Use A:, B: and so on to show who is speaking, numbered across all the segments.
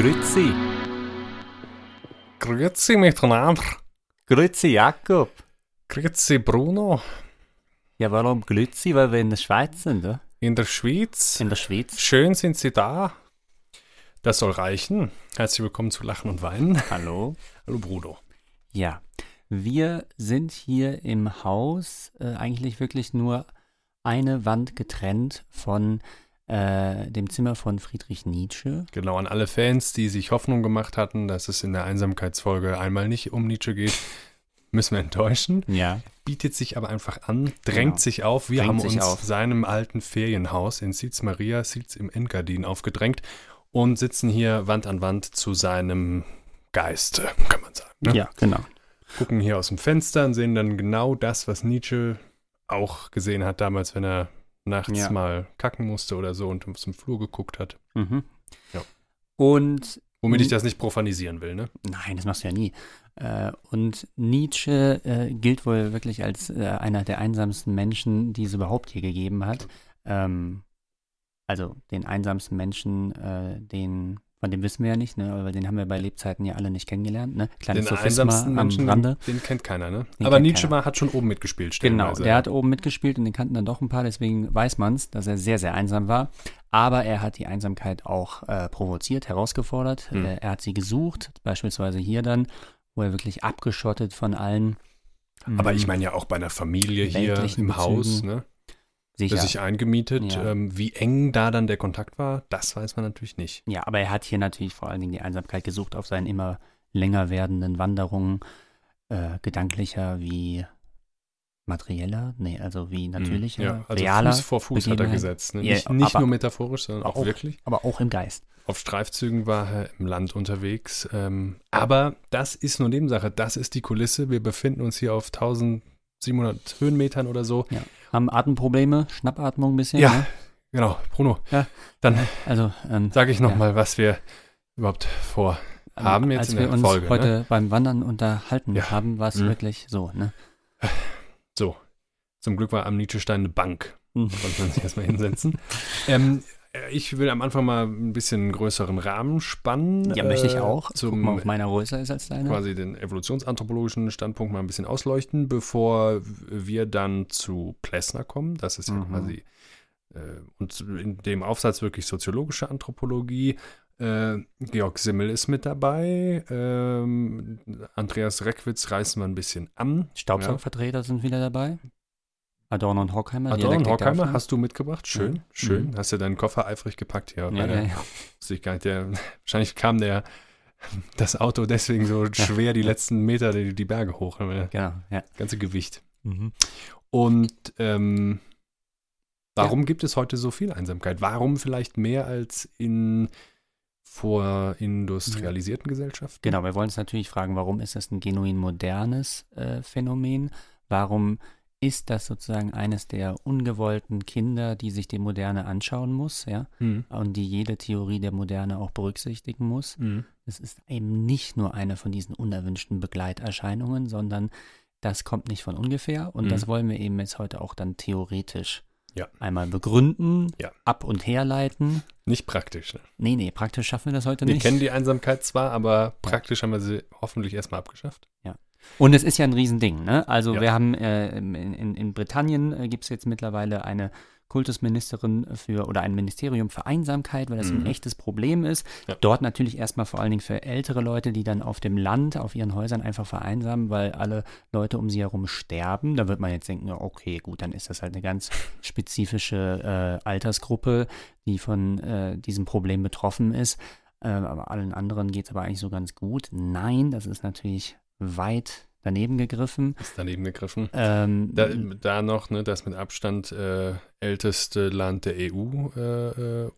A: Grüezi.
B: Grüezi miteinander.
A: Grüezi, Jakob.
B: Grüezi Bruno.
A: Ja, warum Grüezi? Weil wir in der Schweiz sind, oder?
B: In der Schweiz.
A: In der Schweiz.
B: Schön sind Sie da. Das soll reichen. Herzlich willkommen zu Lachen und Weinen.
A: Hallo.
B: Hallo Bruno.
A: Ja, wir sind hier im Haus äh, eigentlich wirklich nur eine Wand getrennt von äh, dem Zimmer von Friedrich Nietzsche.
B: Genau, an alle Fans, die sich Hoffnung gemacht hatten, dass es in der Einsamkeitsfolge einmal nicht um Nietzsche geht, müssen wir enttäuschen.
A: Ja.
B: Bietet sich aber einfach an, drängt
A: Genau.
B: sich auf. Wir
A: Drängt
B: haben uns
A: auf.
B: seinem alten Ferienhaus in Sils Maria, Sils im Engadin aufgedrängt und sitzen hier Wand an Wand zu seinem Geiste, kann man sagen. Ne?
A: Ja, genau.
B: gucken hier aus dem Fenster und sehen dann genau das, was Nietzsche auch gesehen hat damals, wenn er nachts
A: Ja.
B: mal kacken musste oder so und dem Flur geguckt hat.
A: Mhm.
B: Ja.
A: Und
B: Womit ich das nicht profanisieren will, ne?
A: Nein, das machst du ja nie. Äh, und Nietzsche äh, gilt wohl wirklich als äh, einer der einsamsten Menschen, die es überhaupt je gegeben hat. Ähm, also den einsamsten Menschen, den, von dem wissen wir ja nicht, ne? Aber den haben wir bei Lebzeiten ja alle nicht kennengelernt, ne? Kleines
B: Den einsamsten
A: am
B: Menschen,
A: Rande.
B: den, kennt keiner, ne?
A: Den
B: Aber Nietzsche
A: keiner.
B: war, hat schon oben mitgespielt,
A: Genau,
B: stellenweise.
A: der hat oben mitgespielt und den kannten dann doch ein paar, deswegen weiß man es, dass er sehr, sehr einsam war. Aber er hat die Einsamkeit auch äh, provoziert, herausgefordert.
B: Hm.
A: Äh, er hat sie gesucht, beispielsweise hier dann, wo er wirklich abgeschottet von allen.
B: Aber ich meine ja auch bei einer Familie hier im Haus,
A: Bezügen.
B: ne?
A: Sicher.
B: Sich eingemietet.
A: Ja.
B: Ähm, wie eng da dann der Kontakt war, das weiß man natürlich nicht.
A: Ja, aber er hat hier natürlich vor allen Dingen die Einsamkeit gesucht auf seinen immer länger werdenden Wanderungen, äh, gedanklicher wie materieller, nee, also wie natürlicher,
B: Ja, also
A: realer,
B: Fuß vor Fuß hat er gesetzt. Ne?
A: Ja,
B: nicht nicht
A: aber-
B: nur metaphorisch, sondern auch,
A: auch-
B: wirklich.
A: aber auch im Geist.
B: Auf Streifzügen war er im Land unterwegs. Ähm, aber das ist nur Nebensache. Das ist die Kulisse. Wir befinden uns hier auf 1700 Höhenmetern oder so.
A: Haben Atemprobleme, Schnappatmung ein bisschen.
B: Ja.
A: Ne?
B: Genau, Bruno.
A: Ja.
B: Dann
A: Also, ähm,
B: sage ich noch
A: Ja.
B: mal, was wir überhaupt vor. haben jetzt
A: als
B: in
A: wir
B: der
A: uns
B: Folge, ne?
A: heute beim Wandern unterhalten
B: Ja.
A: haben, war es
B: Mhm.
A: wirklich so, ne?
B: So, zum Glück war am Nietzschestein eine Bank.
A: Mhm.
B: Konnte man sich erstmal hinsetzen. ähm, äh, ich will am Anfang mal ein bisschen einen größeren Rahmen spannen.
A: Ja, möchte ich
B: äh,
A: auch. Guck
B: Zum
A: mal, ob meiner größer ist als deine.
B: quasi den evolutionsanthropologischen Standpunkt mal ein bisschen ausleuchten, bevor wir dann zu Plessner kommen. Das ist ja
A: Mhm.
B: quasi äh, und in dem Aufsatz wirklich soziologische Anthropologie. Äh, Georg Simmel ist mit dabei. Ähm, Andreas Reckwitz reißen wir ein bisschen an.
A: Staubsaugvertreter sind wieder dabei. Adorno und Horkheimer.
B: Adorno und Horkheimer hast du mitgebracht. Schön,
A: Ja.
B: schön.
A: Mhm.
B: Hast du deinen Koffer eifrig gepackt hier.
A: Ja, ja, ja.
B: der, wahrscheinlich kam der das Auto deswegen so schwer die letzten Meter die, die Berge hoch. ne?
A: Genau, ja.
B: Das ganze Gewicht.
A: Mhm.
B: Und ähm, warum gibt es heute so viel Einsamkeit? Warum vielleicht mehr als in vorindustrialisierten Gesellschaften?
A: Genau, wir wollen uns natürlich fragen, warum ist das ein genuin modernes äh, Phänomen? Warum ist das sozusagen eines der ungewollten Kinder, die sich die Moderne anschauen muss, ja?
B: Hm.
A: Und die jede Theorie der Moderne auch berücksichtigen muss?
B: Hm.
A: Es ist eben nicht nur eine von diesen unerwünschten Begleiterscheinungen, sondern das kommt nicht von ungefähr und
B: Mhm.
A: das wollen wir eben jetzt heute auch dann theoretisch
B: Ja.
A: einmal begründen,
B: Ja.
A: ab und herleiten.
B: Nicht praktisch. Ne?
A: Nee, nee, praktisch schaffen wir das heute
B: Wir
A: nicht.
B: kennen die Einsamkeit zwar, aber praktisch haben wir sie hoffentlich erstmal abgeschafft.
A: Und es ist ja ein Riesending, ne? Also
B: Ja.
A: wir haben äh, in, in, in Britannien äh, gibt es jetzt mittlerweile eine Kultusministerin für oder ein Ministerium für Einsamkeit, weil das ein
B: Mhm.
A: echtes Problem ist.
B: Ja.
A: Dort natürlich erstmal vor allen Dingen für ältere Leute, die dann auf dem Land, auf ihren Häusern einfach vereinsamen, weil alle Leute um sie herum sterben. Da wird man jetzt denken, okay, gut, dann ist das halt eine ganz spezifische äh, Altersgruppe, die von äh, diesem Problem betroffen ist. Äh, aber allen anderen geht es aber eigentlich so ganz gut. Nein, das ist natürlich weit daneben gegriffen.
B: Ist daneben gegriffen.
A: Ähm,
B: Da, da noch, ne, das mit Abstand äh, älteste Land der EU. Äh, äh,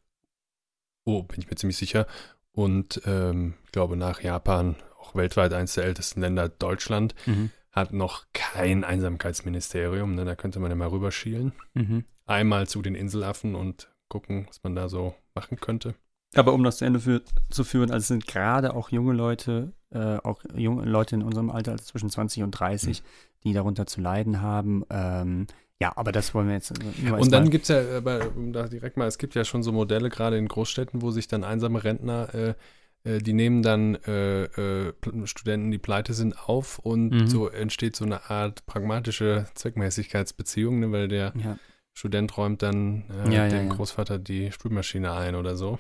B: oh, bin ich mir ziemlich sicher. Und ähm, ich glaube, nach Japan auch weltweit eines der ältesten Länder, Deutschland,
A: mhm,
B: hat noch kein Einsamkeitsministerium. Ne? Da könnte man ja mal rüberschielen.
A: mhm.
B: Einmal zu den Inselaffen und gucken, was man da so machen könnte.
A: Aber um das zu Ende für, zu führen, also sind gerade auch junge Leute, äh, auch junge Leute in unserem Alter, also zwischen 20 und 30, die darunter zu leiden haben. Ähm, ja, aber das wollen wir jetzt
B: Und dann gibt es ja, aber um da direkt mal, es gibt ja schon so Modelle, gerade in Großstädten, wo sich dann einsame Rentner äh, äh, die nehmen dann äh, äh, Studenten, die pleite sind, auf und
A: Mhm.
B: so entsteht so eine Art pragmatische Zweckmäßigkeitsbeziehung, ne, weil der
A: Ja.
B: Student räumt dann äh,
A: ja,
B: dem
A: ja.
B: Großvater die Spülmaschine ein oder so.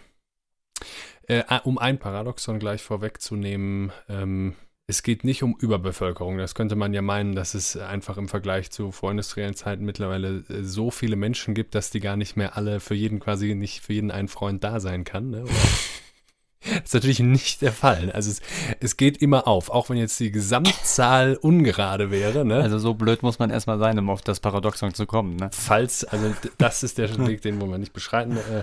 B: Äh, um ein Paradoxon gleich vorwegzunehmen, ähm, es geht nicht um Überbevölkerung. Das könnte man ja meinen, dass es einfach im Vergleich zu vorindustriellen Zeiten mittlerweile äh, so viele Menschen gibt, dass die gar nicht mehr alle für jeden quasi nicht für jeden ein Freund da sein kann. Ne? Das ist natürlich nicht der Fall. Also es, es geht immer auf, auch wenn jetzt die Gesamtzahl ungerade wäre. Ne?
A: Also so blöd muss man erstmal sein, um auf das Paradoxon zu kommen. Ne?
B: Falls, also das ist der Weg, den wollen wir nicht beschreiten. Äh,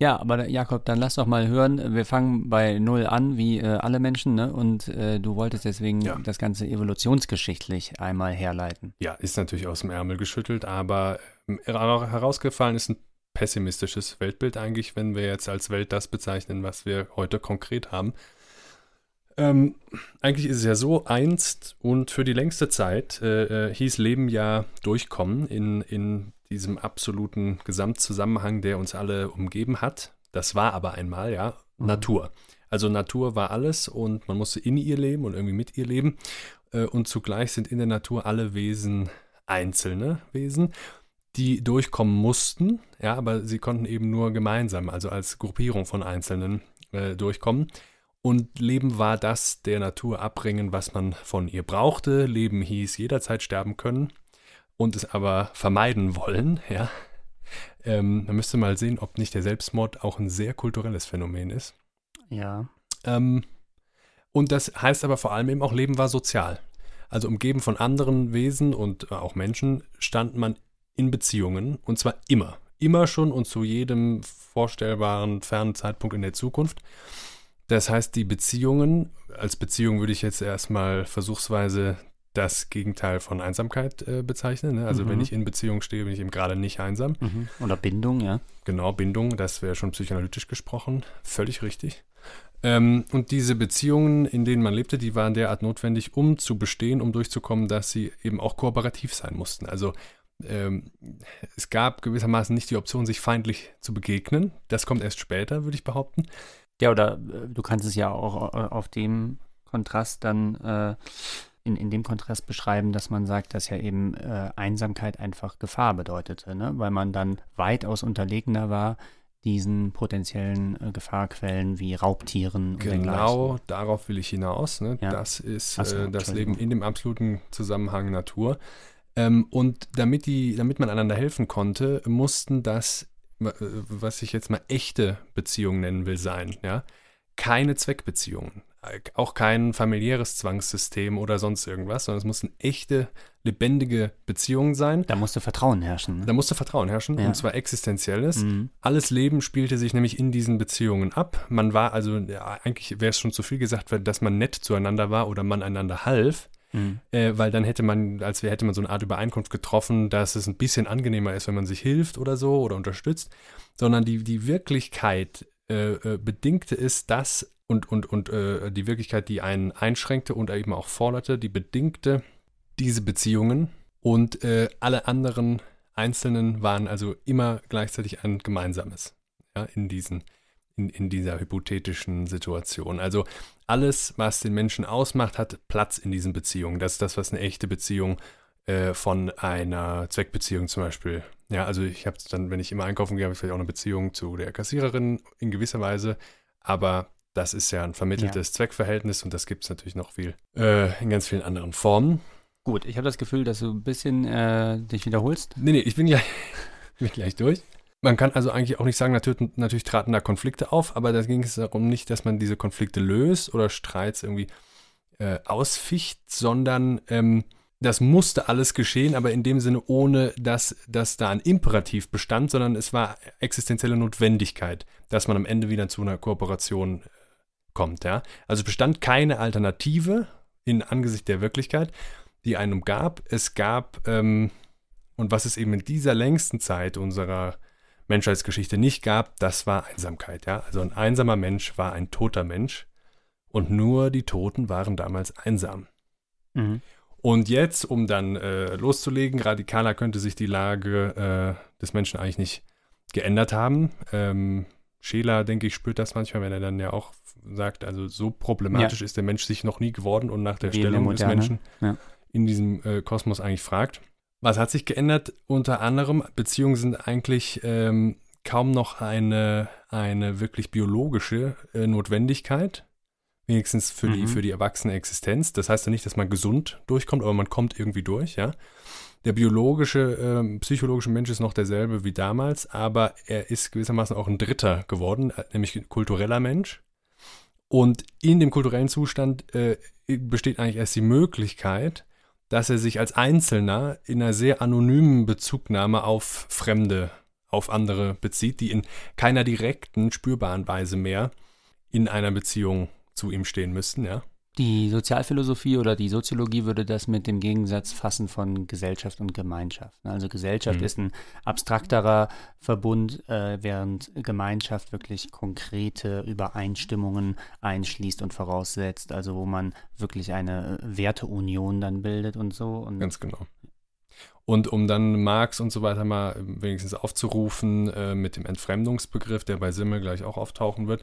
A: Ja, aber Jakob, dann lass doch mal hören. Wir fangen bei Null an, wie äh, alle Menschen, ne? Und äh, du wolltest deswegen
B: Ja.
A: das Ganze evolutionsgeschichtlich einmal herleiten.
B: Ja, ist natürlich aus dem Ärmel geschüttelt, aber ähm, hera- herausgefallen ist ein pessimistisches Weltbild eigentlich, wenn wir jetzt als Welt das bezeichnen, was wir heute konkret haben. Ähm, eigentlich ist es ja so, einst und für die längste Zeit äh, äh, hieß Leben ja Durchkommen in, in diesem absoluten Gesamtzusammenhang, der uns alle umgeben hat. Das war aber einmal, ja,
A: Mhm.
B: Natur. Also Natur war alles und man musste in ihr leben und irgendwie mit ihr leben. Äh, Und zugleich sind in der Natur alle Wesen einzelne Wesen, die durchkommen mussten, ja, aber sie konnten eben nur gemeinsam, also als Gruppierung von Einzelnen äh, durchkommen. Und Leben war das der Natur abbringen, was man von ihr brauchte. Leben hieß jederzeit sterben können und es aber vermeiden wollen, ja. Ähm, man müsste mal sehen, ob nicht der Selbstmord auch ein sehr kulturelles Phänomen ist.
A: Ja.
B: Ähm, und das heißt aber vor allem eben auch, Leben war sozial. Also umgeben von anderen Wesen und äh, auch Menschen stand man in Beziehungen und zwar immer. Immer schon und zu jedem vorstellbaren fernen Zeitpunkt in der Zukunft. Das heißt, die Beziehungen, als Beziehung würde ich jetzt erstmal versuchsweise das Gegenteil von Einsamkeit äh, bezeichnen. Ne? Also
A: Mhm.
B: wenn ich in Beziehung stehe, bin ich eben gerade nicht einsam.
A: Mhm. Oder Bindung, ja.
B: Genau, Bindung, das wäre schon psychoanalytisch gesprochen. Völlig richtig. Ähm, und diese Beziehungen, in denen man lebte, die waren derart notwendig, um zu bestehen, um durchzukommen, dass sie eben auch kooperativ sein mussten. Also ähm, es gab gewissermaßen nicht die Option, sich feindlich zu begegnen. Das kommt erst später, würde ich behaupten.
A: Ja, oder äh, du kannst es ja auch äh, auf dem Kontrast dann äh, in, in dem Kontrast beschreiben, dass man sagt, dass ja eben äh, Einsamkeit einfach Gefahr bedeutete, ne? weil man dann weitaus unterlegener war diesen potenziellen äh, Gefahrquellen wie Raubtieren und
B: Genau, darauf will ich hinaus. Ne?
A: Ja.
B: Das ist
A: so,
B: äh, das. Leben in dem absoluten Zusammenhang Natur. Ähm, und damit, die, damit man einander helfen konnte, mussten das, äh, was ich jetzt mal echte Beziehungen nennen will, sein. Ja? Keine Zweckbeziehungen. Auch kein familiäres Zwangssystem oder sonst irgendwas, sondern es mussten echte, lebendige Beziehungen sein.
A: Da musste Vertrauen herrschen.
B: Da
A: Ne?
B: musste Vertrauen herrschen,
A: Ja.
B: und zwar existenzielles.
A: Mhm.
B: Alles Leben spielte sich nämlich in diesen Beziehungen ab. Man war also, ja, eigentlich wäre es schon zu viel gesagt, dass man nett zueinander war oder man einander half,
A: Mhm.
B: äh, weil dann hätte man, als wäre hätte man so eine Art Übereinkunft getroffen, dass es ein bisschen angenehmer ist, wenn man sich hilft oder so oder unterstützt, sondern die, die Wirklichkeit äh, äh, bedingte es, dass und, und, und äh, die Wirklichkeit, die einen einschränkte und eben auch forderte, die bedingte diese Beziehungen und äh, alle anderen Einzelnen waren also immer gleichzeitig ein gemeinsames ja, in, diesen, in, in dieser hypothetischen Situation. Also alles, was den Menschen ausmacht, hat Platz in diesen Beziehungen. Das ist das, was eine echte Beziehung äh, von einer Zweckbeziehung zum Beispiel. Ja, also ich habe dann, wenn ich immer einkaufen gehe, habe ich vielleicht auch eine Beziehung zu der Kassiererin in gewisser Weise, aber das ist ja ein vermitteltes Zweckverhältnis und das gibt es natürlich noch viel äh, in ganz vielen anderen Formen.
A: Gut, ich habe das Gefühl, dass du ein bisschen äh, dich wiederholst.
B: Nee, nee, ich bin gleich, bin gleich durch. Man kann also eigentlich auch nicht sagen, natürlich, natürlich traten da Konflikte auf, aber da ging es darum nicht, dass man diese Konflikte löst oder Streits irgendwie äh, ausficht, sondern ähm, das musste alles geschehen, aber in dem Sinne ohne, dass, dass da ein Imperativ bestand, sondern es war existenzielle Notwendigkeit, dass man am Ende wieder zu einer Kooperation äh, kommt. Ja? Also es bestand keine Alternative in Angesicht der Wirklichkeit, die einen umgab. Es gab, ähm, und was es eben in dieser längsten Zeit unserer Menschheitsgeschichte nicht gab, das war Einsamkeit. Ja? Also ein einsamer Mensch war ein toter Mensch und nur die Toten waren damals einsam.
A: Mhm.
B: Und jetzt, um dann äh, loszulegen, radikaler könnte sich die Lage äh, des Menschen eigentlich nicht geändert haben. Ähm, Scheler, denke ich, spürt das manchmal, wenn er dann ja auch sagt, also so problematisch
A: Ja.
B: ist der Mensch sich noch nie geworden und nach der
A: Wie der
B: Stellung des. Menschen
A: Ja.
B: in diesem äh, Kosmos eigentlich fragt. Was hat sich geändert? Unter anderem, Beziehungen sind eigentlich ähm, kaum noch eine, eine wirklich biologische äh, Notwendigkeit. Wenigstens für, die,
A: Mhm.
B: für die erwachsene Existenz. Das heißt ja nicht, dass man gesund durchkommt, aber man kommt irgendwie durch, ja. Der biologische, ähm, psychologische Mensch ist noch derselbe wie damals, aber er ist gewissermaßen auch ein Dritter geworden, äh, nämlich ein kultureller Mensch. Und in dem kulturellen Zustand äh, besteht eigentlich erst die Möglichkeit, dass er sich als Einzelner in einer sehr anonymen Bezugnahme auf Fremde, auf andere bezieht, die in keiner direkten, spürbaren Weise mehr in einer Beziehung zu ihm stehen müssten, ja.
A: Die Sozialphilosophie oder die Soziologie würde das mit dem Gegensatz fassen von Gesellschaft und Gemeinschaft. Also Gesellschaft
B: Mhm.
A: ist ein abstrakterer Verbund, äh, während Gemeinschaft wirklich konkrete Übereinstimmungen einschließt und voraussetzt, also wo man wirklich eine äh, Werteunion dann bildet und so. Und
B: Ganz genau. Und um dann Marx und so weiter mal wenigstens aufzurufen äh, mit dem Entfremdungsbegriff, der bei Simmel gleich auch auftauchen wird,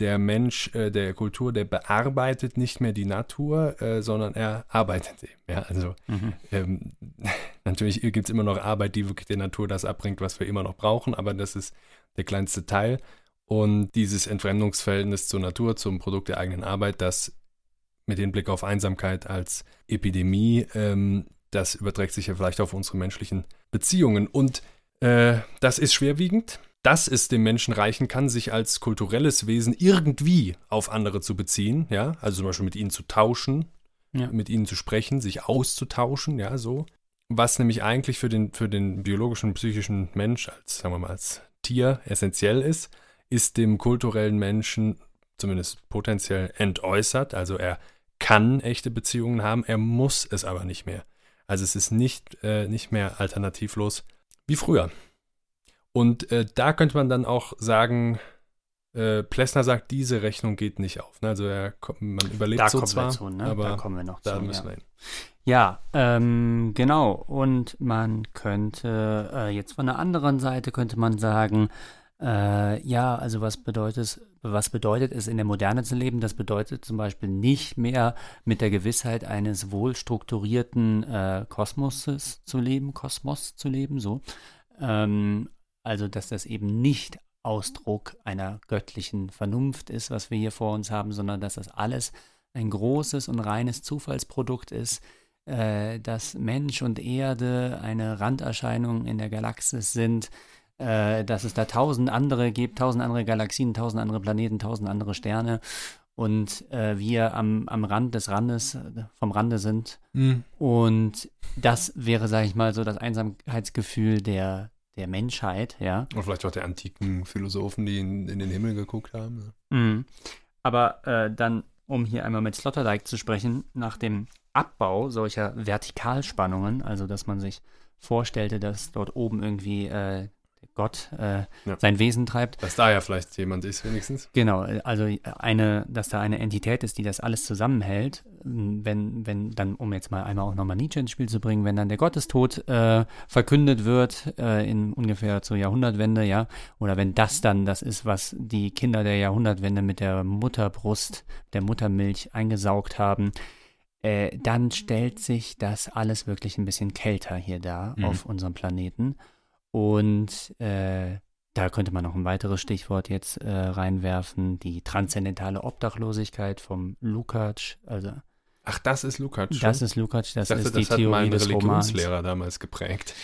B: der Mensch äh, der Kultur, der bearbeitet nicht mehr die Natur, äh, sondern er arbeitet eben. Ja, also
A: Mhm.
B: ähm, natürlich gibt es immer noch Arbeit, die wirklich der Natur das abbringt, was wir immer noch brauchen, aber das ist der kleinste Teil. Und dieses Entfremdungsverhältnis zur Natur, zum Produkt der eigenen Arbeit, das mit Hinblick auf Einsamkeit als Epidemie, ähm, das überträgt sich ja vielleicht auf unsere menschlichen Beziehungen. Und äh, das ist schwerwiegend, dass es dem Menschen reichen kann, sich als kulturelles Wesen irgendwie auf andere zu beziehen, ja, also zum Beispiel mit ihnen zu tauschen,
A: Ja.
B: mit ihnen zu sprechen, sich auszutauschen, ja, so. Was nämlich eigentlich für den, für den biologischen, psychischen Mensch, als, sagen wir mal, als Tier essentiell ist, ist dem kulturellen Menschen zumindest potenziell entäußert. Also er kann echte Beziehungen haben, er muss es aber nicht mehr. Also es ist nicht, äh, nicht mehr alternativlos wie früher. Und äh, da könnte man dann auch sagen, äh, Plessner sagt, diese Rechnung geht nicht auf. Ne? Also er, man überlebt
A: Da
B: so
A: kommen
B: zwar,
A: wir zu, ne?
B: aber
A: da kommen wir noch
B: da
A: zu.
B: müssen
A: ja.
B: wir hin.
A: Ja, ähm, genau. Und man könnte äh, jetzt von der anderen Seite könnte man sagen, äh, ja, also was bedeutet es, was bedeutet es in der Moderne zu leben? Das bedeutet zum Beispiel nicht mehr mit der Gewissheit eines wohl strukturierten äh, Kosmoses zu leben, Kosmos zu leben, so. Ähm, also, dass das eben nicht Ausdruck einer göttlichen Vernunft ist, was wir hier vor uns haben, sondern dass das alles ein großes und reines Zufallsprodukt ist, äh, dass Mensch und Erde eine Randerscheinung in der Galaxis sind, äh, dass es da tausend andere gibt, tausend andere Galaxien, tausend andere Planeten, tausend andere Sterne und äh, wir am, am Rand des Randes, vom Rande sind. Und das wäre, sage ich mal, so das Einsamkeitsgefühl der, der Menschheit, ja.
B: Und vielleicht auch der antiken Philosophen, die in, in den Himmel geguckt haben. ne?
A: Mhm. Aber äh, dann, um hier einmal mit Sloterdijk zu sprechen, nach dem Abbau solcher Vertikalspannungen, also dass man sich vorstellte, dass dort oben irgendwie äh, Gott äh,
B: Ja.
A: sein Wesen treibt.
B: Dass da ja vielleicht jemand ist, wenigstens.
A: Genau, äh, also eine, dass da eine Entität ist, die das alles zusammenhält, m, wenn, wenn dann, um jetzt mal einmal auch nochmal Nietzsche ins Spiel zu bringen, wenn dann der Gottestod äh, verkündet wird äh, in ungefähr zur Jahrhundertwende, ja, oder wenn das dann das ist, was die Kinder der Jahrhundertwende mit der Mutterbrust, der Muttermilch eingesaugt haben, äh, dann stellt sich das alles wirklich ein bisschen kälter hier da
B: Mhm.
A: auf unserem Planeten. Und äh, da könnte man noch ein weiteres Stichwort jetzt äh, reinwerfen, die transzendentale Obdachlosigkeit vom Lukács. Also
B: Ach, das ist Lukács.
A: das ist Lukács, das
B: dachte,
A: ist die
B: das hat
A: Theorie
B: mein
A: des Romans.
B: Religionslehrer damals geprägt.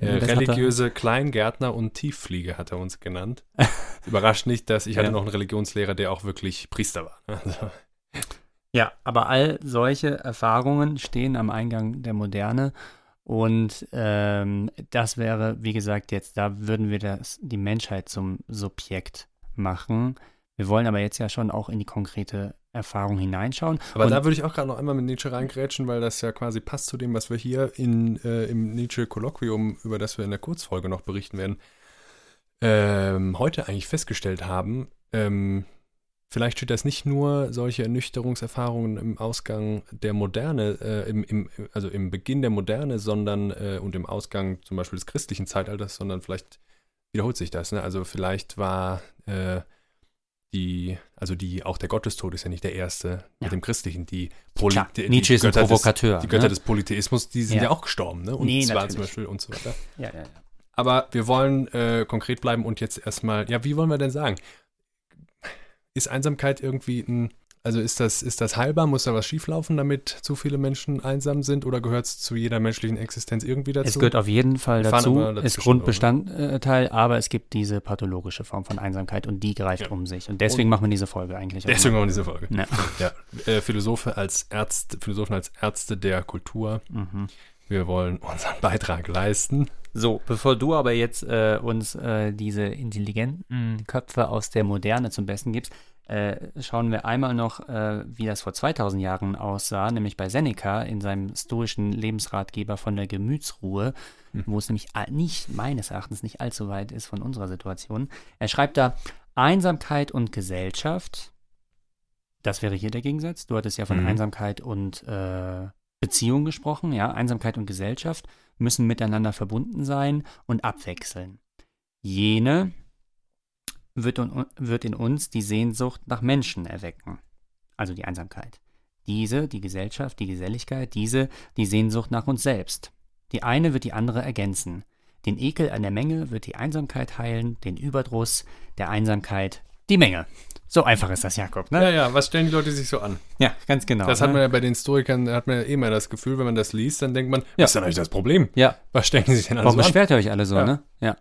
A: Ja,
B: äh,
A: hat er-
B: religiöse Kleingärtner und Tieffliege hat er uns genannt. Überrascht nicht, dass ich hatte
A: Ja.
B: noch einen Religionslehrer, der auch wirklich Priester war. Also,
A: Ja, aber all solche Erfahrungen stehen am Eingang der Moderne. Und ähm, das wäre, wie gesagt, jetzt, da würden wir das, die Menschheit zum Subjekt machen. Wir wollen aber jetzt ja schon auch in die konkrete Erfahrung hineinschauen.
B: aber
A: Und-
B: da würde ich auch gerade noch einmal mit Nietzsche reingrätschen, weil das ja quasi passt zu dem, was wir hier in, äh, im Nietzsche-Kolloquium, über das wir in der Kurzfolge noch berichten werden, ähm, heute eigentlich festgestellt haben. Ähm, vielleicht steht das nicht nur solche Ernüchterungserfahrungen im Ausgang der Moderne, äh, im, im, also im Beginn der Moderne, sondern äh, und im Ausgang zum Beispiel des christlichen Zeitalters, sondern vielleicht wiederholt sich das. Ne? Also vielleicht war äh, die, also die, auch der Gottestod ist ja nicht der erste
A: Ja.
B: mit dem Christlichen, die, Poli
A: Klar,
B: die,
A: Nietzsche ist ein
B: Götter
A: Provokateur,
B: Des, die Götter
A: ne?
B: des Polytheismus, die sind ja,
A: Ja.
B: auch gestorben, ne? Und
A: Nee,
B: zwar
A: natürlich.
B: zum Beispiel und so weiter.
A: Ja, ja, ja.
B: Aber wir wollen äh, konkret bleiben und jetzt erstmal, ja, wie wollen wir denn sagen? Ist Einsamkeit irgendwie ein, also ist das, ist das heilbar? Muss da was schieflaufen, damit zu viele Menschen einsam sind oder gehört es zu jeder menschlichen Existenz irgendwie dazu?
A: Es gehört auf jeden Fall dazu, ist Grundbestandteil, aber es gibt diese pathologische Form von Einsamkeit und die greift
B: Ja.
A: um sich. Und deswegen machen wir diese Folge eigentlich.
B: Deswegen machen wir diese Folge.
A: Ja.
B: Ja, äh, Philosophe als Ärzte, Philosophen als Ärzte der Kultur.
A: Mhm.
B: Wir wollen unseren Beitrag leisten.
A: So, bevor du aber jetzt äh, uns äh, diese intelligenten Köpfe aus der Moderne zum Besten gibst, äh, schauen wir einmal noch, äh, wie das vor 2000 Jahren aussah, nämlich bei Seneca in seinem stoischen Lebensratgeber von der Gemütsruhe, wo es nämlich nicht, meines Erachtens, nicht allzu weit ist von unserer Situation. Er schreibt da, Einsamkeit und Gesellschaft, das wäre hier der Gegensatz. Du hattest ja von
B: Mhm.
A: Einsamkeit und äh, Beziehung gesprochen, ja, Einsamkeit und Gesellschaft müssen miteinander verbunden sein und abwechseln. Jene wird, un, wird in uns die Sehnsucht nach Menschen erwecken, also die Einsamkeit. Diese, die Gesellschaft, die Geselligkeit, diese, die Sehnsucht nach uns selbst. Die eine wird die andere ergänzen. Den Ekel an der Menge wird die Einsamkeit heilen, den Überdruss der Einsamkeit die Menge. So einfach ist das, Jakob, ne?
B: Ja, ja, was stellen die Leute sich so an?
A: Ja, ganz genau.
B: Das hat
A: ne?
B: man ja bei den Historikern, da hat man ja eh immer das Gefühl, wenn man das liest, dann denkt man,
A: Ja.
B: was ist denn eigentlich das Problem?
A: ja,
B: Was stellen die sich denn
A: Warum
B: alles so an?
A: beschwert ihr euch alle so,
B: Ja.
A: ne? Ja.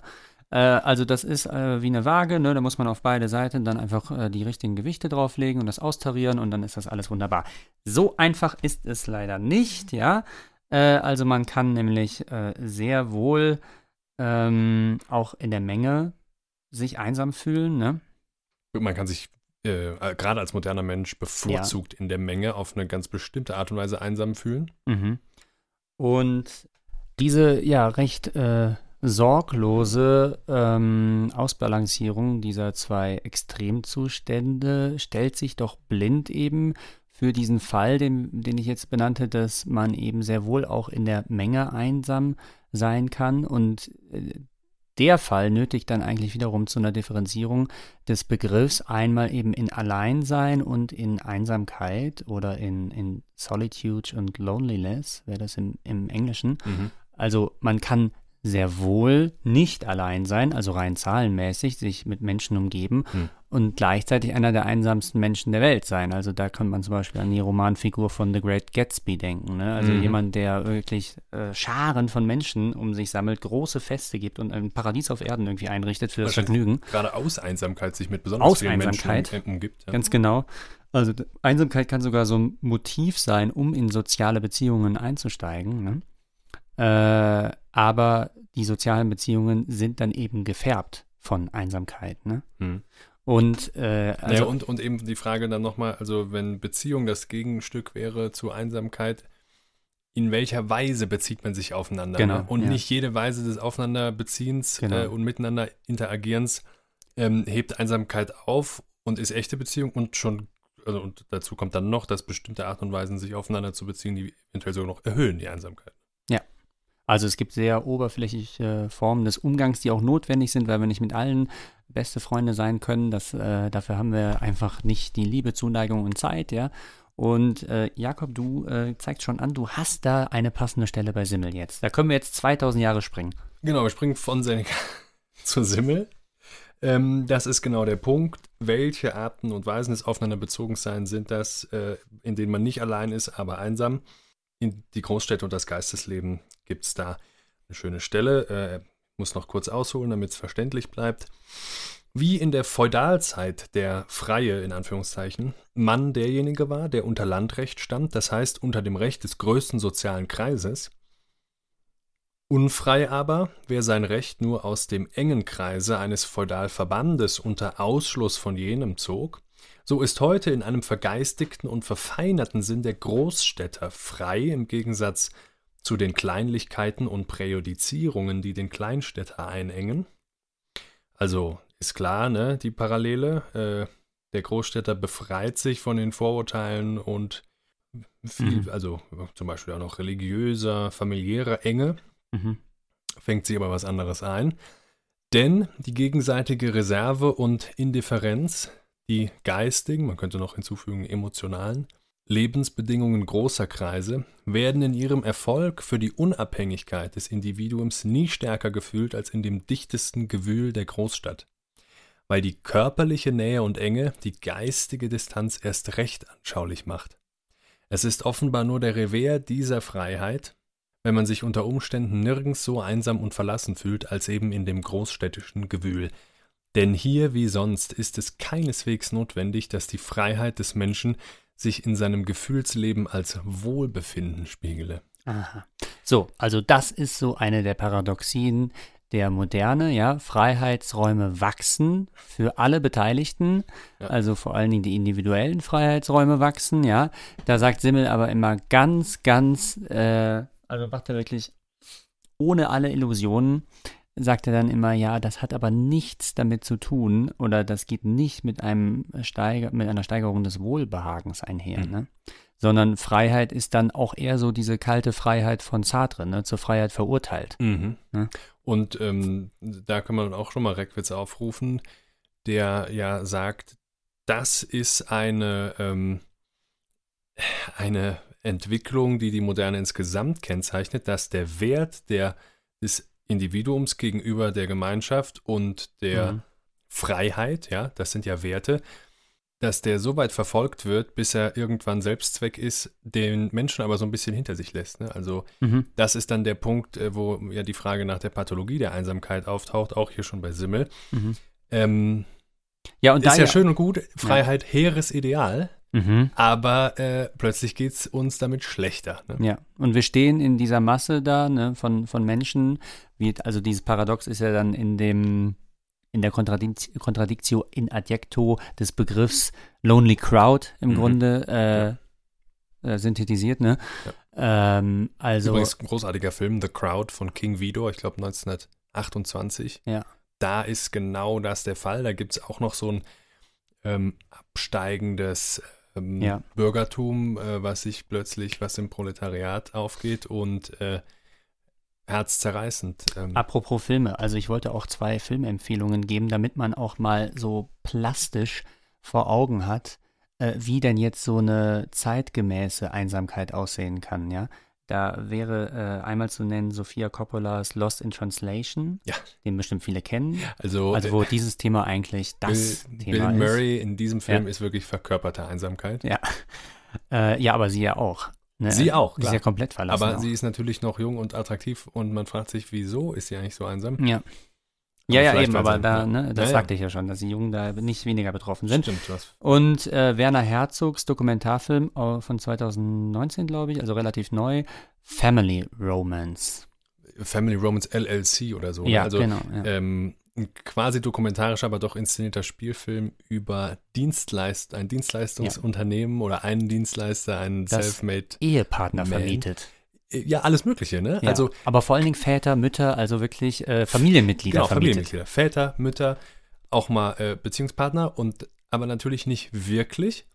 A: Äh, also das ist äh, wie eine Waage, ne? Da muss man auf beide Seiten dann einfach äh, die richtigen Gewichte drauflegen und das austarieren und dann ist das alles wunderbar. So einfach ist es leider nicht, ja. Äh, also man kann nämlich äh, sehr wohl ähm, auch in der Menge sich einsam fühlen, ne?
B: Man kann sich gerade als moderner Mensch bevorzugt in der Menge auf eine ganz bestimmte Art und Weise einsam fühlen.
A: Mhm. Und diese ja recht äh, sorglose ähm, Ausbalancierung dieser zwei Extremzustände stellt sich doch blind eben für diesen Fall, den, den ich jetzt benannte, dass man eben sehr wohl auch in der Menge einsam sein kann. Und äh, der Fall nötigt dann eigentlich wiederum zu einer Differenzierung des Begriffs. Einmal eben in Alleinsein und in Einsamkeit oder in, in Solitude und Loneliness, wäre das im, im Englischen. Also man kann sehr wohl nicht allein sein, also rein zahlenmäßig, sich mit Menschen umgeben
B: Hm.
A: und gleichzeitig einer der einsamsten Menschen der Welt sein. Also da kann man zum Beispiel an die Romanfigur von The Great Gatsby denken. Ne? Also
B: Mhm.
A: jemand, der wirklich äh, Scharen von Menschen um sich sammelt, große Feste gibt und ein Paradies auf Erden irgendwie einrichtet für das. Vergnügen.
B: Gerade aus Einsamkeit sich mit besonders
A: Aus
B: vielen Menschen
A: Einsamkeit.
B: um- umgibt. Ja.
A: Ganz genau. Also Einsamkeit kann sogar so ein Motiv sein, um in soziale Beziehungen einzusteigen. Ne? Äh, aber die sozialen Beziehungen sind dann eben gefärbt von Einsamkeit. Ne?
B: Hm.
A: Und äh, also,
B: naja, und, und eben die Frage dann nochmal, also wenn Beziehung das Gegenstück wäre zu Einsamkeit, in welcher Weise bezieht man sich aufeinander?
A: Genau,
B: ne? Und
A: ja.
B: nicht jede Weise des Aufeinanderbeziehens
A: Genau.
B: äh, und miteinander Interagierens ähm, hebt Einsamkeit auf und ist echte Beziehung und schon, also und dazu kommt dann noch, dass bestimmte Art und Weisen, sich aufeinander zu beziehen, die eventuell sogar noch erhöhen, die Einsamkeit.
A: Also es gibt sehr oberflächliche Formen des Umgangs, die auch notwendig sind, weil wir nicht mit allen beste Freunde sein können. Das, äh, dafür haben wir einfach nicht die Liebe, Zuneigung und Zeit, ja. Und äh, Jakob, du äh, zeigst schon an, du hast da eine passende Stelle bei Simmel jetzt. Da können wir jetzt 2000 Jahre springen.
B: Genau, wir springen von Seneca zur Simmel. Ähm, das ist genau der Punkt. Welche Arten und Weisen des Aufeinanderbezogenseins sind das, äh, in denen man nicht allein ist, aber einsam? In die Großstädte und das Geistesleben gibt es da eine schöne Stelle. Äh, muss noch kurz ausholen, damit es verständlich bleibt. Wie in der Feudalzeit der Freie, in Anführungszeichen, Mann derjenige war, der unter Landrecht stand, das heißt unter dem Recht des größten sozialen Kreises, Unfrei aber, wer sein Recht nur aus dem engen Kreise eines Feudalverbandes unter Ausschluss von jenem zog, so ist heute in einem vergeistigten und verfeinerten Sinn der Großstädter frei im Gegensatz zu den Kleinlichkeiten und Präjudizierungen, die den Kleinstädter einengen. Also ist klar, ne, die Parallele. Äh, der Großstädter befreit sich von den Vorurteilen und viel,
A: Mhm.
B: also zum Beispiel auch noch religiöser, familiärer Enge
A: Mhm.
B: fängt sich aber was anderes ein. Denn die gegenseitige Reserve und Indifferenz, die geistigen, man könnte noch hinzufügen emotionalen, Lebensbedingungen großer Kreise werden in ihrem Erfolg für die Unabhängigkeit des Individuums nie stärker gefühlt als in dem dichtesten Gewühl der Großstadt, weil die körperliche Nähe und Enge die geistige Distanz erst recht anschaulich macht. Es ist offenbar nur der Revers dieser Freiheit, wenn man sich unter Umständen nirgends so einsam und verlassen fühlt als eben in dem großstädtischen Gewühl. Denn hier wie sonst ist es keineswegs notwendig, dass die Freiheit des Menschen sich in seinem Gefühlsleben als Wohlbefinden spiegele.
A: Aha. So, also das ist so eine der Paradoxien der Moderne, ja. Freiheitsräume wachsen für alle Beteiligten, ja. also vor allen Dingen die individuellen Freiheitsräume wachsen, ja. Da sagt Simmel aber immer ganz, ganz, äh, also macht er wirklich ohne alle Illusionen, sagt er dann immer, ja, das hat aber nichts damit zu tun oder das geht nicht mit einem Steiger, mit einer Steigerung des Wohlbehagens einher, mhm. ne? Sondern Freiheit ist dann auch eher so diese kalte Freiheit von Sartre, ne? zur Freiheit verurteilt.
B: Mhm. Ne? Und ähm, da kann man auch schon mal Reckwitz aufrufen, der ja sagt, das ist eine, ähm, eine Entwicklung, die die Moderne insgesamt kennzeichnet, dass der Wert der, des Individuums gegenüber der Gemeinschaft und der mhm. Freiheit, ja, das sind ja Werte, dass der so weit verfolgt wird, bis er irgendwann Selbstzweck ist, den Menschen aber so ein bisschen hinter sich lässt. Ne? Also mhm. das ist dann der Punkt, äh, wo ja die Frage nach der Pathologie der Einsamkeit auftaucht, auch hier schon bei Simmel. Mhm. Ähm, ja, und ist ja, ja schön und gut, Freiheit, ja. hehres Ideal. Mhm. Aber äh, plötzlich geht es uns damit schlechter.
A: Ne? Ja, und wir stehen in dieser Masse da ne, von, von Menschen. Wie, also dieses Paradox ist ja dann in dem in der Kontradictio in adjecto des Begriffs Lonely Crowd im mhm. Grunde äh, äh, synthetisiert. Ne? Ja. Ähm, also,
B: Übrigens ein großartiger Film, The Crowd von King Vidor, ich glaube 1928. Ja. Da ist genau das der Fall. Da gibt es auch noch so ein ähm, absteigendes ähm, ja. Bürgertum, äh, was sich plötzlich, was im Proletariat aufgeht und äh, herzzerreißend.
A: Ähm. Apropos Filme, also ich wollte auch zwei Filmempfehlungen geben, damit man auch mal so plastisch vor Augen hat, äh, wie denn jetzt so eine zeitgemäße Einsamkeit aussehen kann, ja. Da wäre äh, einmal zu nennen Sofia Coppolas Lost in Translation, ja. den bestimmt viele kennen. Also, also wo äh, dieses Thema eigentlich das
B: Bill,
A: Thema
B: Bill Murray in diesem Film ja. ist wirklich verkörperte Einsamkeit.
A: Ja. Äh, ja, aber sie ja auch.
B: Ne? Sie auch, klar.
A: Sie ist ja komplett verlassen.
B: Aber auch. sie ist natürlich noch jung und attraktiv und man fragt sich, wieso ist sie eigentlich so einsam?
A: Ja. Ja, ja, eben, aber da, ne, das ja, sagte ich ja schon, dass die Jungen da nicht weniger betroffen sind.
B: Stimmt, was.
A: Und äh, Werner Herzogs Dokumentarfilm von 2019, glaube ich, also relativ neu, Family Romance.
B: Family Romance LLC oder so.
A: Ne? Ja, also, genau. Ja.
B: Ähm, ein quasi dokumentarischer, aber doch inszenierter Spielfilm über Dienstleist ein Dienstleistungsunternehmen ja. oder einen Dienstleister, einen Selfmade
A: Ehepartner Man. vermietet.
B: Äh, ja, alles Mögliche, ne?
A: Ja, also, aber vor allen Dingen Väter, Mütter, also wirklich äh, Familienmitglieder.
B: Genau, Familienmitglieder. Väter, Mütter, auch mal äh, Beziehungspartner und aber natürlich nicht wirklich.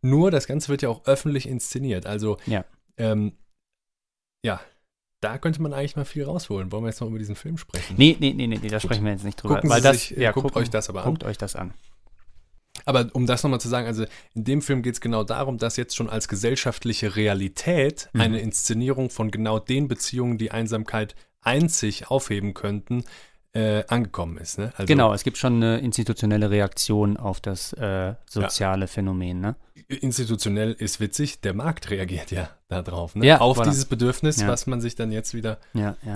B: Nur das Ganze wird ja auch öffentlich inszeniert. Also, ja, ähm, ja da könnte man eigentlich mal viel rausholen. Wollen wir jetzt noch über diesen Film sprechen?
A: Nee, nee, nee, nee, da Gut. sprechen wir jetzt nicht drüber.
B: Gucken
A: weil
B: Sie das, sich, ja, guckt gucken, euch das aber
A: an. Guckt euch das an.
B: Aber um das nochmal zu sagen, also in dem Film geht es genau darum, dass jetzt schon als gesellschaftliche Realität mhm. eine Inszenierung von genau den Beziehungen, die Einsamkeit einzig aufheben könnten, äh, angekommen ist. Ne?
A: Also, genau, es gibt schon eine institutionelle Reaktion auf das äh, soziale ja. Phänomen. Ne?
B: Institutionell ist witzig, der Markt reagiert ja darauf. Ne? Ja, auf voilà. dieses Bedürfnis, ja. was man sich dann jetzt wieder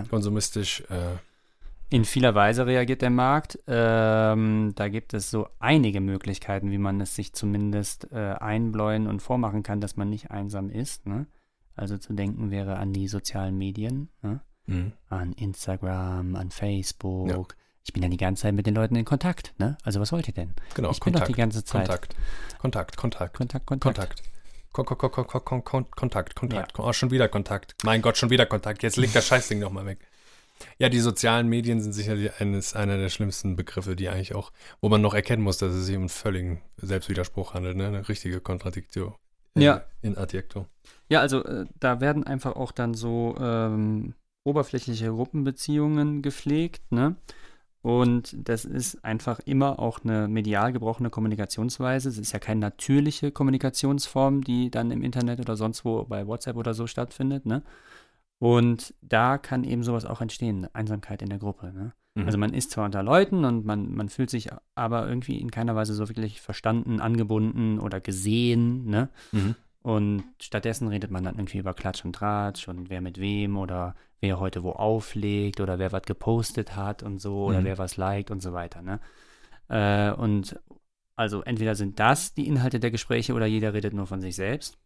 B: konsumistisch äh,
A: in vieler Weise reagiert der Markt. Ähm, da gibt es so einige Möglichkeiten, wie man es sich zumindest äh, einbläuen und vormachen kann, dass man nicht einsam ist. Ne? Also zu denken wäre an die sozialen Medien, ne? mhm. an Instagram, an Facebook. Ja. Ich bin ja die ganze Zeit mit den Leuten in Kontakt. Ne? Also was wollt ihr denn?
B: Genau,
A: ich
B: Kontakt, bin
A: doch die ganze Zeit.
B: Kontakt, Kontakt, Kontakt,
A: Kontakt, Kontakt.
B: Kontakt. Kontakt, Kontakt. Ja. Oh, schon wieder Kontakt. Mein Gott, schon wieder Kontakt. Jetzt leg das Scheißding nochmal weg. Ja, die sozialen Medien sind sicherlich eines, einer der schlimmsten Begriffe, die eigentlich auch, wo man noch erkennen muss, dass es sich um einen völligen Selbstwiderspruch handelt, ne? eine richtige Kontradiktio
A: in, ja.
B: in Adjekto.
A: Ja, also äh, da werden einfach auch dann so ähm, oberflächliche Gruppenbeziehungen gepflegt, ne? Und das ist einfach immer auch eine medial gebrochene Kommunikationsweise. Es ist ja keine natürliche Kommunikationsform, die dann im Internet oder sonst wo bei WhatsApp oder so stattfindet. Ne? Und da kann eben sowas auch entstehen, Einsamkeit in der Gruppe. Ne? Mhm. Also man ist zwar unter Leuten und man, man fühlt sich aber irgendwie in keiner Weise so wirklich verstanden, angebunden oder gesehen. Ne? Mhm. Und stattdessen redet man dann irgendwie über Klatsch und Tratsch und wer mit wem oder wer heute wo auflegt oder wer was gepostet hat und so oder mhm. wer was liked und so weiter. Ne? Äh, und also entweder sind das die Inhalte der Gespräche oder jeder redet nur von sich selbst.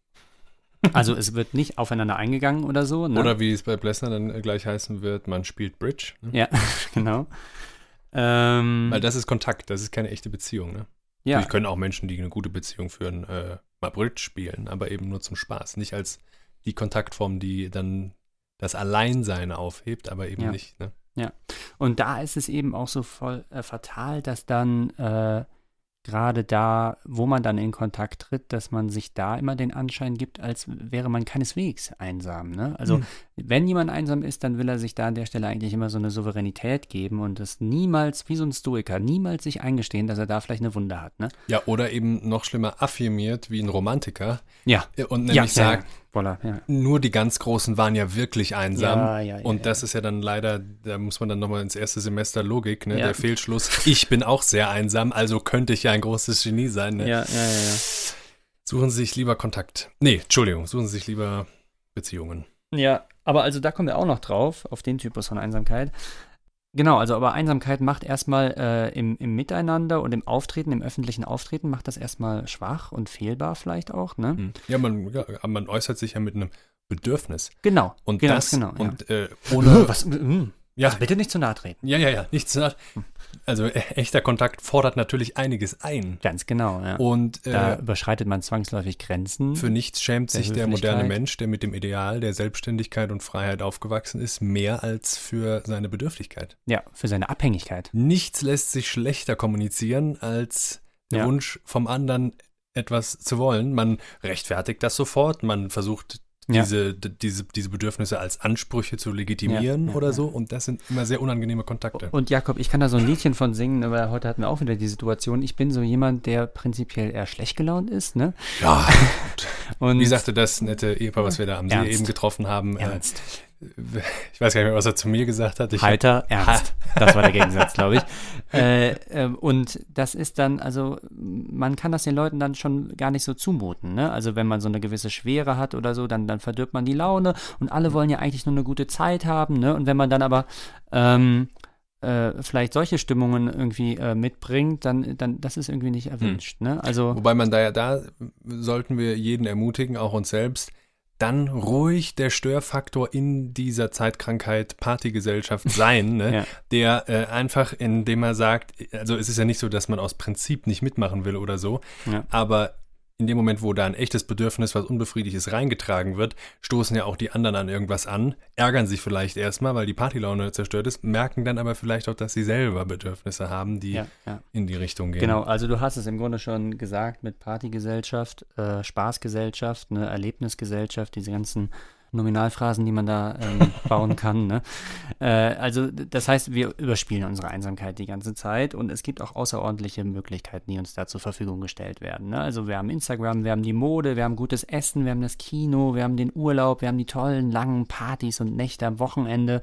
A: Also es wird nicht aufeinander eingegangen oder so. Ne?
B: Oder wie es bei Blessner dann gleich heißen wird, man spielt Bridge.
A: Ne? Ja, genau.
B: Ähm, Weil das ist Kontakt, das ist keine echte Beziehung. Ne? Ja. Natürlich können auch Menschen, die eine gute Beziehung führen, äh, mal Bridge spielen, aber eben nur zum Spaß. Nicht als die Kontaktform, die dann das Alleinsein aufhebt, aber eben
A: ja.
B: nicht. Ne?
A: Ja. Und da ist es eben auch so voll äh, fatal, dass dann äh, gerade da, wo man dann in Kontakt tritt, dass man sich da immer den Anschein gibt, als wäre man keineswegs einsam. Ne? Also mhm. wenn jemand einsam ist, dann will er sich da an der Stelle eigentlich immer so eine Souveränität geben und das niemals, wie so ein Stoiker, niemals sich eingestehen, dass er da vielleicht eine Wunde hat. Ne?
B: Ja, oder eben noch schlimmer affirmiert wie ein Romantiker.
A: Ja.
B: Und nämlich ja, sagt, ja, Voila, ja. Nur die ganz Großen waren ja wirklich einsam. Ja, ja, und das ist ja dann leider, da muss man dann nochmal ins erste Semester Logik, ne? der Fehlschluss. Ich bin auch sehr einsam, also könnte ich ja ein großes Genie sein. Ne?
A: Ja, ja, ja,
B: Suchen Sie sich lieber Kontakt. Nee, Entschuldigung, suchen Sie sich lieber Beziehungen.
A: Ja, aber also da kommen wir auch noch drauf, auf den Typus von Einsamkeit. Genau, also aber Einsamkeit macht erstmal äh, im, im Miteinander und im Auftreten, im öffentlichen Auftreten, macht das erstmal schwach und fehlbar vielleicht auch, ne? Hm.
B: Ja, man, ja, man äußert sich ja mit einem Bedürfnis.
A: Genau.
B: Und
A: genau,
B: das
A: genau,
B: und ja. äh, ohne.
A: Was, mm, ja. Also bitte nicht zu nahe treten.
B: Ja, ja, ja, nicht zu nahe. Also äh, echter Kontakt fordert natürlich einiges ein.
A: Ganz genau, ja.
B: Und
A: äh, da überschreitet man zwangsläufig Grenzen.
B: Für nichts schämt sich der moderne Mensch, der mit dem Ideal der Selbstständigkeit und Freiheit aufgewachsen ist, mehr als für seine Bedürftigkeit.
A: Ja, für seine Abhängigkeit.
B: Nichts lässt sich schlechter kommunizieren als der ja. Wunsch vom anderen etwas zu wollen. Man rechtfertigt das sofort, man versucht ja. diese, diese, diese Bedürfnisse als Ansprüche zu legitimieren ja, ja, oder so. Und das sind immer sehr unangenehme Kontakte.
A: Und Jakob, ich kann da so ein Liedchen von singen, weil heute hatten wir auch wieder die Situation, ich bin so jemand, der prinzipiell eher schlecht gelaunt ist, ne?
B: Ja. und Wie sagte das nette Ehepaar, was wir da am See eben getroffen haben?
A: Äh, Ernst.
B: Äh, ich weiß gar nicht mehr, was er zu mir gesagt hat. Ich
A: Halter, ernst. Das war der Gegensatz, glaube ich. Äh, äh, und das ist dann, also man kann das den Leuten dann schon gar nicht so zumuten. Ne? Also wenn man so eine gewisse Schwere hat oder so, dann, dann verdirbt man die Laune und alle wollen ja eigentlich nur eine gute Zeit haben. Ne? Und wenn man dann aber ähm, äh, vielleicht solche Stimmungen irgendwie äh, mitbringt, dann, dann das ist irgendwie nicht erwünscht. Hm. Ne? Also,
B: Wobei man da ja, da sollten wir jeden ermutigen, auch uns selbst, dann ruhig der Störfaktor in dieser Zeitkrankheit Partygesellschaft sein, ne? ja. der äh, einfach, indem er sagt, also es ist ja nicht so, dass man aus Prinzip nicht mitmachen will oder so, ja. aber in dem Moment, wo da ein echtes Bedürfnis, was unbefriedigt ist, reingetragen wird, stoßen ja auch die anderen an irgendwas an, ärgern sich vielleicht erstmal, weil die Partylaune zerstört ist, merken dann aber vielleicht auch, dass sie selber Bedürfnisse haben, die ja, ja. in die Richtung gehen.
A: Genau, also du hast es im Grunde schon gesagt mit Partygesellschaft, äh, Spaßgesellschaft, eine Erlebnisgesellschaft, diese ganzen Nominalphrasen, die man da ähm, bauen kann. Ne? Äh, also das heißt, wir überspielen unsere Einsamkeit die ganze Zeit und es gibt auch außerordentliche Möglichkeiten, die uns da zur Verfügung gestellt werden. Ne? Also wir haben Instagram, wir haben die Mode, wir haben gutes Essen, wir haben das Kino, wir haben den Urlaub, wir haben die tollen langen Partys und Nächte am Wochenende.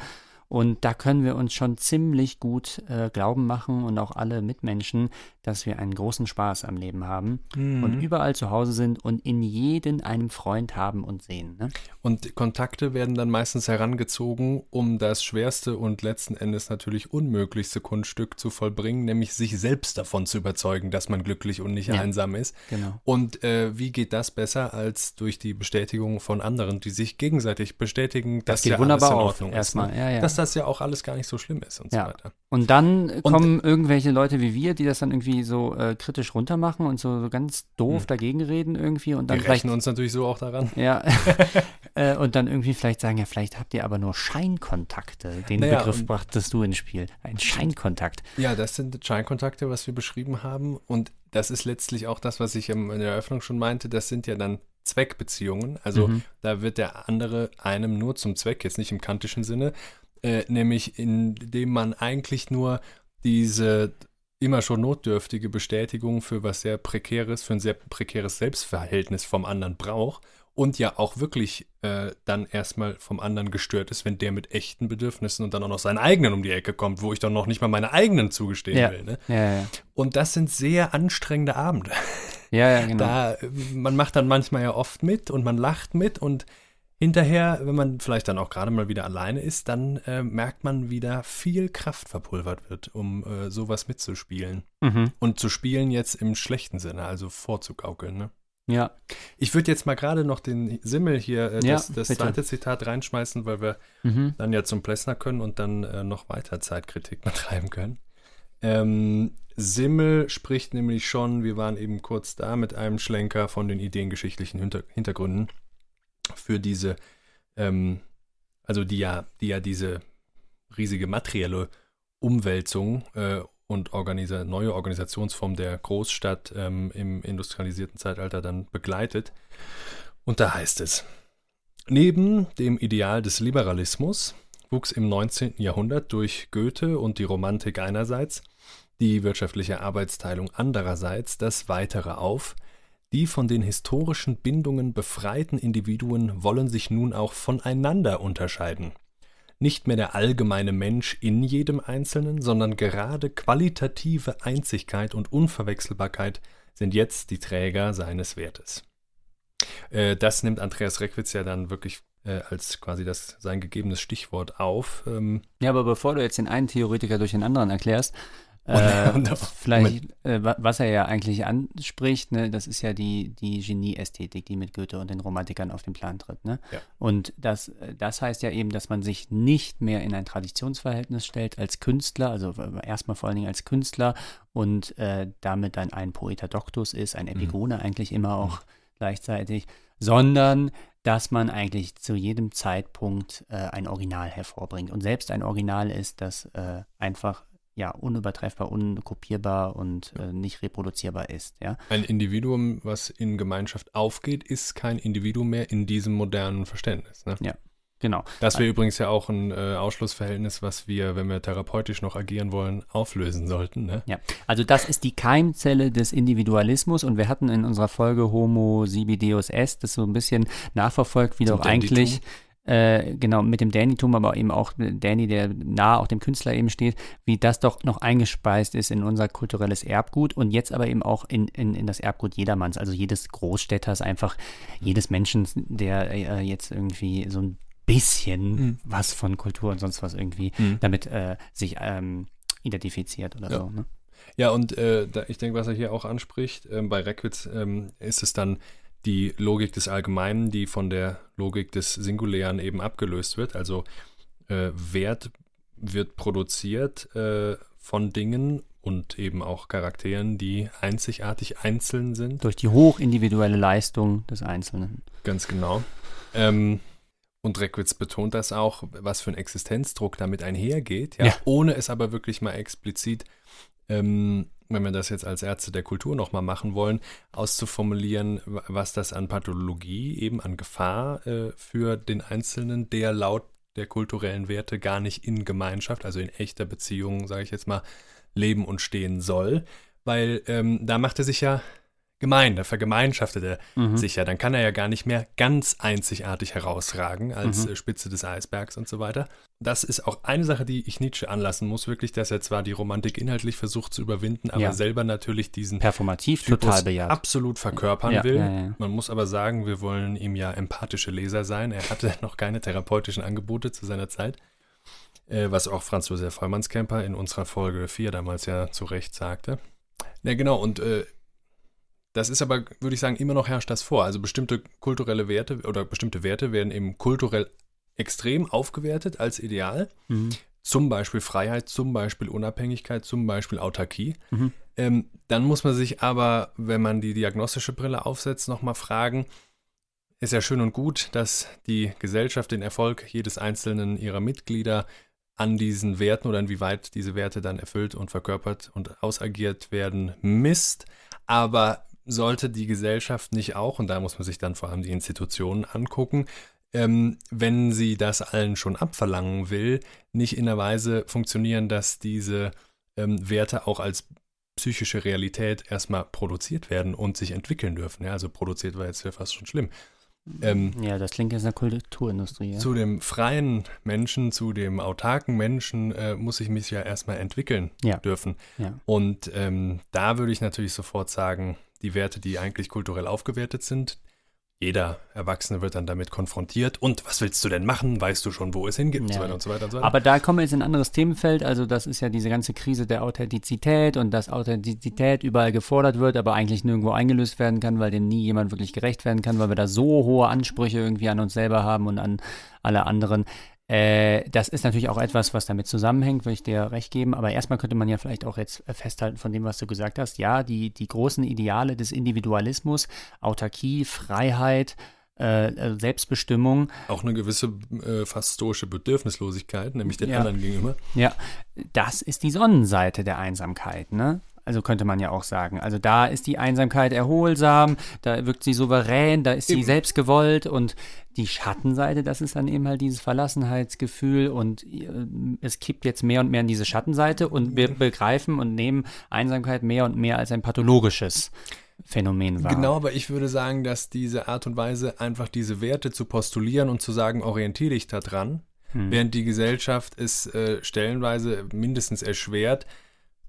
A: Und da können wir uns schon ziemlich gut äh, glauben machen und auch alle Mitmenschen, dass wir einen großen Spaß am Leben haben mhm. und überall zu Hause sind und in jeden einen Freund haben und sehen. Ne?
B: Und Kontakte werden dann meistens herangezogen, um das schwerste und letzten Endes natürlich unmöglichste Kunststück zu vollbringen, nämlich sich selbst davon zu überzeugen, dass man glücklich und nicht ja. einsam ist.
A: Genau.
B: Und äh, wie geht das besser als durch die Bestätigung von anderen, die sich gegenseitig bestätigen,
A: das
B: dass
A: geht
B: ja
A: wunderbar
B: alles
A: in Ordnung auf,
B: erstmal.
A: ist. Ne? Ja,
B: ja. Dass das ja auch alles gar nicht so schlimm ist und
A: ja.
B: so weiter.
A: Und dann und, kommen irgendwelche Leute wie wir, die das dann irgendwie so äh, kritisch runtermachen und so, so ganz doof hm. dagegen reden irgendwie und dann
B: wir rechnen uns natürlich so auch daran.
A: Ja. äh, und dann irgendwie vielleicht sagen, ja, vielleicht habt ihr aber nur Scheinkontakte. Den naja, Begriff brachtest du ins Spiel. Ein Scheinkontakt.
B: Ja, das sind Scheinkontakte, was wir beschrieben haben. Und das ist letztlich auch das, was ich in der Eröffnung schon meinte. Das sind ja dann Zweckbeziehungen. Also mhm. da wird der andere einem nur zum Zweck, jetzt nicht im kantischen Sinne, äh, nämlich indem man eigentlich nur diese immer schon notdürftige Bestätigung für was sehr prekäres, für ein sehr prekäres Selbstverhältnis vom anderen braucht und ja auch wirklich äh, dann erstmal vom anderen gestört ist, wenn der mit echten Bedürfnissen und dann auch noch seinen eigenen um die Ecke kommt, wo ich dann noch nicht mal meine eigenen zugestehen
A: Ja.
B: will. Ne?
A: Ja, ja.
B: Und das sind sehr anstrengende Abende.
A: Ja, ja, genau.
B: Da, man macht dann manchmal ja oft mit und man lacht mit und hinterher, wenn man vielleicht dann auch gerade mal wieder alleine ist, dann äh, merkt man, wie da viel Kraft verpulvert wird, um äh, sowas mitzuspielen.
A: mhm.
B: Und zu spielen jetzt im schlechten Sinne, also vorzugaukeln. Ne?
A: Ja,
B: Ich würde jetzt mal gerade noch den Simmel hier, äh,
A: Ja,
B: das, das
A: bitte.
B: zweite Zitat reinschmeißen, weil wir
A: mhm.
B: dann ja zum Plessner können und dann äh, noch weiter Zeitkritik betreiben können. Ähm, Simmel spricht nämlich schon, wir waren eben kurz da mit einem Schlenker von den ideengeschichtlichen Hinter Hintergründen für diese, ähm, also die ja, die ja diese riesige materielle Umwälzung äh, und organisa neue Organisationsform der Großstadt ähm, im industrialisierten Zeitalter dann begleitet. Und da heißt es, neben dem Ideal des Liberalismus wuchs im 19. Jahrhundert durch Goethe und die Romantik einerseits, die wirtschaftliche Arbeitsteilung andererseits das Weitere auf, die von den historischen Bindungen befreiten Individuen wollen sich nun auch voneinander unterscheiden. Nicht mehr der allgemeine Mensch in jedem Einzelnen, sondern gerade qualitative Einzigkeit und Unverwechselbarkeit sind jetzt die Träger seines Wertes. Äh, das nimmt Andreas Reckwitz ja dann wirklich äh, als quasi das sein gegebenes Stichwort auf. Ähm,
A: Ja, aber bevor du jetzt den einen Theoretiker durch den anderen erklärst, äh,
B: und-
A: vielleicht, äh, wa- was er ja eigentlich anspricht, ne, das ist ja die, die Genie-Ästhetik, die mit Goethe und den Romantikern auf den Plan tritt. Ne?
B: Ja.
A: Und das, äh, das heißt ja eben, dass man sich nicht mehr in ein Traditionsverhältnis stellt als Künstler, also äh, erstmal vor allen Dingen als Künstler und äh, damit dann ein Poeta Doctus ist, ein Epigone eigentlich immer auch gleichzeitig, sondern dass man eigentlich zu jedem Zeitpunkt äh, ein Original hervorbringt. Und selbst ein Original ist, das äh, einfach ja unübertreffbar, unkopierbar und äh, nicht reproduzierbar ist. Ja,
B: ein Individuum, was in Gemeinschaft aufgeht, ist kein Individuum mehr in diesem modernen Verständnis. Ne?
A: genau.
B: Das wäre übrigens ja auch ein äh, Ausschlussverhältnis, was wir, wenn wir therapeutisch noch agieren wollen, auflösen sollten. Ne?
A: Ja, also das ist die Keimzelle des Individualismus und wir hatten in unserer Folge Homo sibi deus est das so ein bisschen nachverfolgt, wie doch eigentlich äh, genau mit dem Dannytum, aber eben auch Danny, der nahe auch dem Künstler eben steht, wie das doch noch eingespeist ist in unser kulturelles Erbgut und jetzt aber eben auch in, in, in das Erbgut jedermanns, also jedes Großstädters, einfach jedes Menschen, der äh, jetzt irgendwie so ein bisschen
B: Mhm.
A: was von Kultur und sonst was irgendwie
B: Mhm.
A: damit äh, sich ähm, identifiziert oder
B: Ja.
A: so. Ne?
B: Ja, und äh, da, ich denke, was er hier auch anspricht, ähm, bei Reckwitz ähm, ist es dann die Logik des Allgemeinen, die von der Logik des Singulären eben abgelöst wird. Also äh, Wert wird produziert äh, von Dingen und eben auch Charakteren, die einzigartig einzeln sind.
A: Durch die hochindividuelle Leistung des Einzelnen.
B: Ganz genau. Ähm, und Reckwitz betont das auch, was für ein Existenzdruck damit einhergeht, ja,
A: Ja.
B: ohne es aber wirklich mal explizit, ähm, wenn wir das jetzt als Ärzte der Kultur nochmal machen wollen, auszuformulieren, wa- was das an Pathologie, eben an Gefahr äh, für den Einzelnen, der laut der kulturellen Werte gar nicht in Gemeinschaft, also in echter Beziehung, sage ich jetzt mal, leben und stehen soll. Weil ähm, da macht er sich ja gemein, da vergemeinschaftet er
A: Mhm.
B: sicher. Dann kann er ja gar nicht mehr ganz einzigartig herausragen als
A: Mhm.
B: äh, Spitze des Eisbergs und so weiter. Das ist auch eine Sache, die ich Nietzsche anlassen muss, wirklich, dass er zwar die Romantik inhaltlich versucht zu überwinden, aber
A: Ja.
B: selber natürlich diesen
A: Performativ
B: Typus
A: total bejaht.
B: absolut verkörpern
A: Ja,
B: will.
A: ja.
B: Man muss aber sagen, wir wollen ihm ja empathische Leser sein. Er hatte noch keine therapeutischen Angebote zu seiner Zeit, äh, was auch Franz Josef Vollmannskemper in unserer Folge 4 damals ja zu Recht sagte. Ja, genau, und äh, das ist aber, würde ich sagen, immer noch herrscht das vor. Also bestimmte kulturelle Werte oder bestimmte Werte werden eben kulturell extrem aufgewertet als Ideal.
A: Mhm.
B: Zum Beispiel Freiheit, zum Beispiel Unabhängigkeit, zum Beispiel Autarkie.
A: Mhm.
B: Ähm, dann muss man sich aber, wenn man die diagnostische Brille aufsetzt, nochmal fragen, ist ja schön und gut, dass die Gesellschaft den Erfolg jedes einzelnen ihrer Mitglieder an diesen Werten oder inwieweit diese Werte dann erfüllt und verkörpert und ausagiert werden, misst. Aber sollte die Gesellschaft nicht auch, und da muss man sich dann vor allem die Institutionen angucken, ähm, wenn sie das allen schon abverlangen will, nicht in der Weise funktionieren, dass diese ähm, Werte auch als psychische Realität erstmal produziert werden und sich entwickeln dürfen. Ja, also produziert war jetzt ja fast schon schlimm.
A: Ähm, ja, das klingt jetzt nach Kulturindustrie. Ja.
B: Zu dem freien Menschen, zu dem autarken Menschen äh, muss ich mich ja erstmal entwickeln ja. dürfen. Ja. Und ähm, da würde ich natürlich sofort sagen, die Werte, die eigentlich kulturell aufgewertet sind, jeder Erwachsene wird dann damit konfrontiert. Und was willst du denn machen? Weißt du schon, wo es hingeht? Und so weiter und so weiter und so weiter.
A: Aber da kommen wir jetzt in ein anderes Themenfeld. Also, das ist ja diese ganze Krise der Authentizität und dass Authentizität überall gefordert wird, aber eigentlich nirgendwo eingelöst werden kann, weil dem nie jemand wirklich gerecht werden kann, weil wir da so hohe Ansprüche irgendwie an uns selber haben und an alle anderen. Äh, das ist natürlich auch etwas, was damit zusammenhängt, würde ich dir recht geben. Aber erstmal könnte man ja vielleicht auch jetzt festhalten von dem, was du gesagt hast. Ja, die, die großen Ideale des Individualismus, Autarkie, Freiheit, äh, äh Selbstbestimmung.
B: Auch eine gewisse äh, fast stoische Bedürfnislosigkeit, nämlich den ja. anderen gegenüber.
A: Ja, das ist die Sonnenseite der Einsamkeit. Ne? Also könnte man ja auch sagen. Also da ist die Einsamkeit erholsam, da wirkt sie souverän, da ist sie selbstgewollt und die Schattenseite, das ist dann eben halt dieses Verlassenheitsgefühl und äh, es kippt jetzt mehr und mehr in diese Schattenseite und wir begreifen und nehmen Einsamkeit mehr und mehr als ein pathologisches Phänomen wahr.
B: Genau, aber ich würde sagen, dass diese Art und Weise, einfach diese Werte zu postulieren und zu sagen, orientiere dich daran, hm. während die Gesellschaft es äh, stellenweise mindestens erschwert,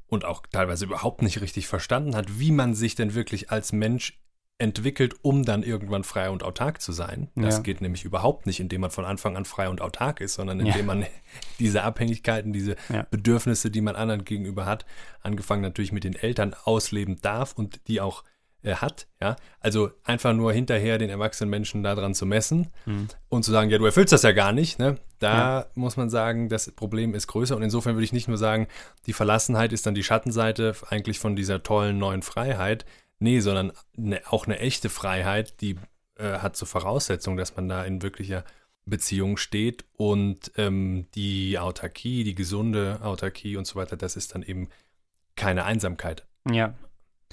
B: und auch teilweise überhaupt nicht richtig verstanden hat, wie man sich denn wirklich als Mensch entwickelt, um dann irgendwann frei und autark zu sein. Das ja. geht nämlich überhaupt nicht, indem man von Anfang an frei und autark ist, sondern indem ja. man diese Abhängigkeiten, diese ja. Bedürfnisse, die man anderen gegenüber hat, angefangen natürlich mit den Eltern ausleben darf und die auch äh, hat. Ja? Also einfach nur hinterher den erwachsenen Menschen daran zu messen mhm. und zu sagen, ja, du erfüllst das ja gar nicht. Ne? Da ja. muss man sagen, das Problem ist größer. Und insofern würde ich nicht nur sagen, die Verlassenheit ist dann die Schattenseite eigentlich von dieser tollen neuen Freiheit. Nee, sondern ne, auch eine echte Freiheit, die äh, hat zur Voraussetzung, dass man da in wirklicher Beziehung steht. Und ähm, die Autarkie, die gesunde Autarkie und so weiter, das ist dann eben keine Einsamkeit.
A: Ja,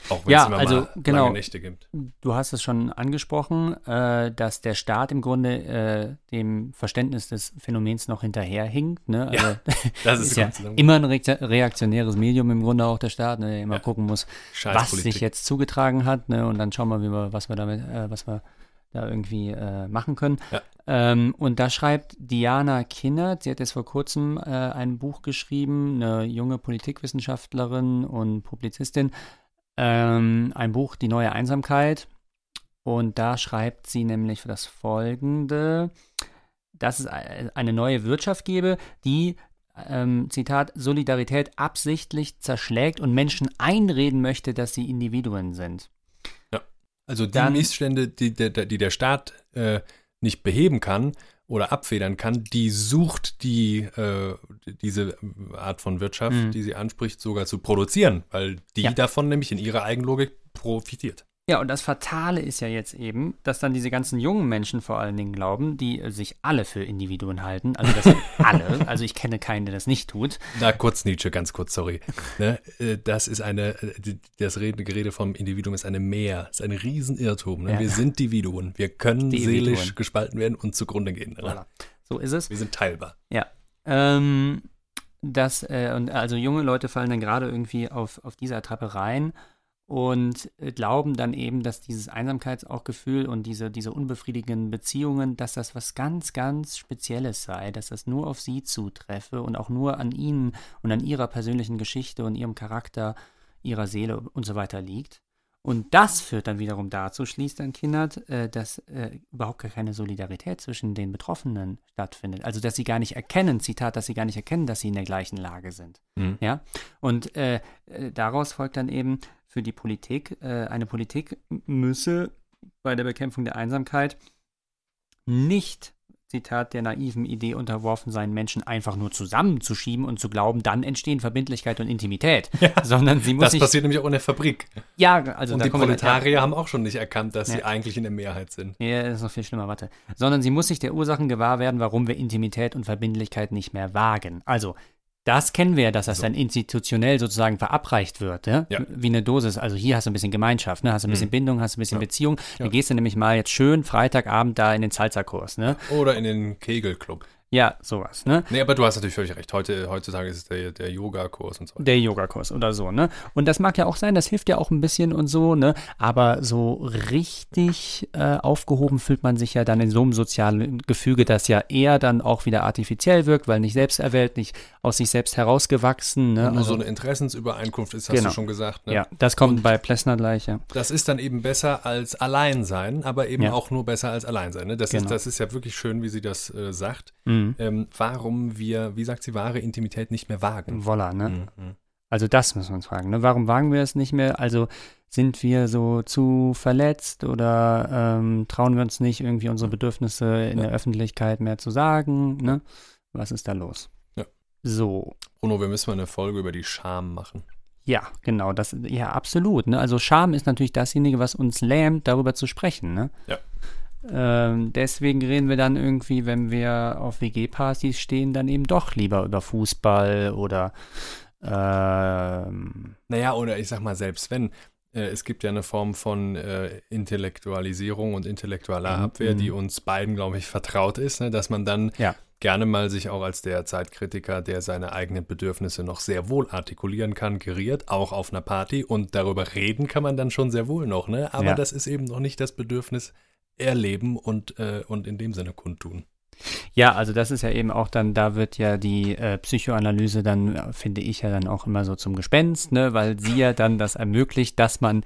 B: auch wenn ja, es immer also, mal genau, lange Nächte gibt.
A: Du hast es schon angesprochen, äh, dass der Staat im Grunde äh, dem Verständnis des Phänomens noch hinterherhinkt. Ne? Also, ja, das ist, ist ja immer ein reaktionäres Medium im Grunde auch der Staat, ne? der immer ja. gucken muss, was sich jetzt zugetragen hat. Ne? Und dann schauen wir, wie wir, was wir damit, äh, was wir da irgendwie äh, machen können. Ja. Ähm, und da schreibt Diana Kinnert, sie hat jetzt vor kurzem äh, ein Buch geschrieben, eine junge Politikwissenschaftlerin und Publizistin, ähm, ein Buch, Die neue Einsamkeit. Und da schreibt sie nämlich für das Folgende, dass es eine neue Wirtschaft gebe, die, ähm, Zitat, Solidarität absichtlich zerschlägt und Menschen einreden möchte, dass sie Individuen sind.
B: Ja, also die Dann, Missstände, die, die, die der Staat äh, nicht beheben kann, oder abfedern kann, die sucht die äh, diese Art von Wirtschaft, mhm. die sie anspricht, sogar zu produzieren, weil die ja. davon nämlich in ihrer Eigenlogik profitiert.
A: Ja, und das Fatale ist ja jetzt eben, dass dann diese ganzen jungen Menschen vor allen Dingen glauben, die sich alle für Individuen halten. Also das sind alle. Also ich kenne keinen, der das nicht tut.
B: Na, kurz Nietzsche, ganz kurz, sorry. Ne? Äh, das ist eine, das Gerede vom Individuum ist eine Mehr, ist ein Riesenirrtum. Ne? Ja. Wir sind Individuen. Wir können die seelisch Individuen. gespalten werden und zugrunde gehen. Ne? Voilà.
A: So ist es.
B: Wir sind teilbar.
A: Ja. Ähm, das, äh, und also junge Leute fallen dann gerade irgendwie auf, auf diese Attrappe rein und äh, glauben dann eben, dass dieses Einsamkeitsgefühl und diese, diese unbefriedigenden Beziehungen, dass das was ganz, ganz Spezielles sei, dass das nur auf sie zutreffe und auch nur an ihnen und an ihrer persönlichen Geschichte und ihrem Charakter, ihrer Seele und so weiter liegt. Und das führt dann wiederum dazu, schließt dann Kindert, äh, dass äh, überhaupt gar keine Solidarität zwischen den Betroffenen stattfindet. Also, dass sie gar nicht erkennen, Zitat, dass sie gar nicht erkennen, dass sie in der gleichen Lage sind. Mhm. Ja. Und äh, äh daraus folgt dann eben, für die Politik. Äh, eine Politik müsse bei der Bekämpfung der Einsamkeit nicht Zitat, der naiven Idee unterworfen sein, Menschen einfach nur zusammenzuschieben und zu glauben, dann entstehen Verbindlichkeit und Intimität. Ja, sondern sie muss
B: das passiert nämlich auch in der Fabrik.
A: Ja, also
B: und die Proletarier ja. haben auch schon nicht erkannt, dass ja. sie eigentlich in der Mehrheit sind.
A: Ja, das ist noch viel schlimmer, warte. Sondern sie muss sich der Ursachen gewahr werden, warum wir Intimität und Verbindlichkeit nicht mehr wagen. Also das kennen wir ja, dass das so. dann institutionell sozusagen verabreicht wird, ja? ja? wie eine Dosis. Also hier hast du ein bisschen Gemeinschaft, ne? hast du ein bisschen mhm. Bindung, hast du ein bisschen ja. Beziehung. Dann gehst du nämlich mal jetzt schön Freitagabend da in den Salzerkurs. Ne?
B: Oder in den Kegelclub.
A: Ja, sowas, ne?
B: Nee, aber du hast natürlich völlig recht. Heute, heutzutage ist es der, der Yoga-Kurs und so.
A: Der Yoga-Kurs oder so, ne? Und das mag ja auch sein, das hilft ja auch ein bisschen und so, ne? Aber so richtig äh, aufgehoben fühlt man sich ja dann in so einem sozialen Gefüge, das ja eher dann auch wieder artifiziell wirkt, weil nicht selbst erwählt, nicht aus sich selbst herausgewachsen, ne?
B: Nur also, so eine Interessensübereinkunft ist, hast genau. du schon gesagt, ne?
A: Ja, das kommt und bei Plessner gleich, ja.
B: Das ist dann eben besser als Alleinsein, aber eben ja. auch nur besser als Alleinsein, ne? Das, genau. ist, das ist ja wirklich schön, wie sie das äh, sagt. Mhm. Mhm. Ähm, warum wir, wie sagt sie, wahre Intimität nicht mehr wagen.
A: Voila, ne? Mhm. Also das müssen wir uns fragen. Ne? Warum wagen wir es nicht mehr? Also sind wir so zu verletzt oder ähm, trauen wir uns nicht, irgendwie unsere Bedürfnisse in ja. der Öffentlichkeit mehr zu sagen? Ne? Was ist da los?
B: Ja.
A: So.
B: Bruno, wir müssen mal eine Folge über die Scham machen.
A: Ja, genau, das, ja, absolut. Ne? Also Scham ist natürlich dasjenige, was uns lähmt, darüber zu sprechen. Ne?
B: Ja.
A: Ähm, deswegen reden wir dann irgendwie, wenn wir auf WG-Partys stehen, dann eben doch lieber über Fußball oder ähm,
B: Naja, oder ich sag mal, selbst wenn, äh, es gibt ja eine Form von äh, Intellektualisierung und intellektueller mhm. Abwehr, die uns beiden, glaube ich, vertraut ist, ne? dass man dann
A: ja.
B: gerne mal sich auch als der Zeitkritiker, der seine eigenen Bedürfnisse noch sehr wohl artikulieren kann, geriert, auch auf einer Party und darüber reden kann man dann schon sehr wohl noch, ne? Aber ja. das ist eben noch nicht das Bedürfnis erleben und, äh, und in dem Sinne kundtun.
A: Ja, also das ist ja eben auch dann, da wird ja die äh, Psychoanalyse dann, finde ich ja dann auch immer so zum Gespenst, ne, weil sie ja dann das ermöglicht, dass man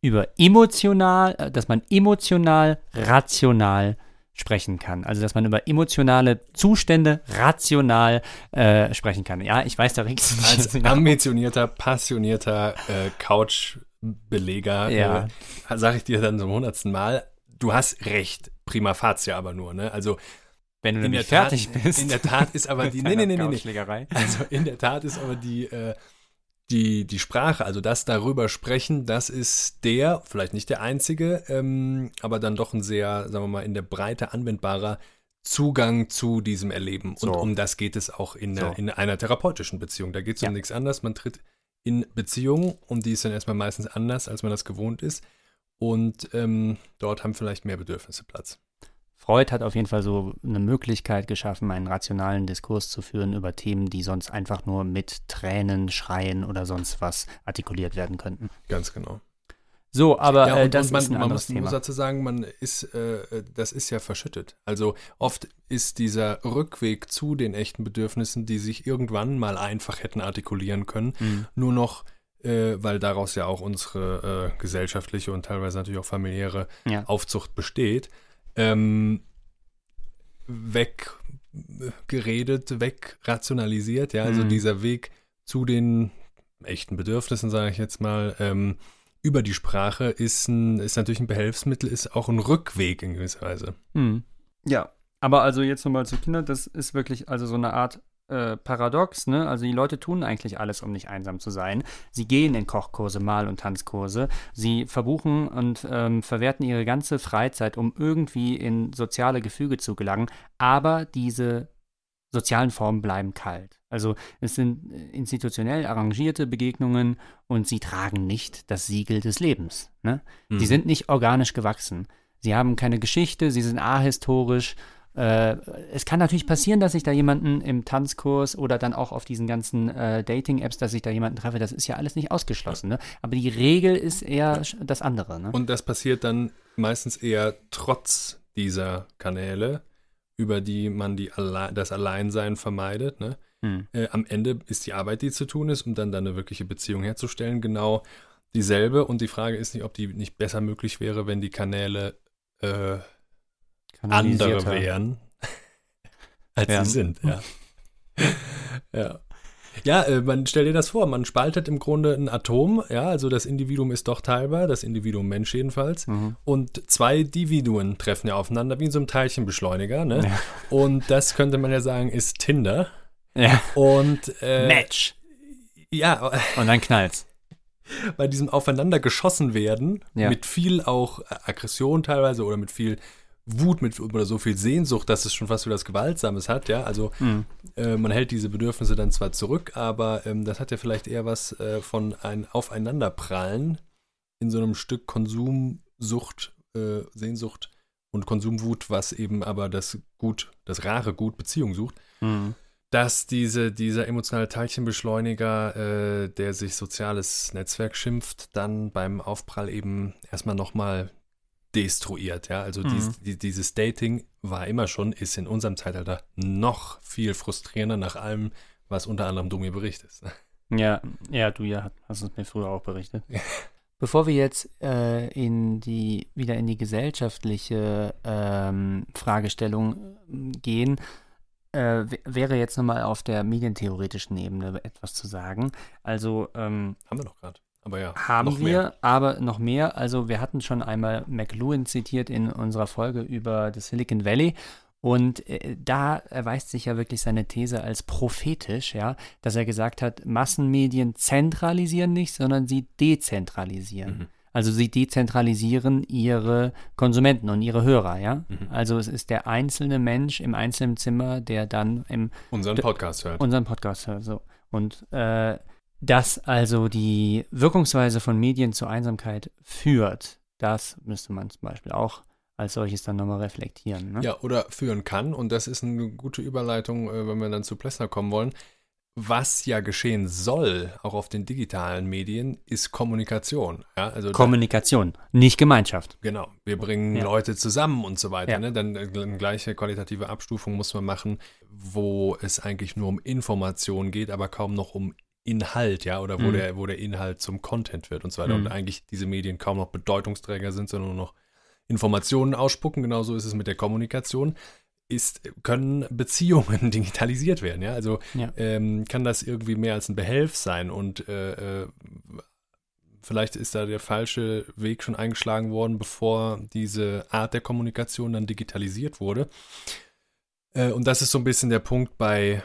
A: über emotional, äh, dass man emotional, rational sprechen kann. Also dass man über emotionale Zustände rational äh, sprechen kann. Ja, ich weiß, da regst
B: du Als ambitionierter, passionierter äh, Couchbeleger,
A: ja.
B: äh, sage ich dir dann zum hundertsten Mal, du hast recht, prima facie aber nur, ne? Also
A: wenn du nämlich fertig bist.
B: In der Tat ist aber die, nee, nee, nee, nee. Also in der Tat ist aber die, äh, die, die Sprache, also das darüber sprechen, das ist der, vielleicht nicht der einzige, ähm, aber dann doch ein sehr, sagen wir mal, in der Breite anwendbarer Zugang zu diesem Erleben. So. Und um das geht es auch in, so. in einer therapeutischen Beziehung. Da geht es ja. um nichts anderes. Man tritt in Beziehungen und die ist dann erstmal meistens anders, als man das gewohnt ist. Und ähm, dort haben vielleicht mehr Bedürfnisse Platz.
A: Freud hat auf jeden Fall so eine Möglichkeit geschaffen, einen rationalen Diskurs zu führen über Themen, die sonst einfach nur mit Tränen, Schreien oder sonst was artikuliert werden könnten.
B: Ganz genau.
A: So, aber
B: ja,
A: äh,
B: und,
A: das
B: und man,
A: ist ein
B: man
A: anderes
B: muss,
A: Thema.
B: muss dazu sagen, man ist, äh, das ist ja verschüttet. Also oft ist dieser Rückweg zu den echten Bedürfnissen, die sich irgendwann mal einfach hätten artikulieren können, mhm. nur noch äh, weil daraus ja auch unsere äh, gesellschaftliche und teilweise natürlich auch familiäre ja. Aufzucht besteht, ähm, weggeredet, wegrationalisiert, ja, also mhm. dieser Weg zu den echten Bedürfnissen, sage ich jetzt mal, ähm, über die Sprache ist, ein, ist natürlich ein Behelfsmittel, ist auch ein Rückweg in gewisser Weise.
A: Mhm. Ja, aber also jetzt nochmal zu Kindern, das ist wirklich also so eine Art äh, paradox, ne? Also die Leute tun eigentlich alles, um nicht einsam zu sein. Sie gehen in Kochkurse, Mal- und Tanzkurse. Sie verbuchen und ähm, verwerten ihre ganze Freizeit, um irgendwie in soziale Gefüge zu gelangen. Aber diese sozialen Formen bleiben kalt. Also es sind äh, institutionell arrangierte Begegnungen und sie tragen nicht das Siegel des Lebens. Ne? Mhm. Sie sind nicht organisch gewachsen. Sie haben keine Geschichte, sie sind ahistorisch äh, es kann natürlich passieren, dass ich da jemanden im Tanzkurs oder dann auch auf diesen ganzen äh, Dating-Apps, dass ich da jemanden treffe. Das ist ja alles nicht ausgeschlossen. Ne? Aber die Regel ist eher das andere. Ne?
B: Und das passiert dann meistens eher trotz dieser Kanäle, über die man die Alle das Alleinsein vermeidet. Ne? Hm. Äh, am Ende ist die Arbeit, die zu tun ist, um dann, dann eine wirkliche Beziehung herzustellen, genau dieselbe. Und die Frage ist nicht, ob die nicht besser möglich wäre, wenn die Kanäle äh, andere wären, als ja. sie sind, ja. ja. Ja, äh, man stell dir das vor, man spaltet im Grunde ein Atom, ja, also das Individuum ist doch teilbar, das Individuum Mensch jedenfalls, mhm. und zwei Dividuen treffen ja aufeinander wie in so einem Teilchenbeschleuniger, ne? Ja. Und das könnte man ja sagen, ist Tinder.
A: Ja.
B: Und
A: äh, Match.
B: Ja.
A: Und dann knallt's.
B: Bei diesem aufeinander geschossen werden, ja. mit viel auch Aggression teilweise oder mit viel Wut mit oder so viel Sehnsucht, dass es schon fast wieder was Gewaltsames hat, ja. Also mhm. äh, man hält diese Bedürfnisse dann zwar zurück, aber ähm, das hat ja vielleicht eher was äh, von ein Aufeinanderprallen in so einem Stück Konsumsucht, äh, Sehnsucht und Konsumwut, was eben aber das Gut, das rare Gut Beziehung sucht,
A: Mhm.
B: dass diese, dieser emotionale Teilchenbeschleuniger, äh, der sich soziales Netzwerk schimpft, dann beim Aufprall eben erstmal nochmal destruiert. Ja? Also
A: Mhm.
B: dies, die, dieses Dating war immer schon, ist in unserem Zeitalter noch viel frustrierender nach allem, was unter anderem du mir berichtest.
A: Ja, ja, du ja hast es mir früher auch berichtet. Bevor wir jetzt äh, in die wieder in die gesellschaftliche ähm, Fragestellung äh, gehen, äh, wäre jetzt nochmal auf der medientheoretischen Ebene etwas zu sagen. Also ähm,
B: Haben wir noch gerade. Aber ja,
A: haben
B: noch
A: wir,
B: mehr.
A: aber noch mehr. Also wir hatten schon einmal McLuhan zitiert in unserer Folge über das Silicon Valley. Und äh, da erweist sich ja wirklich seine These als prophetisch, ja, dass er gesagt hat, Massenmedien zentralisieren nicht, sondern sie dezentralisieren.
B: Mhm.
A: Also sie dezentralisieren ihre Konsumenten und ihre Hörer, ja.
B: Mhm.
A: Also es ist der einzelne Mensch im einzelnen Zimmer, der dann im
B: Unseren Podcast hört.
A: unseren Podcast hört. So. Und äh, dass also die Wirkungsweise von Medien zur Einsamkeit führt, das müsste man zum Beispiel auch als solches dann nochmal reflektieren. Ne?
B: Ja, oder führen kann. Und das ist eine gute Überleitung, äh, wenn wir dann zu Plessner kommen wollen. Was ja geschehen soll, auch auf den digitalen Medien, ist Kommunikation. Ja, also da-
A: Kommunikation, nicht Gemeinschaft.
B: Genau, wir bringen
A: Ja.
B: Leute zusammen und so weiter.
A: Ja.
B: Ne? Dann äh, eine gleiche qualitative Abstufung muss man machen, wo es eigentlich nur um Information geht, aber kaum noch um Inhalt, ja, oder wo,
A: Mhm.
B: der, wo der Inhalt zum Content wird und so weiter.
A: Mhm.
B: Und eigentlich diese Medien kaum noch Bedeutungsträger sind, sondern nur noch Informationen ausspucken. Genauso ist es mit der Kommunikation. Ist, können Beziehungen digitalisiert werden, ja? Also
A: Ja.
B: ähm, kann das irgendwie mehr als ein Behelf sein und äh, äh, vielleicht ist da der falsche Weg schon eingeschlagen worden, bevor diese Art der Kommunikation dann digitalisiert wurde. Äh, und das ist so ein bisschen der Punkt bei,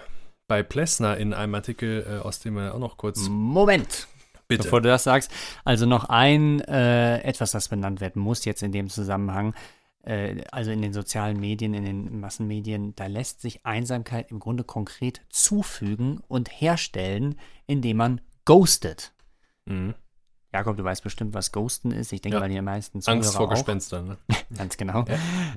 B: bei Plessner in einem Artikel, äh, aus dem wir auch noch kurz
A: Moment,
B: bitte.
A: bevor du das sagst. Also noch ein äh, etwas, das benannt werden muss jetzt in dem Zusammenhang. Äh, also in den sozialen Medien, in den Massenmedien, da lässt sich Einsamkeit im Grunde konkret zufügen und herstellen, indem man ghostet.
B: Mhm.
A: Jakob, du weißt bestimmt, was Ghosten ist. Ich denke
B: Ja.
A: mal, die meisten Zuhörer
B: Angst vor
A: auch.
B: Gespenstern. Ne?
A: Ganz genau.
B: Ja.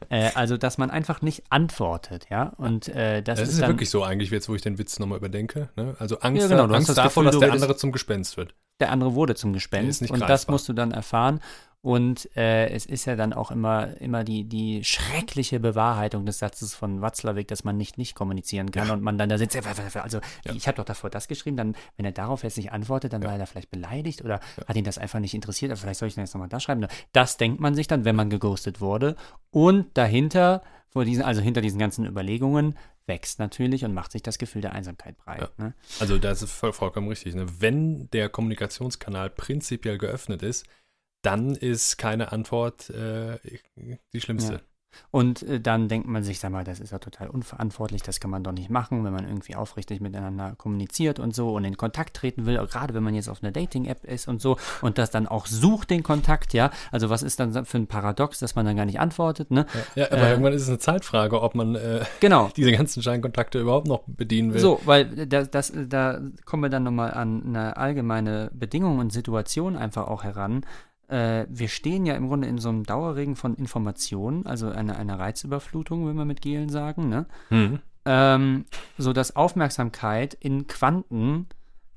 A: Äh, also, dass man einfach nicht antwortet, ja. Und äh, das,
B: Das,
A: ist
B: ist
A: dann,
B: wirklich so eigentlich, jetzt wo ich den Witz nochmal überdenke. Ne? Also Angst,
A: Ja, genau, du hast
B: Angst
A: das
B: davor,
A: Gefühl,
B: dass der andere zum Gespenst wird.
A: der andere wurde zum
B: Ist
A: Gespenst.
B: nicht
A: Und das
B: greifbar.
A: musst du dann erfahren. Und äh, es ist ja dann auch immer, immer die, die schreckliche Bewahrheitung des Satzes von Watzlawick, dass man nicht nicht kommunizieren kann
B: Ja.
A: und man dann da sitzt. Also,
B: Ja.
A: ich habe doch davor das geschrieben, dann, wenn er darauf jetzt nicht antwortet, dann
B: Ja.
A: war er da vielleicht beleidigt oder
B: Ja.
A: hat ihn das einfach nicht interessiert. Aber vielleicht soll ich dann jetzt nochmal das schreiben. Das denkt man sich dann, wenn man geghostet wurde. Und dahinter, vor diesen, also hinter diesen ganzen Überlegungen, wächst natürlich und macht sich das Gefühl der Einsamkeit breit. Ne?
B: Also das ist voll, vollkommen richtig. Ne? Wenn der Kommunikationskanal prinzipiell geöffnet ist, dann ist keine Antwort äh, die schlimmste.
A: Ja. Und äh, dann denkt man sich, sag mal, das ist ja total unverantwortlich, das kann man doch nicht machen, wenn man irgendwie aufrichtig miteinander kommuniziert und so und in Kontakt treten will, gerade wenn man jetzt auf einer Dating-App ist und so und das dann auch sucht, den Kontakt, ja. Also was ist dann für ein Paradox, dass man dann gar nicht antwortet, ne?
B: Ja, aber
A: Äh,
B: irgendwann ist es eine Zeitfrage, ob man äh,
A: Genau.
B: diese ganzen Scheinkontakte überhaupt noch bedienen will.
A: So, weil das, das, da kommen wir dann nochmal an eine allgemeine Bedingung und Situation einfach auch heran. Äh, wir stehen ja im Grunde in so einem Dauerregen von Informationen, also eine, eine Reizüberflutung, wenn wir mit Gelen sagen, ne?
B: Mhm.
A: ähm, so dass Aufmerksamkeit in Quanten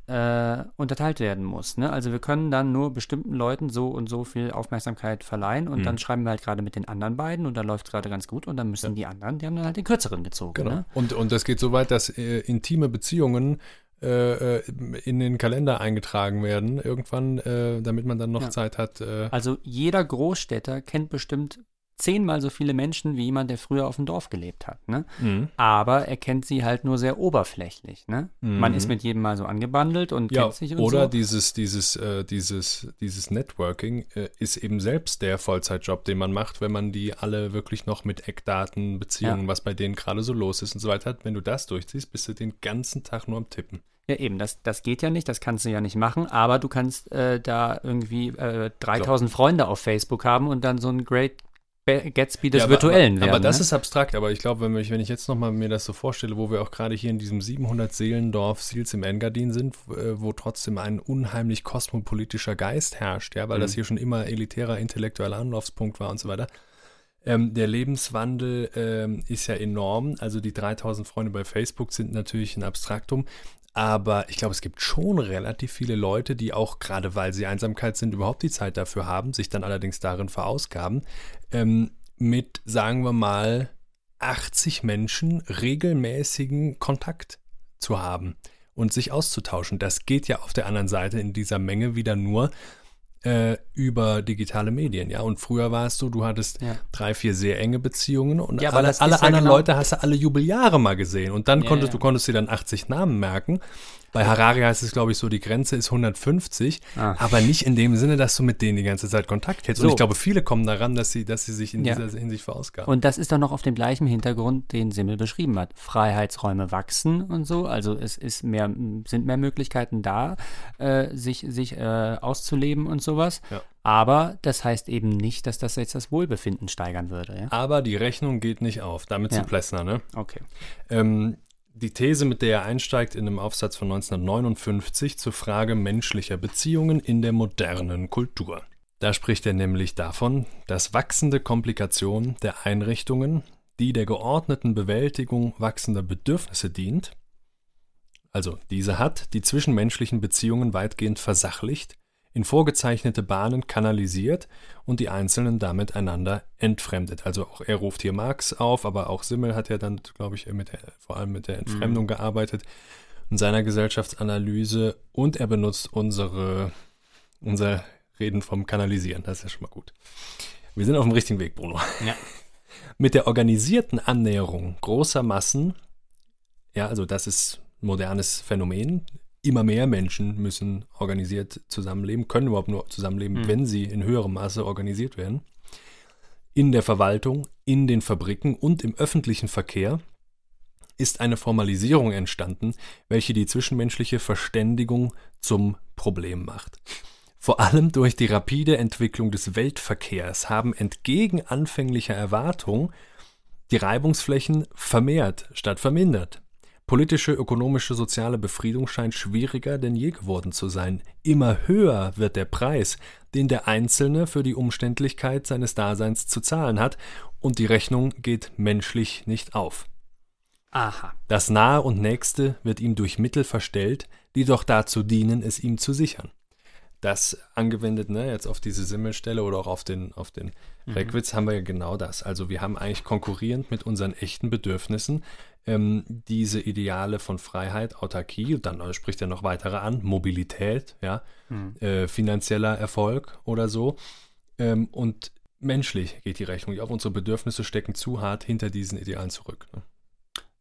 A: äh, unterteilt werden muss. Ne? Also wir können dann nur bestimmten Leuten so und so viel Aufmerksamkeit verleihen und
B: Mhm.
A: dann schreiben wir halt gerade mit den anderen beiden und da läuft es gerade ganz gut und dann müssen die anderen, die haben dann halt den kürzeren gezogen.
B: Genau.
A: Ne?
B: Und, und das geht so weit, dass äh, intime Beziehungen äh, äh, in den Kalender eingetragen werden, irgendwann, äh, damit man dann noch
A: Ja.
B: Zeit hat. Äh,
A: Also jeder Großstädter kennt bestimmt zehnmal so viele Menschen wie jemand, der früher auf dem Dorf gelebt hat. Ne?
B: mhm.
A: Aber er kennt sie halt nur sehr oberflächlich. Ne? Man
B: Mhm.
A: ist mit jedem mal so angebandelt und
B: Ja,
A: kennt sich und
B: oder
A: so.
B: dieses, dieses, äh, dieses, dieses Networking äh, ist eben selbst der Vollzeitjob, den man macht, wenn man die alle wirklich noch mit Eckdaten, Beziehungen, was bei denen gerade so los ist und so weiter hat. Wenn du das durchziehst, bist du den ganzen Tag nur am Tippen.
A: Ja, eben, das, das geht ja nicht, das kannst du ja nicht machen, aber du kannst äh, da irgendwie äh, 3000 Freunde auf Facebook haben und dann so ein Great Gatsby des
B: Ja, aber-
A: Virtuellen
B: aber,
A: werden.
B: Aber das
A: ne?
B: ist abstrakt, aber ich glaube, wenn, ich- wenn ich jetzt nochmal mir das so vorstelle, wo wir auch gerade hier in diesem 700-Seelendorf Sils im Engadin sind, wo, äh, wo trotzdem ein unheimlich kosmopolitischer Geist herrscht, ja, weil
A: Mhm.
B: das hier schon immer elitärer intellektueller Anlaufspunkt war und so weiter. Ähm, der Lebenswandel ähm, ist ja enorm. Also die 3000 Freunde bei Facebook sind natürlich ein Abstraktum. Aber ich glaube, es gibt schon relativ viele Leute, die auch gerade weil sie Einsamkeit sind, überhaupt die Zeit dafür haben, sich dann allerdings darin verausgaben, ähm, mit, sagen wir mal, 80 Menschen regelmäßigen Kontakt zu haben und sich auszutauschen. Das geht ja auf der anderen Seite in dieser Menge wieder nur, äh, über digitale Medien, ja. Und früher war es so, du hattest ja. drei, vier sehr enge Beziehungen und ja, alle, alle anderen genau Leute hast du alle Jubeljahre mal gesehen. Und dann konntest du konntest dir dann 80 Namen merken. Bei Harari heißt es, glaube ich, so, die Grenze ist 150, ah. aber nicht in dem Sinne, dass du mit denen die ganze Zeit Kontakt hältst. So. Und ich glaube, viele kommen daran, dass sie, dass sie sich in ja. dieser Hinsicht verausgaben.
A: Und das ist doch noch auf dem gleichen Hintergrund, den Simmel beschrieben hat. Freiheitsräume wachsen und so, also es ist mehr, sind mehr Möglichkeiten da, äh, sich, sich äh, auszuleben und sowas. Ja. Aber das heißt eben nicht, dass das jetzt das Wohlbefinden steigern würde. Ja?
B: Aber die Rechnung geht nicht auf. Damit ja. zu Plessner, ne?
A: Okay.
B: Ähm, die These, mit der er einsteigt in einem Aufsatz von 1959 zur Frage menschlicher Beziehungen in der modernen Kultur. Da spricht er nämlich davon, dass wachsende Komplikation der Einrichtungen, die der geordneten Bewältigung wachsender Bedürfnisse dient, also diese hat die zwischenmenschlichen Beziehungen weitgehend versachlicht in vorgezeichnete Bahnen kanalisiert und die Einzelnen damit einander entfremdet. Also auch er ruft hier Marx auf, aber auch Simmel hat ja dann, glaube ich, mit der, vor allem mit der. Entfremdung mhm. gearbeitet in seiner Gesellschaftsanalyse und er benutzt unsere, unser Reden vom Kanalisieren. Das ist ja schon mal gut. Wir sind auf dem richtigen Weg, Bruno.
A: Ja.
B: Mit der organisierten Annäherung großer Massen, ja, also das ist ein modernes Phänomen, immer mehr Menschen müssen organisiert zusammenleben, können überhaupt nur zusammenleben, mhm. wenn sie in höherem Maße organisiert werden. In der Verwaltung, in den Fabriken und im öffentlichen Verkehr ist eine Formalisierung entstanden, welche die zwischenmenschliche Verständigung zum Problem macht. Vor allem durch die rapide Entwicklung des Weltverkehrs haben entgegen anfänglicher Erwartung die Reibungsflächen vermehrt statt vermindert. Politische, ökonomische, soziale Befriedung scheint schwieriger denn je geworden zu sein. Immer höher wird der Preis, den der Einzelne für die Umständlichkeit seines Daseins zu zahlen hat, und die Rechnung geht menschlich nicht auf.
A: Aha.
B: Das Nahe und Nächste wird ihm durch Mittel verstellt, die doch dazu dienen, es ihm zu sichern. Das angewendet, ne, jetzt auf diese Simmelstelle oder auch auf den, auf den mhm. Reckwitz haben wir ja genau das. Also wir haben eigentlich konkurrierend mit unseren echten Bedürfnissen ähm, diese Ideale von Freiheit, Autarkie, dann äh, spricht er noch weitere an, Mobilität, ja, mhm. äh, finanzieller Erfolg oder so. Ähm, und menschlich geht die Rechnung nicht auf. Unsere Bedürfnisse stecken zu hart hinter diesen Idealen zurück. Ne?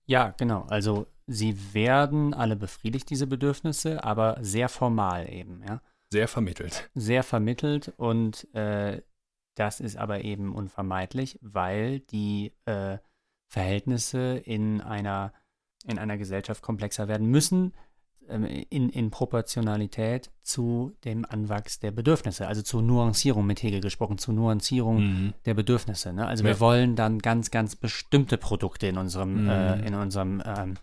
A: Ja, genau. Also sie werden alle befriedigt, diese Bedürfnisse, aber sehr formal eben, ja.
B: Sehr vermittelt.
A: Sehr vermittelt und äh, das ist aber eben unvermeidlich, weil die äh, Verhältnisse in einer, in einer Gesellschaft komplexer werden müssen, ähm, in, in Proportionalität zu dem Anwachs der Bedürfnisse, also zur Nuancierung, mit Hegel gesprochen, zur Nuancierung mhm. der Bedürfnisse. Ne? Also ja. wir wollen dann ganz, ganz bestimmte Produkte in unserem, mhm. äh, in unserem ähm,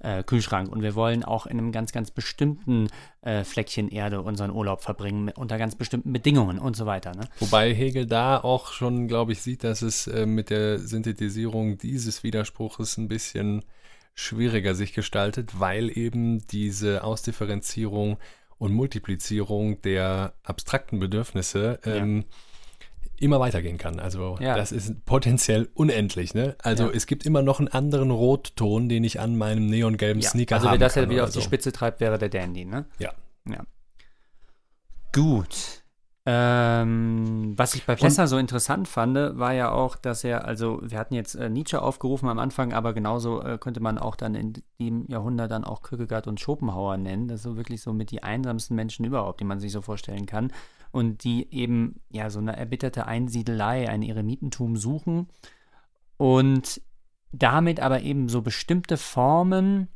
A: äh, Kühlschrank. Und wir wollen auch in einem ganz, ganz bestimmten äh, Fleckchen Erde unseren Urlaub verbringen, unter ganz bestimmten Bedingungen und so weiter. Ne?
B: Wobei Hegel da auch schon, glaube ich, sieht, dass es äh, mit der Synthetisierung dieses Widerspruches ein bisschen schwieriger sich gestaltet, weil eben diese Ausdifferenzierung und Multiplizierung der abstrakten Bedürfnisse ähm, ja immer weitergehen kann. Also ja. das ist potenziell unendlich. Ne? Also ja. es gibt immer noch einen anderen Rotton, den ich an meinem neongelben ja. Sneaker habe.
A: Also wer das ja wieder auf so. die Spitze treibt, wäre der Dandy, ne?
B: Ja.
A: ja. Gut. Ähm, was ich bei Plessner so interessant fand, war ja auch, dass er, also wir hatten jetzt äh, Nietzsche aufgerufen am Anfang, aber genauso äh, könnte man auch dann in dem Jahrhundert dann auch Kierkegaard und Schopenhauer nennen. Das so wirklich so mit die einsamsten Menschen überhaupt, die man sich so vorstellen kann und die eben ja so eine erbitterte Einsiedelei, ein Eremitentum suchen und damit aber eben so bestimmte Formen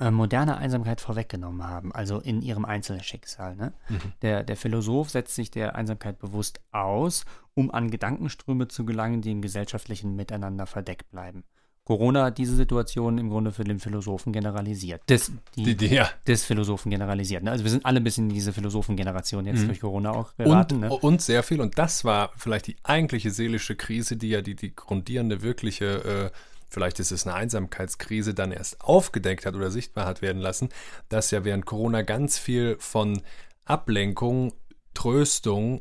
A: äh, moderner Einsamkeit vorweggenommen haben, also in ihrem einzelnen Schicksal. Ne? Mhm. Der, der Philosoph setzt sich der Einsamkeit bewusst aus, um an Gedankenströme zu gelangen, die im gesellschaftlichen Miteinander verdeckt bleiben. Corona hat diese Situation im Grunde für den Philosophen generalisiert. Des, die,
B: Die, ja.
A: des Philosophen generalisiert. Ne? Also wir sind alle ein bisschen in diese Philosophengeneration jetzt
B: Mhm.
A: durch Corona auch
B: Und,
A: geraten. ne?
B: und sehr viel. Und das war vielleicht die eigentliche seelische Krise, die ja die, die grundierende, wirkliche, äh, vielleicht ist es eine Einsamkeitskrise, dann erst aufgedeckt hat oder sichtbar hat werden lassen, dass ja während Corona ganz viel von Ablenkung, Tröstung,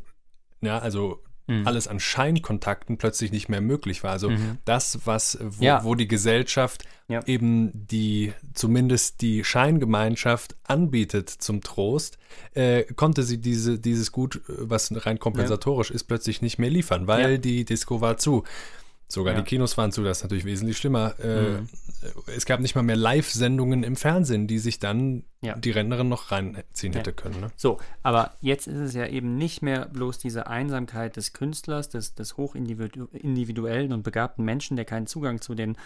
B: ja, also
A: Mhm.
B: alles an Scheinkontakten plötzlich nicht mehr möglich war. Also
A: Mhm.
B: das, was, wo,
A: Ja.
B: wo die Gesellschaft
A: Ja.
B: eben die, zumindest die Scheingemeinschaft anbietet zum Trost, äh, konnte sie diese, dieses Gut, äh, was rein kompensatorisch ist, plötzlich nicht mehr liefern, weil
A: Ja.
B: die Disco war zu. Sogar
A: Ja.
B: die Kinos waren zu, das ist natürlich wesentlich schlimmer. Äh,
A: Mhm.
B: Es gab nicht mal mehr Live-Sendungen im Fernsehen, die sich dann
A: Ja.
B: die Rentnerin noch reinziehen
A: Ja.
B: hätte können. Ne?
A: So, aber jetzt ist es ja eben nicht mehr bloß diese Einsamkeit des Künstlers, des, des hochindividuellen und begabten Menschen, der keinen Zugang zu den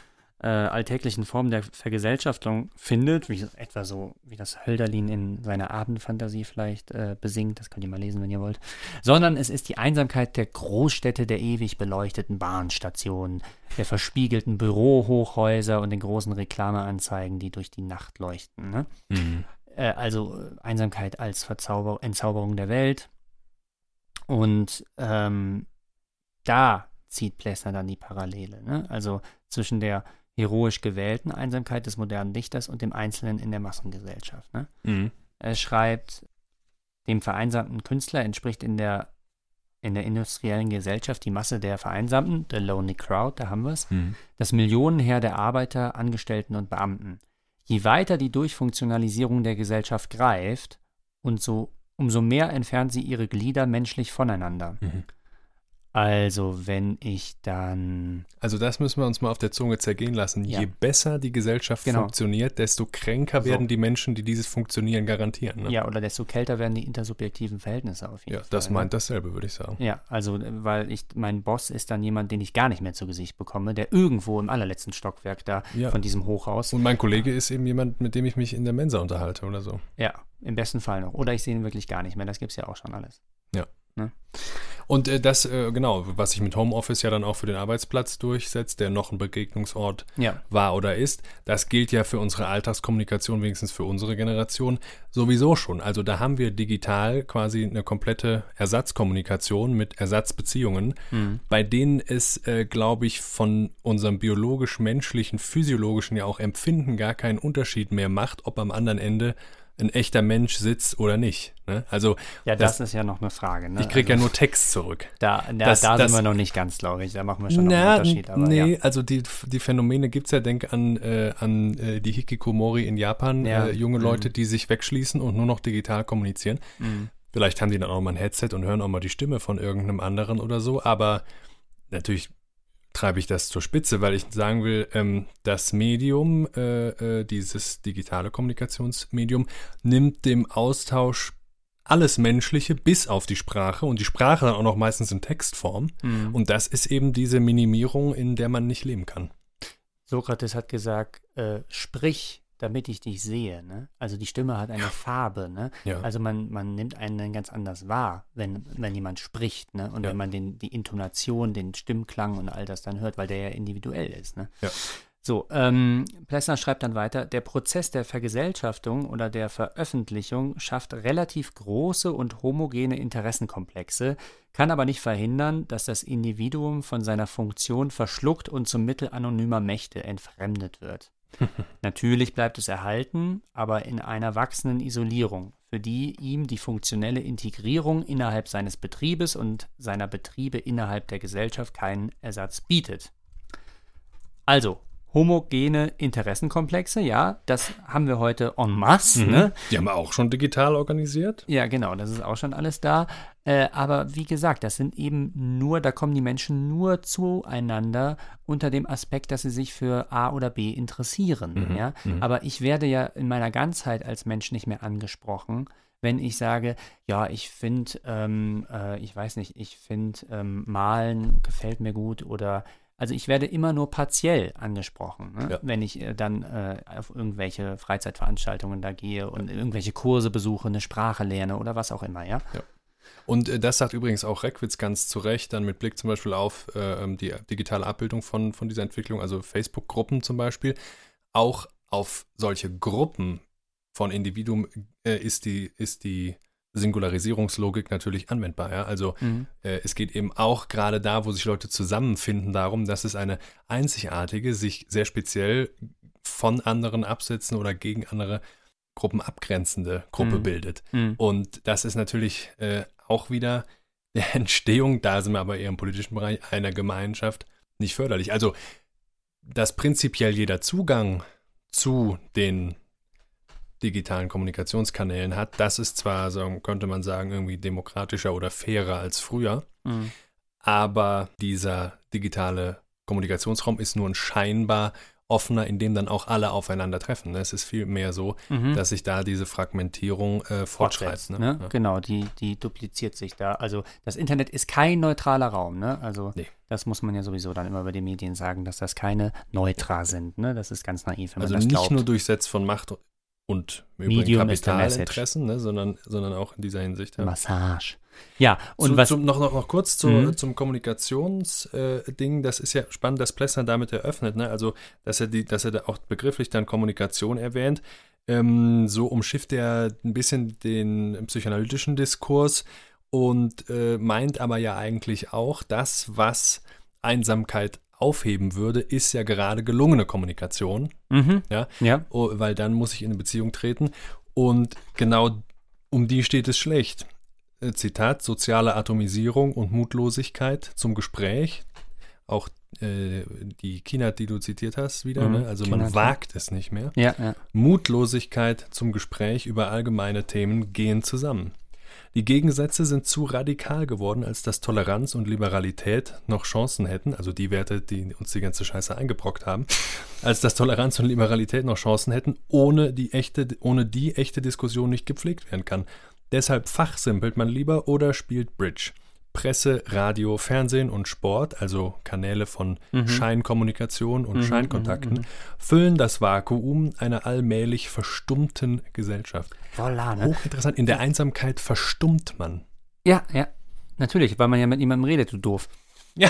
A: äh, alltäglichen Formen der Vergesellschaftung findet, wie etwa so, wie das Hölderlin in seiner Abendfantasie vielleicht äh, besingt, das könnt ihr mal lesen, wenn ihr wollt, sondern es ist die Einsamkeit der Großstädte, der ewig beleuchteten Bahnstationen, der verspiegelten Bürohochhäuser und den großen Reklameanzeigen, die durch die Nacht leuchten. Ne? äh, also äh, Einsamkeit als Verzauber Entzauberung der Welt. Und ähm, da zieht Plessner dann die Parallele, ne? also zwischen der heroisch gewählten Einsamkeit des modernen Dichters und dem Einzelnen in der Massengesellschaft. Ne?
B: Mhm.
A: Er schreibt, dem vereinsamten Künstler entspricht in der, in der industriellen Gesellschaft die Masse der Vereinsamten, the lonely crowd, da haben wir es,
B: Mhm.
A: das Millionenheer der Arbeiter, Angestellten und Beamten. Je weiter die Durchfunktionalisierung der Gesellschaft greift, und so, umso mehr entfernt sie ihre Glieder menschlich voneinander.
B: Mhm.
A: Also, wenn ich dann.
B: Also das müssen wir uns mal auf der Zunge zergehen lassen.
A: Ja.
B: Je besser die Gesellschaft
A: Genau.
B: funktioniert, desto kränker
A: So.
B: werden die Menschen, die dieses Funktionieren garantieren. Ne?
A: Ja, oder desto kälter werden die intersubjektiven Verhältnisse auf jeden
B: Ja,
A: Fall.
B: das
A: ne?
B: meint dasselbe, würde ich sagen.
A: Ja, also, äh, weil ich, mein Boss ist dann jemand, den ich gar nicht mehr zu Gesicht bekomme, der irgendwo im allerletzten Stockwerk da
B: Ja.
A: von diesem Hochhaus.
B: Und mein Kollege ist eben jemand, mit dem ich mich in der Mensa unterhalte oder so.
A: Ja, im besten Fall noch. Oder ich sehe ihn wirklich gar nicht mehr. Das gibt es ja auch schon alles.
B: Und äh, das, äh, genau, was sich mit Homeoffice ja dann auch für den Arbeitsplatz durchsetzt, der noch ein Begegnungsort
A: Ja,
B: war oder ist, das gilt ja für unsere Alltagskommunikation, wenigstens für unsere Generation, sowieso schon. Also da haben wir digital quasi eine komplette Ersatzkommunikation mit Ersatzbeziehungen,
A: Mhm.
B: bei denen es, äh, glaube ich, von unserem biologisch-menschlichen, physiologischen ja auch Empfinden gar keinen Unterschied mehr macht, ob am anderen Ende ein echter Mensch sitzt oder nicht. Ne? Also
A: ja das,
B: Das-
A: ist ja noch eine Frage. Ne?
B: ich kriege
A: also,
B: ja nur Text zurück.
A: Da, da,
B: das-
A: da
B: das-
A: sind wir noch nicht ganz, glaube ich. Da machen wir schon noch einen
B: Na,
A: Unterschied. Aber
B: nee,
A: ja.
B: also die, die Phänomene gibt es ja, denk an, äh, an äh, die Hikikomori in Japan,
A: Ja.
B: äh, junge
A: Mhm.
B: Leute, die sich wegschließen und nur noch digital kommunizieren.
A: Mhm.
B: Vielleicht haben die dann auch mal ein Headset und hören auch mal die Stimme von irgendeinem anderen oder so, aber natürlich treibe ich das zur Spitze, weil ich sagen will, ähm, das Medium, äh, äh, dieses digitale Kommunikationsmedium, nimmt dem Austausch alles Menschliche bis auf die Sprache und die Sprache dann auch noch meistens in Textform.
A: Mhm.
B: Und das ist eben diese Minimierung, in der man nicht leben kann.
A: Sokrates hat gesagt, äh, sprich, damit ich dich sehe. Ne? Also die Stimme hat eine Farbe. Ne?
B: Ja.
A: Also man, man nimmt einen ganz anders wahr, wenn, wenn jemand spricht. Ne? Und
B: Ja.
A: wenn man den, die Intonation, den Stimmklang und all das dann hört, weil der ja individuell ist. Ne?
B: Ja.
A: So, ähm, Plessner schreibt dann weiter, der Prozess der Vergesellschaftung oder der Veröffentlichung schafft relativ große und homogene Interessenkomplexe, kann aber nicht verhindern, dass das Individuum von seiner Funktion verschluckt und zum Mittel anonymer Mächte entfremdet wird. Natürlich bleibt es erhalten, aber in einer wachsenden Isolierung, für die ihm die funktionelle Integrierung innerhalb seines Betriebes und seiner Betriebe innerhalb der Gesellschaft keinen Ersatz bietet. Also, homogene Interessenkomplexe, ja, das haben wir heute en masse, ne?
B: Die haben wir auch schon digital organisiert.
A: Ja, genau, das ist auch schon alles da. Äh, aber wie gesagt, das sind eben nur, da kommen die Menschen nur zueinander unter dem Aspekt, dass sie sich für A oder B interessieren.
B: Mhm,
A: Ja?
B: mhm.
A: Aber ich werde ja in meiner Ganzheit als Mensch nicht mehr angesprochen, wenn ich sage, ja, ich finde, ähm, äh, ich weiß nicht, ich finde, ähm, Malen gefällt mir gut oder also ich werde immer nur partiell angesprochen, ne?
B: Ja.
A: wenn ich äh, dann äh, auf irgendwelche Freizeitveranstaltungen da gehe und irgendwelche Kurse besuche, eine Sprache lerne oder was auch immer, ja.
B: Ja. Und äh, das sagt übrigens auch Reckwitz ganz zu Recht, dann mit Blick zum Beispiel auf äh, ähm, die digitale Abbildung von, von dieser Entwicklung, also Facebook-Gruppen zum Beispiel. Auch auf solche Gruppen von Individuen äh, ist, die, ist die Singularisierungslogik natürlich anwendbar. Ja? Also mhm. äh, es geht eben auch gerade da, wo sich Leute zusammenfinden, darum, dass es eine einzigartige, sich sehr speziell von anderen absetzen oder gegen andere Gruppen abgrenzende Gruppe mhm. bildet. Mhm. Und das ist natürlich äh, auch wieder der Entstehung, da sind wir aber eher im politischen Bereich, einer Gemeinschaft nicht förderlich. Also, dass prinzipiell jeder Zugang zu den digitalen Kommunikationskanälen hat, das ist zwar, so könnte man sagen, irgendwie demokratischer oder fairer als früher, mhm. aber dieser digitale Kommunikationsraum ist nur ein scheinbar offener, in dem dann auch alle aufeinandertreffen. Ne? Es ist viel mehr so, mhm. dass sich da diese Fragmentierung äh, fortschreibt. Ne?
A: Ne? Ja. Genau, die, die dupliziert sich da. Also das Internet ist kein neutraler Raum. Ne? Also nee. das muss man ja sowieso dann immer bei den Medien sagen, dass das keine Neutra sind. Ne? Das ist ganz naiv,
B: wenn also man das nicht nur durchsetzt von Macht und
A: Medium
B: Kapitalinteressen, ne? sondern, sondern auch in dieser Hinsicht.
A: Ja. Massage. Ja,
B: und zu, was. Zum, noch, noch, noch kurz zu, mhm. zum Kommunikationsding. Äh, das ist ja spannend, dass Plessner damit eröffnet. Ne? Also, dass er, die, dass er da auch begrifflich dann Kommunikation erwähnt. Ähm, so umschifft er ein bisschen den psychoanalytischen Diskurs und äh, meint aber ja eigentlich auch, das, was Einsamkeit aufheben würde, ist ja gerade gelungene Kommunikation.
A: Mhm.
B: Ja? ja. Oh, weil dann muss ich in eine Beziehung treten. Und genau um die steht es schlecht. Äh, Zitat, soziale Atomisierung und Mutlosigkeit zum Gespräch. Auch äh, die China, die du zitiert hast, wieder. Mhm, ne? Also Kinat, man wagt es nicht mehr.
A: Ja, ja.
B: Mutlosigkeit zum Gespräch über allgemeine Themen gehen zusammen. Die Gegensätze sind zu radikal geworden, als dass Toleranz und Liberalität noch Chancen hätten, also die Werte, die uns die ganze Scheiße eingebrockt haben, als dass Toleranz und Liberalität noch Chancen hätten, ohne die echte, ohne die echte Diskussion nicht gepflegt werden kann. Deshalb fachsimpelt man lieber oder spielt Bridge. Presse, Radio, Fernsehen und Sport, also Kanäle von mhm. Scheinkommunikation und mhm, Scheinkontakten, mhm, mhm. füllen das Vakuum einer allmählich verstummten Gesellschaft.
A: Voilà, ne?
B: Hochinteressant. In der Einsamkeit verstummt man.
A: Ja, ja. Natürlich, weil man ja mit niemandem redet, du doof.
B: Ja.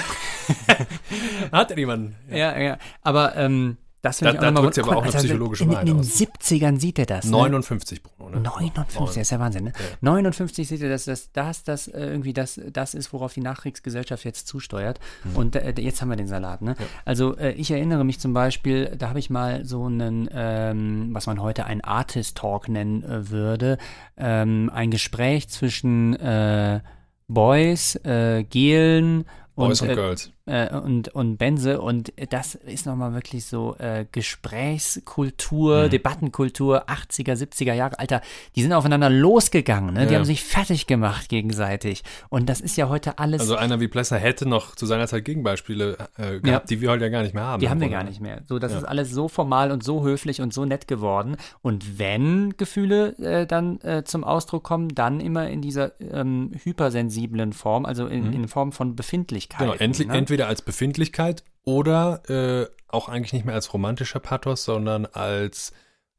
B: Hat er niemanden.
A: Ja, ja. ja. Aber ähm, das
B: da,
A: ich
B: auch da aber auch eine psychologische
A: in, in, in den 70ern sieht er das.
B: Ne? 59, Bruno.
A: Ne? 59, das ist ja Wahnsinn. Ne? Ja. 59 sieht er, dass das, das, das äh, irgendwie das, das ist, worauf die Nachkriegsgesellschaft jetzt zusteuert. Mhm. Und äh, jetzt haben wir den Salat. Ne? Ja. Also äh, ich erinnere mich zum Beispiel, da habe ich mal so einen, ähm, was man heute ein Artist Talk nennen äh, würde, ähm, ein Gespräch zwischen äh, Boys, äh, Gelen
B: Boys und, und Girls
A: äh, und, und Benze. Und das ist nochmal wirklich so äh, Gesprächskultur, mhm. Debattenkultur, 80er, 70er Jahre. Alter, die sind aufeinander losgegangen. Ne? Die ja. haben sich fertig gemacht gegenseitig. Und das ist ja heute alles.
B: Also einer wie Plessner hätte noch zu seiner Zeit Gegenbeispiele äh, gehabt, ja. die wir heute ja gar nicht mehr haben.
A: Die haben wir gar nicht mehr. So, das ja. ist alles so formal und so höflich und so nett geworden. Und wenn Gefühle äh, dann äh, zum Ausdruck kommen, dann immer in dieser ähm, hypersensiblen Form, also in, mhm. in Form von Befindlichkeit. Genau,
B: entweder, ne? entweder als Befindlichkeit oder äh, auch eigentlich nicht mehr als romantischer Pathos, sondern als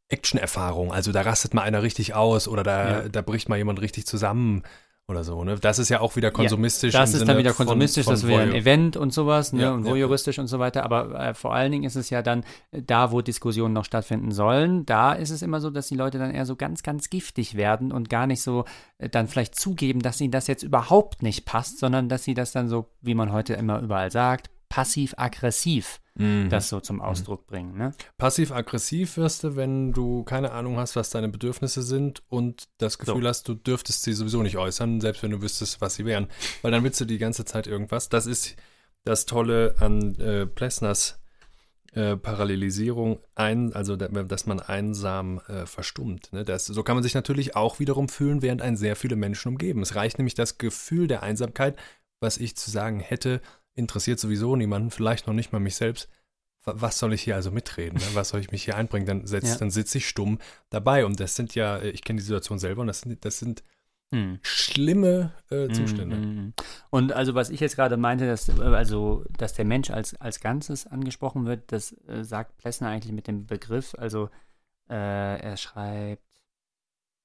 B: Action-Erfahrung. Also da rastet mal einer richtig aus oder da, ja. da bricht mal jemand richtig zusammen oder so. Ne? Das ist ja auch wieder konsumistisch.
A: Ja, das ist Sinne dann wieder konsumistisch, von, von das wäre ein Event und sowas ne? Ja, und voyeuristisch ja. und so weiter. Aber äh, vor allen Dingen ist es ja dann da, wo Diskussionen noch stattfinden sollen, da ist es immer so, dass die Leute dann eher so ganz, ganz giftig werden und gar nicht so äh, dann vielleicht zugeben, dass ihnen das jetzt überhaupt nicht passt, sondern dass sie das dann so, wie man heute immer überall sagt, passiv-aggressiv mhm. das so zum mhm. Ausdruck bringen. Ne?
B: Passiv-aggressiv wirst du, wenn du keine Ahnung hast, was deine Bedürfnisse sind und das Gefühl so. hast, du dürftest sie sowieso nicht äußern, selbst wenn du wüsstest, was sie wären. Weil dann willst du die ganze Zeit irgendwas. Das ist das Tolle an äh, Plessners äh, Parallelisierung, ein, also dass man einsam äh, verstummt. Ne? Das, so kann man sich natürlich auch wiederum fühlen, während ein sehr viele Menschen umgeben. Es reicht nämlich das Gefühl der Einsamkeit, was ich zu sagen hätte, interessiert sowieso niemanden, vielleicht noch nicht mal mich selbst. Was soll ich hier also mitreden? Ne? Was soll ich mich hier einbringen? Dann, ja. dann sitze ich stumm dabei. Und das sind ja, ich kenne die Situation selber und das sind, das sind hm. schlimme äh, hm, Zustände. Hm,
A: und also was ich jetzt gerade meinte, dass, äh, also, dass der Mensch als, als Ganzes angesprochen wird, das äh, sagt Plessner eigentlich mit dem Begriff. Also äh, er schreibt,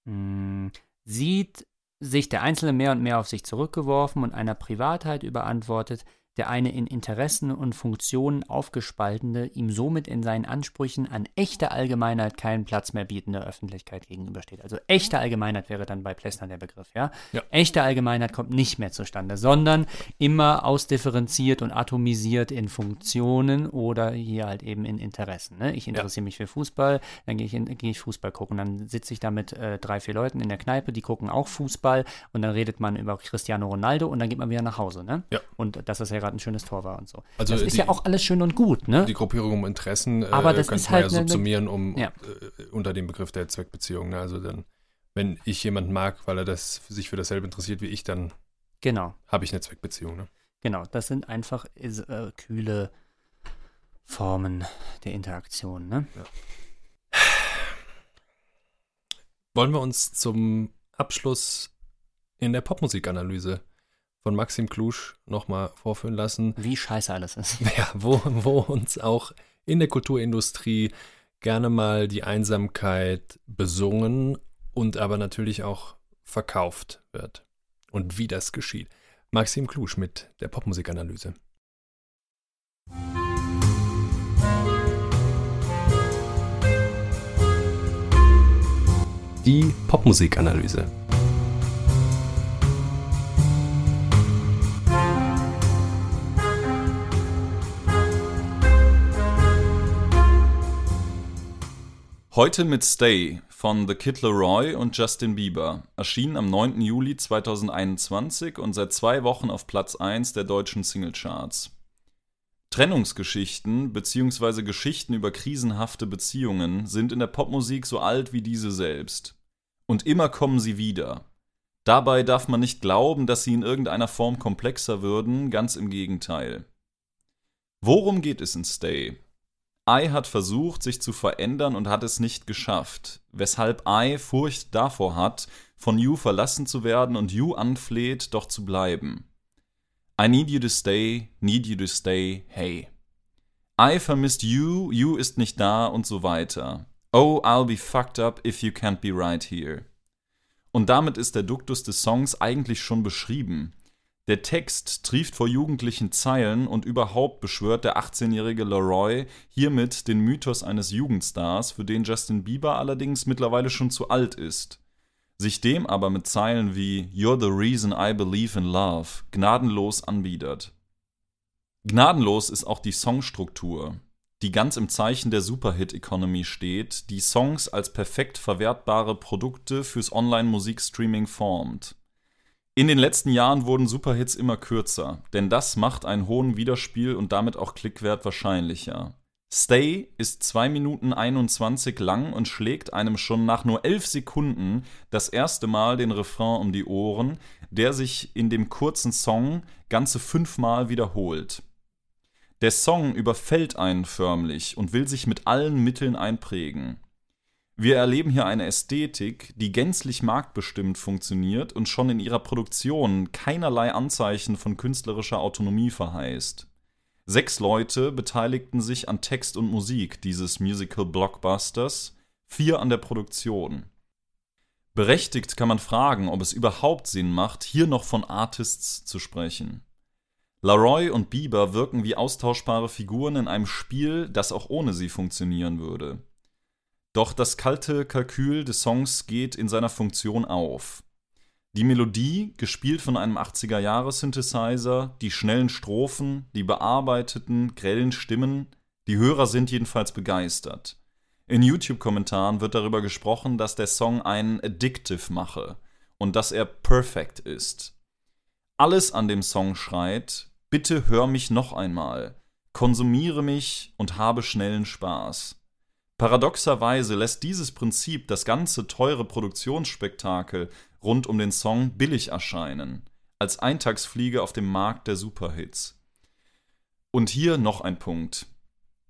A: mh, sieht sich der Einzelne mehr und mehr auf sich zurückgeworfen und einer Privatheit überantwortet, der eine in Interessen und Funktionen aufgespaltene, ihm somit in seinen Ansprüchen an echter Allgemeinheit keinen Platz mehr bietende Öffentlichkeit gegenübersteht. Also echte Allgemeinheit wäre dann bei Plessner der Begriff, ja?
B: Ja.
A: Echte Allgemeinheit kommt nicht mehr zustande, sondern immer ausdifferenziert und atomisiert in Funktionen oder hier halt eben in Interessen. Ne? Ich interessiere mich für Fußball, dann gehe ich, in- gehe ich Fußball gucken, dann sitze ich da mit äh, drei, vier Leuten in der Kneipe, die gucken auch Fußball und dann redet man über Cristiano Ronaldo und dann geht man wieder nach Hause, ne?
B: Ja.
A: Und das ja gerade ein schönes Tor war und so.
B: Also
A: das ist
B: die-
A: ja auch alles schön und gut, ne?
B: Die Gruppierung um Interessen äh,
A: Aber das
B: könnte
A: ist
B: man
A: halt
B: ja subsumieren um,
A: Ja.
B: äh, unter dem Begriff der Zweckbeziehung. Ne? Also dann, wenn ich jemanden mag, weil er das, sich für dasselbe interessiert wie ich, dann
A: Genau,
B: habe ich eine Zweckbeziehung. Ne?
A: genau. Das sind einfach äh, kühle Formen der Interaktion, ne?
B: Wollen wir uns zum Abschluss in der Popmusikanalyse von Maxim Klusch nochmal vorführen lassen,
A: Wie scheiße alles ist.
B: ja, wo, wo uns auch in der Kulturindustrie gerne mal die Einsamkeit besungen und aber natürlich auch verkauft wird. Und wie das geschieht. Maxim Klusch mit der Popmusikanalyse. Die Popmusikanalyse.
C: Heute mit Stay von The Kid Leroy und Justin Bieber, erschienen am 9. Juli 2021 und seit zwei Wochen auf Platz 1 der deutschen Singlecharts. Trennungsgeschichten bzw. Geschichten über krisenhafte Beziehungen sind in der Popmusik so alt wie diese selbst. Und immer kommen sie wieder. Dabei darf man nicht glauben, dass sie in irgendeiner Form komplexer würden, ganz im Gegenteil. Worum geht es in Stay? I hat versucht, sich zu verändern und hat es nicht geschafft, weshalb I Furcht davor hat, von You verlassen zu werden und You anfleht, doch zu bleiben. I need you to stay, need you to stay, hey. I vermisst You, You ist nicht da und so weiter. Oh, I'll be fucked up if you can't be right here. Und damit ist der Duktus des Songs eigentlich schon beschrieben. Der Text trieft vor jugendlichen Zeilen und überhaupt beschwört der 18-jährige Leroy hiermit den Mythos eines Jugendstars, für den Justin Bieber allerdings mittlerweile schon zu alt ist. Sich dem aber mit Zeilen wie You're the reason I believe in love gnadenlos anbietet. Gnadenlos ist auch die Songstruktur, die ganz im Zeichen der Superhit-Economy steht, die Songs als perfekt verwertbare Produkte fürs Online-Musikstreaming formt. In den letzten Jahren wurden Superhits immer kürzer, denn das macht einen hohen Wiederspiel und damit auch Klickwert wahrscheinlicher. Stay ist 2 Minuten 21 lang und schlägt einem schon nach nur 11 Sekunden das erste Mal den Refrain um die Ohren, der sich in dem kurzen Song ganze fünfmal wiederholt. Der Song überfällt einen förmlich und will sich mit allen Mitteln einprägen. Wir erleben hier eine Ästhetik, die gänzlich marktbestimmt funktioniert und schon in ihrer Produktion keinerlei Anzeichen von künstlerischer Autonomie verheißt. Sechs Leute beteiligten sich an Text und Musik dieses Musical-Blockbusters, vier an der Produktion. Berechtigt kann man fragen, ob es überhaupt Sinn macht, hier noch von Artists zu sprechen. Laroy und Bieber wirken wie austauschbare Figuren in einem Spiel, das auch ohne sie funktionieren würde. Doch das kalte Kalkül des Songs geht in seiner Funktion auf. Die Melodie, gespielt von einem 80er-Jahre-Synthesizer, die schnellen Strophen, die bearbeiteten, grellen Stimmen, die Hörer sind jedenfalls begeistert. In YouTube-Kommentaren wird darüber gesprochen, dass der Song einen addictive mache und dass er perfect ist. Alles an dem Song schreit: Bitte hör mich noch einmal, konsumiere mich und habe schnellen Spaß. Paradoxerweise lässt dieses Prinzip das ganze teure Produktionsspektakel rund um den Song billig erscheinen, als Eintagsfliege auf dem Markt der Superhits. Und hier noch ein Punkt.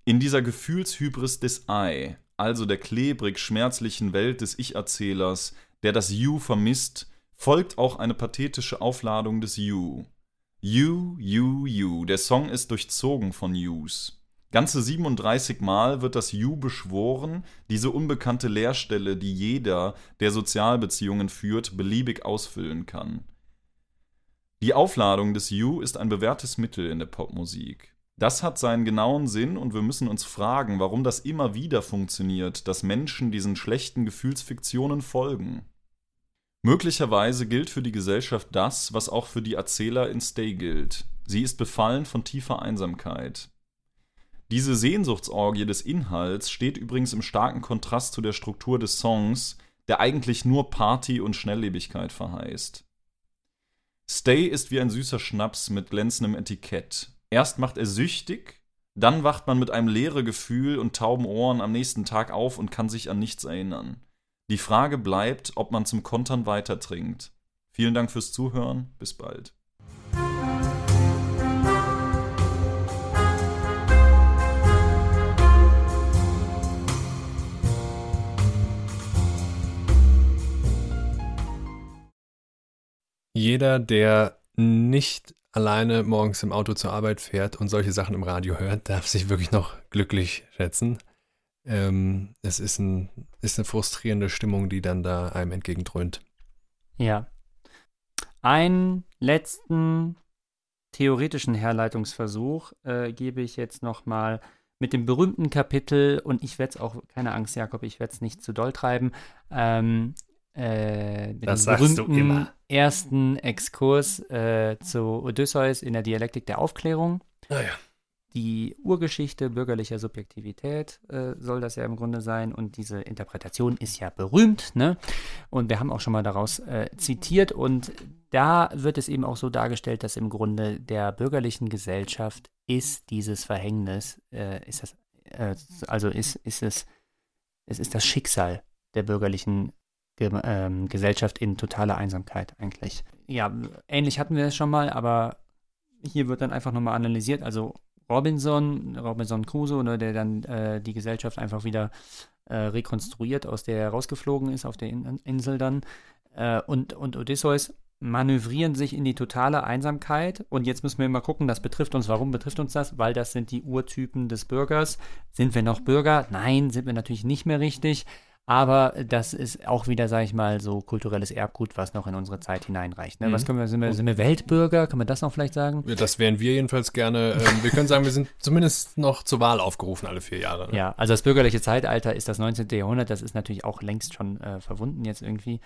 C: In dieser Gefühlshybris des I, also der klebrig-schmerzlichen Welt des Ich-Erzählers, der das You vermisst, folgt auch eine pathetische Aufladung des You. You, You, You. Der Song ist durchzogen von Yous. Ganze 37 Mal wird das You beschworen, diese unbekannte Leerstelle, die jeder, der Sozialbeziehungen führt, beliebig ausfüllen kann. Die Aufladung des You ist ein bewährtes Mittel in der Popmusik. Das hat seinen genauen Sinn und wir müssen uns fragen, warum das immer wieder funktioniert, dass Menschen diesen schlechten Gefühlsfiktionen folgen. Möglicherweise gilt für die Gesellschaft das, was auch für die Erzähler in Stay gilt. Sie ist befallen von tiefer Einsamkeit. Diese Sehnsuchtsorgie des Inhalts steht übrigens im starken Kontrast zu der Struktur des Songs, der eigentlich nur Party und Schnelllebigkeit verheißt. Stay ist wie ein süßer Schnaps mit glänzendem Etikett. Erst macht er süchtig, dann wacht man mit einem leeren Gefühl und tauben Ohren am nächsten Tag auf und kann sich an nichts erinnern. Die Frage bleibt, ob man zum Kontern weitertrinkt. Vielen Dank fürs Zuhören, bis bald.
B: Jeder, der nicht alleine morgens im Auto zur Arbeit fährt und solche Sachen im Radio hört, darf sich wirklich noch glücklich schätzen. Ähm, es ist, ein, ist eine frustrierende Stimmung, die dann da einem entgegendröhnt.
A: Ja. Einen letzten theoretischen Herleitungsversuch äh, gebe ich jetzt nochmal mit dem berühmten Kapitel, und ich werde es auch, keine Angst, Jakob, ich werde es nicht zu doll treiben, ähm, äh,
B: Das sagst du immer.
A: ersten Exkurs äh, zu Odysseus in der Dialektik der Aufklärung.
B: Naja.
A: Die Urgeschichte bürgerlicher Subjektivität äh, soll das ja im Grunde sein und diese Interpretation ist ja berühmt, ne? Und wir haben auch schon mal daraus äh, zitiert und da wird es eben auch so dargestellt, dass im Grunde der bürgerlichen Gesellschaft ist dieses Verhängnis, äh, ist das, äh, also ist, ist es, es ist das Schicksal der bürgerlichen Ge ähm, Gesellschaft in totaler Einsamkeit eigentlich. Ja, ähnlich hatten wir es schon mal, aber hier wird dann einfach nochmal analysiert. Also Robinson, Robinson Crusoe, ne, der dann äh, die Gesellschaft einfach wieder äh, rekonstruiert, aus der er rausgeflogen ist, auf der In Insel dann. Äh, und, und Odysseus manövrieren sich in die totale Einsamkeit. Und jetzt müssen wir mal gucken, das betrifft uns. Warum betrifft uns das? Weil das sind die Urtypen des Bürgers. Sind wir noch Bürger? Nein, sind wir natürlich nicht mehr richtig. Aber das ist auch wieder, sage ich mal, so kulturelles Erbgut, was noch in unsere Zeit hineinreicht. Ne? Was
B: Mhm.
A: können wir, sind wir, sind wir Weltbürger? Kann man das noch vielleicht sagen?
B: Ja, Das wären wir jedenfalls gerne. Ähm, wir können sagen, wir sind zumindest noch zur Wahl aufgerufen alle vier Jahre. Ne?
A: Ja, also das bürgerliche Zeitalter ist das 19. Jahrhundert, das ist natürlich auch längst schon äh, verwunden jetzt irgendwie.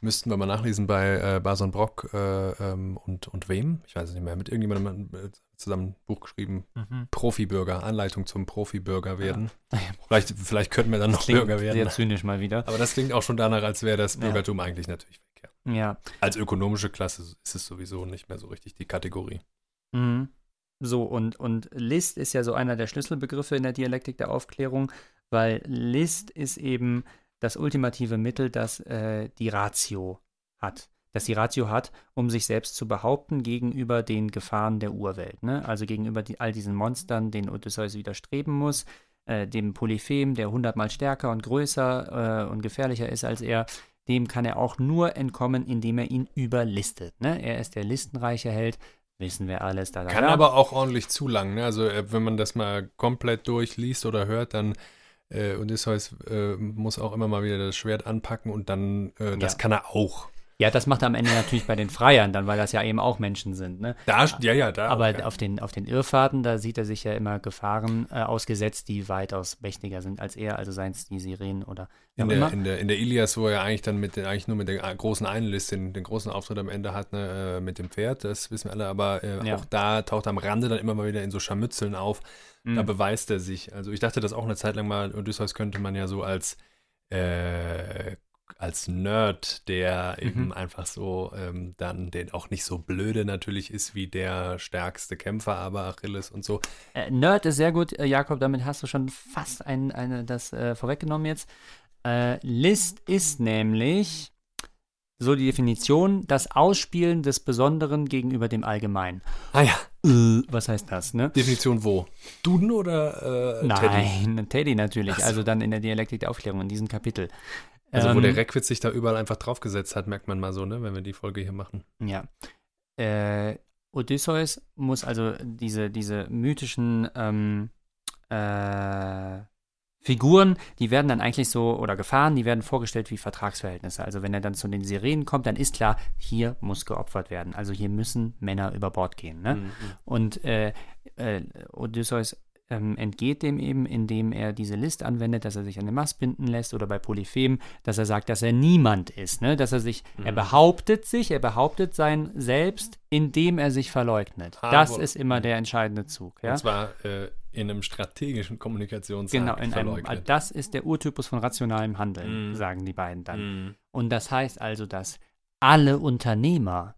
B: Müssten wir mal nachlesen bei äh, Bason Brock äh, ähm, und, und wem? Ich weiß es nicht mehr. Mit irgendjemandem äh, zusammen ein Buch geschrieben. Profibürger, Anleitung zum Profibürger werden. Vielleicht, vielleicht könnten wir dann noch
A: Klingt
B: Bürger werden.
A: sehr zynisch mal wieder.
B: Aber das klingt auch schon danach, als wäre das
A: Ja.
B: Bürgertum eigentlich natürlich weg. Ja.
A: Ja.
B: Als ökonomische Klasse ist es sowieso nicht mehr so richtig die Kategorie.
A: Mhm. So, und, und List ist ja so einer der Schlüsselbegriffe in der Dialektik der Aufklärung, weil List ist eben das ultimative Mittel, das äh, die Ratio hat. Das die Ratio hat, um sich selbst zu behaupten gegenüber den Gefahren der Urwelt. Ne? Also gegenüber die, all diesen Monstern, denen Odysseus widerstreben muss, äh, dem Polyphem, der hundertmal stärker und größer äh, und gefährlicher ist als er, dem kann er auch nur entkommen, indem er ihn überlistet. Ne? Er ist der listenreiche Held, wissen wir alles. Da, da,
B: Kann
A: da.
B: aber auch ordentlich zu lang. Ne? Also äh, wenn man das mal komplett durchliest oder hört, dann äh, Odysseus äh, muss auch immer mal wieder das Schwert anpacken und dann, äh, das
A: Ja.
B: kann er auch.
A: Ja, das macht er am Ende natürlich bei den Freiern dann, weil das ja eben auch Menschen sind. Ne?
B: Da, ja, ja, da.
A: Aber
B: auch, ja.
A: auf, den, auf den Irrfahrten, da sieht er sich ja immer Gefahren äh, ausgesetzt, die weitaus mächtiger sind als er, also seien es die Sirenen oder
B: in der,
A: immer.
B: in, der, in der Ilias, wo er eigentlich dann mit den, eigentlich nur mit der großen Einlist den, den großen Auftritt am Ende hat, ne, äh, mit dem Pferd, das wissen wir alle, aber äh,
A: Ja.
B: auch da taucht er am Rande dann immer mal wieder in so Scharmützeln auf. Da
A: Mhm.
B: beweist er sich. Also ich dachte das auch eine Zeit lang mal, Odysseus könnte man ja so als äh, als Nerd, der
A: Mhm.
B: eben einfach so ähm, dann, den auch nicht so blöde natürlich ist wie der stärkste Kämpfer, aber Achilles und so.
A: Äh, Nerd ist sehr gut, äh, Jakob, damit hast du schon fast ein, eine, das äh, vorweggenommen jetzt. Äh, List ist nämlich, so die Definition, das Ausspielen des Besonderen gegenüber dem Allgemeinen.
B: Ah ja,
A: Äh, was heißt das, ne?
B: Definition wo? Duden oder äh, Teddy?
A: Nein, Teddy, natürlich.
B: Ach so.
A: Also dann in der Dialektik der Aufklärung, in diesem Kapitel.
B: Also wo
A: Ähm,
B: der Reckwitz sich da überall einfach draufgesetzt hat, merkt man mal so, ne, wenn wir die Folge hier machen.
A: Ja. Äh, Odysseus muss also diese, diese mythischen ähm, äh, Figuren, die werden dann eigentlich so, oder Gefahren, die werden vorgestellt wie Vertragsverhältnisse. Also wenn er dann zu den Sirenen kommt, dann ist klar, hier muss geopfert werden. Also hier müssen Männer über Bord gehen. Ne? Mhm. Und äh, äh, Odysseus ähm, entgeht dem eben, indem er diese List anwendet, dass er sich an den Mast binden lässt oder bei Polyphem, dass er sagt, dass er niemand ist, ne? dass er sich, mhm. er behauptet sich, er behauptet sein Selbst, indem er sich verleugnet. Ah, das ist immer der entscheidende Zug. Ja?
B: Und zwar äh, in einem strategischen Kommunikationsakt
A: Genau, in einem, das ist der Urtypus von rationalem Handeln, mm. sagen die beiden dann. Mm. Und das heißt also, dass alle Unternehmer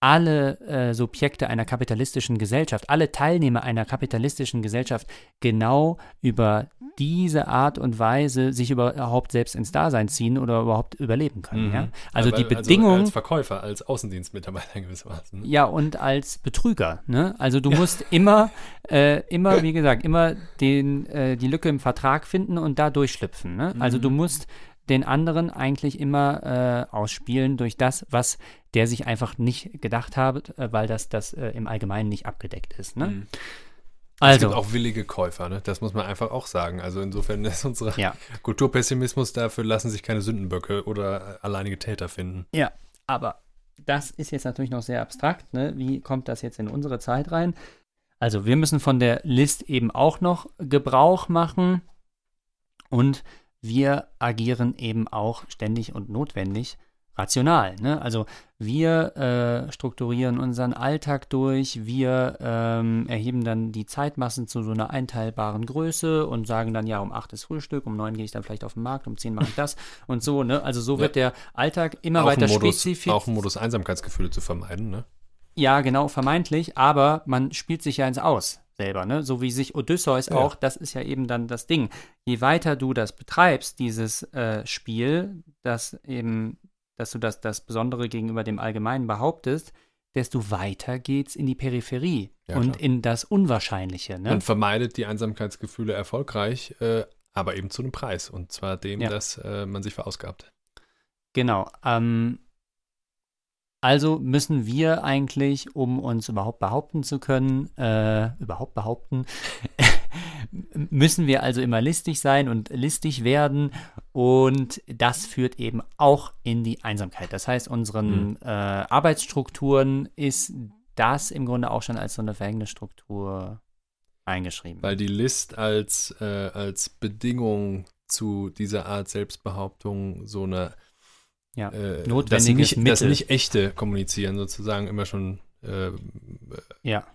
A: alle äh, Subjekte einer kapitalistischen Gesellschaft, alle Teilnehmer einer kapitalistischen Gesellschaft genau über diese Art und Weise sich überhaupt selbst ins Dasein ziehen oder überhaupt überleben können. Mhm. Ja? Also Aber die Bedingungen. Also
B: als Verkäufer, als Außendienstmitarbeiter gewissermaßen.
A: Ja, und als Betrüger. Ne? Also du ja. musst immer, äh, immer, wie gesagt, immer den, äh, die Lücke im Vertrag finden und da durchschlüpfen. Ne? Also du mhm. musst den anderen eigentlich immer äh, ausspielen durch das, was der sich einfach nicht gedacht hat, äh, weil das, das äh, im Allgemeinen nicht abgedeckt ist. Ne? Mhm.
B: Also. Es gibt auch willige Käufer, ne? das muss man einfach auch sagen. Also insofern ist unser ja. Kulturpessimismus, dafür lassen sich keine Sündenböcke oder äh, alleinige Täter finden.
A: Ja, aber das ist jetzt natürlich noch sehr abstrakt. Ne? Wie kommt das jetzt in unsere Zeit rein? Also wir müssen von der List eben auch noch Gebrauch machen und wir agieren eben auch ständig und notwendig rational. Ne? Also wir äh, strukturieren unseren Alltag durch, wir ähm, erheben dann die Zeitmassen zu so einer einteilbaren Größe und sagen dann, ja, um 8 ist Frühstück, um 9 gehe ich dann vielleicht auf den Markt, um 10 mache ich das und so. Ne? Also so ja. wird der Alltag immer auch weiter spezifisch.
B: Auch ein Modus Einsamkeitsgefühle zu vermeiden, ne?
A: Ja, genau, vermeintlich, aber man spielt sich ja ins Aus selber, ne? So wie sich Odysseus ja. auch, das ist ja eben dann das Ding. Je weiter du das betreibst, dieses äh, Spiel, das eben, dass du das, das Besondere gegenüber dem Allgemeinen behauptest, desto weiter geht's in die Peripherie ja, und klar. in das Unwahrscheinliche. Ne?
B: Man vermeidet die Einsamkeitsgefühle erfolgreich, äh, aber eben zu einem Preis. Und zwar dem, ja. dass äh, man sich verausgabt.
A: Genau. Ähm, also müssen wir eigentlich, um uns überhaupt behaupten zu können, äh, überhaupt behaupten, müssen wir also immer listig sein und listig werden. Und das führt eben auch in die Einsamkeit. Das heißt, unseren mhm. äh, Arbeitsstrukturen ist das im Grunde auch schon als so eine Verhängnisstruktur eingeschrieben.
B: Weil die List als, äh, als Bedingung zu dieser Art Selbstbehauptung so eine
A: ja,
B: äh, das, nicht, Mittel. das nicht echte Kommunizieren sozusagen immer schon äh,
A: ja.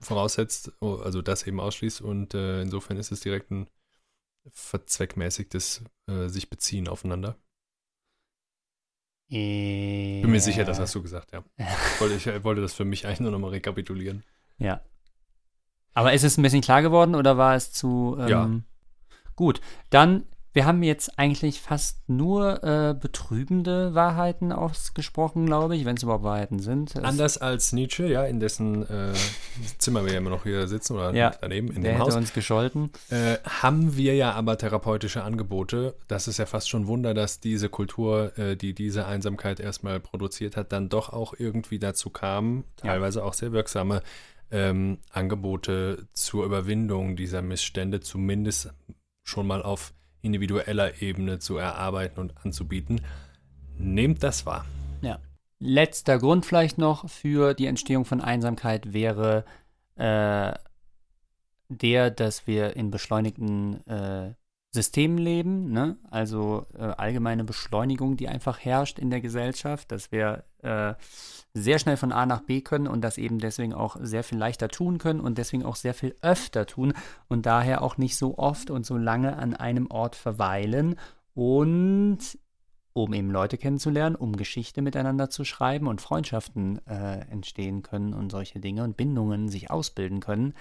B: voraussetzt, oh, also das eben ausschließt und äh, insofern ist es direkt ein verzweckmäßigtes äh, sich beziehen aufeinander.
A: Bin
B: mir sicher, das hast du gesagt, ja. wollte, ich wollte das für mich eigentlich nur nochmal rekapitulieren.
A: Ja. Aber ist es ein bisschen klar geworden oder war es zu ähm, ja. gut? Dann wir haben jetzt eigentlich fast nur äh, betrübende Wahrheiten ausgesprochen, glaube ich, wenn es überhaupt Wahrheiten sind.
B: Anders als Nietzsche, ja, in dessen äh, Zimmer wir ja immer noch hier sitzen oder
A: ja,
B: daneben in
A: der
B: dem
A: hätte
B: Haus.
A: uns gescholten.
B: Äh, haben wir ja aber therapeutische Angebote. Das ist ja fast schon Wunder, dass diese Kultur, äh, die diese Einsamkeit erstmal produziert hat, dann doch auch irgendwie dazu kam, teilweise ja. auch sehr wirksame ähm, Angebote zur Überwindung dieser Missstände, zumindest schon mal auf individueller Ebene zu erarbeiten und anzubieten. Nehmt das wahr.
A: Ja. Letzter Grund vielleicht noch für die Entstehung von Einsamkeit wäre äh, der, dass wir in beschleunigten äh, Systemen leben, ne? also äh, allgemeine Beschleunigung, die einfach herrscht in der Gesellschaft, dass wir äh, sehr schnell von A nach B können und das eben deswegen auch sehr viel leichter tun können und deswegen auch sehr viel öfter tun und daher auch nicht so oft und so lange an einem Ort verweilen und um eben Leute kennenzulernen, um Geschichte miteinander zu schreiben und Freundschaften äh, entstehen können und solche Dinge und Bindungen sich ausbilden können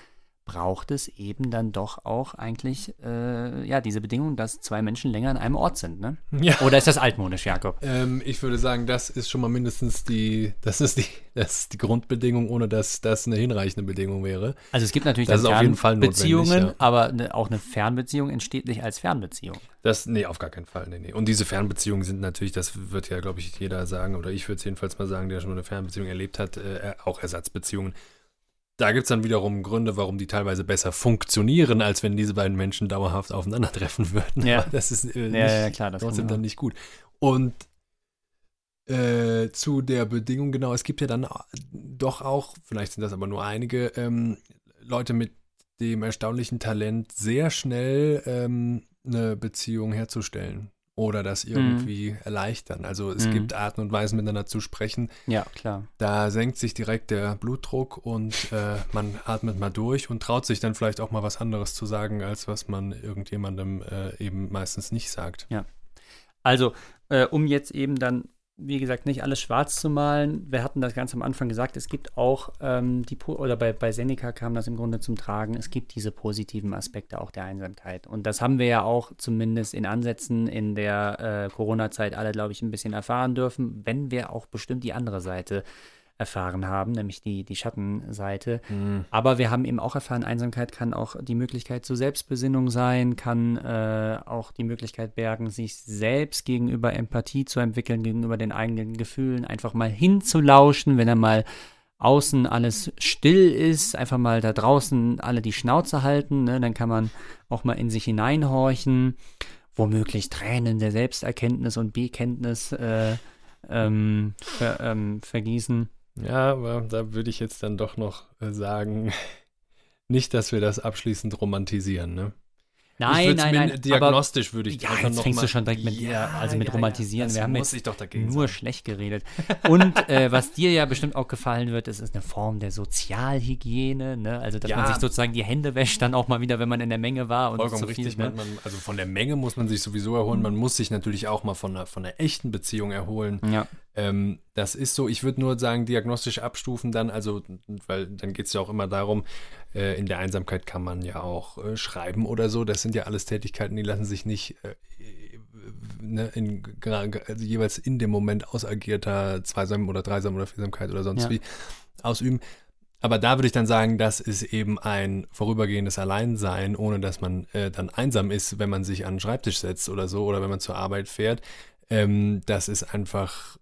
A: braucht es eben dann doch auch eigentlich äh, ja diese Bedingung, dass zwei Menschen länger an einem Ort sind, ne? Ja. Oder ist das altmodisch, Jakob?
B: Ähm, ich würde sagen, das ist schon mal mindestens die, das ist die, das ist die Grundbedingung, ohne dass das eine hinreichende Bedingung wäre.
A: Also es gibt natürlich
B: das auf jeden Fall
A: Beziehungen, ja. aber ne, auch eine Fernbeziehung entsteht nicht als Fernbeziehung.
B: Das, nee, auf gar keinen Fall. Nee, nee. Und diese Fernbeziehungen sind natürlich, das wird ja, glaube ich, jeder sagen, oder ich würde es jedenfalls mal sagen, der schon eine Fernbeziehung erlebt hat, äh, auch Ersatzbeziehungen da gibt es dann wiederum Gründe, warum die teilweise besser funktionieren, als wenn diese beiden Menschen dauerhaft aufeinandertreffen würden.
A: Ja.
B: Aber das ist äh, nicht,
A: Ja, ja, klar, das
B: trotzdem dann nicht gut. Und äh, zu der Bedingung, genau, es gibt ja dann doch auch, vielleicht sind das aber nur einige, ähm, Leute mit dem erstaunlichen Talent, sehr schnell ähm, eine Beziehung herzustellen oder das irgendwie erleichtern. Also es
A: Mhm.
B: gibt Arten und Weisen, miteinander zu sprechen.
A: Ja, klar.
B: Da senkt sich direkt der Blutdruck und äh, man atmet mal durch und traut sich dann vielleicht auch mal was anderes zu sagen, als was man irgendjemandem äh, eben meistens nicht sagt.
A: Also, äh, um jetzt eben dann, wie gesagt, nicht alles schwarz zu malen, wir hatten das ganz am Anfang gesagt, es gibt auch ähm, die, oder bei, bei Seneca kam das im Grunde zum Tragen, es gibt diese positiven Aspekte auch der Einsamkeit. Und das haben wir ja auch zumindest in Ansätzen in der äh, Corona-Zeit alle, glaube ich, ein bisschen erfahren dürfen, wenn wir auch bestimmt die andere Seite erfahren haben, nämlich die, die Schattenseite. Aber wir haben eben auch erfahren, Einsamkeit kann auch die Möglichkeit zur Selbstbesinnung sein, kann äh, auch die Möglichkeit bergen, sich selbst gegenüber Empathie zu entwickeln, gegenüber den eigenen Gefühlen, einfach mal hinzulauschen, wenn er mal außen alles still ist, einfach mal da draußen alle die Schnauze halten, ne? dann kann man auch mal in sich hineinhorchen, womöglich Tränen der Selbsterkenntnis und Bekenntnis äh, ähm, ver, ähm, vergießen.
B: Ja, aber da würde ich jetzt dann doch noch äh, sagen, nicht, dass wir das abschließend romantisieren, ne?
A: Nein, nein, nein. aber
B: Diagnostisch würde ich
A: Ja,
B: einfach
A: jetzt
B: noch
A: fängst
B: mal,
A: du schon direkt mit- ja, also mit romantisieren.
B: Das
A: Wir haben
B: muss
A: jetzt
B: ich doch dagegen
A: nur
B: sagen.
A: schlecht geredet. Und äh, was dir ja bestimmt auch gefallen wird, es ist eine Form der Sozialhygiene, ne? Also dass
B: Ja.
A: man sich sozusagen die Hände wäscht, dann auch mal wieder, wenn man in der Menge war und
B: Vollkommen
A: zu viel.
B: richtig.
A: ne?
B: Man, also von der Menge muss man sich sowieso erholen. Man muss sich natürlich auch mal von einer, von einer echten Beziehung erholen.
A: Ja,
B: Ähm, das ist so, ich würde nur sagen, diagnostisch abstufen dann, also, weil dann geht es ja auch immer darum, äh, in der Einsamkeit kann man ja auch äh, schreiben oder so. Das sind ja alles Tätigkeiten, die lassen sich nicht äh, ne, in, also jeweils in dem Moment ausagierter Zweisam oder Dreisam oder Viersamkeit oder sonst
A: Ja.
B: wie ausüben. Aber da würde ich dann sagen, das ist eben ein vorübergehendes Alleinsein, ohne dass man äh, dann einsam ist, wenn man sich an den Schreibtisch setzt oder so oder wenn man zur Arbeit fährt. Ähm, das ist einfach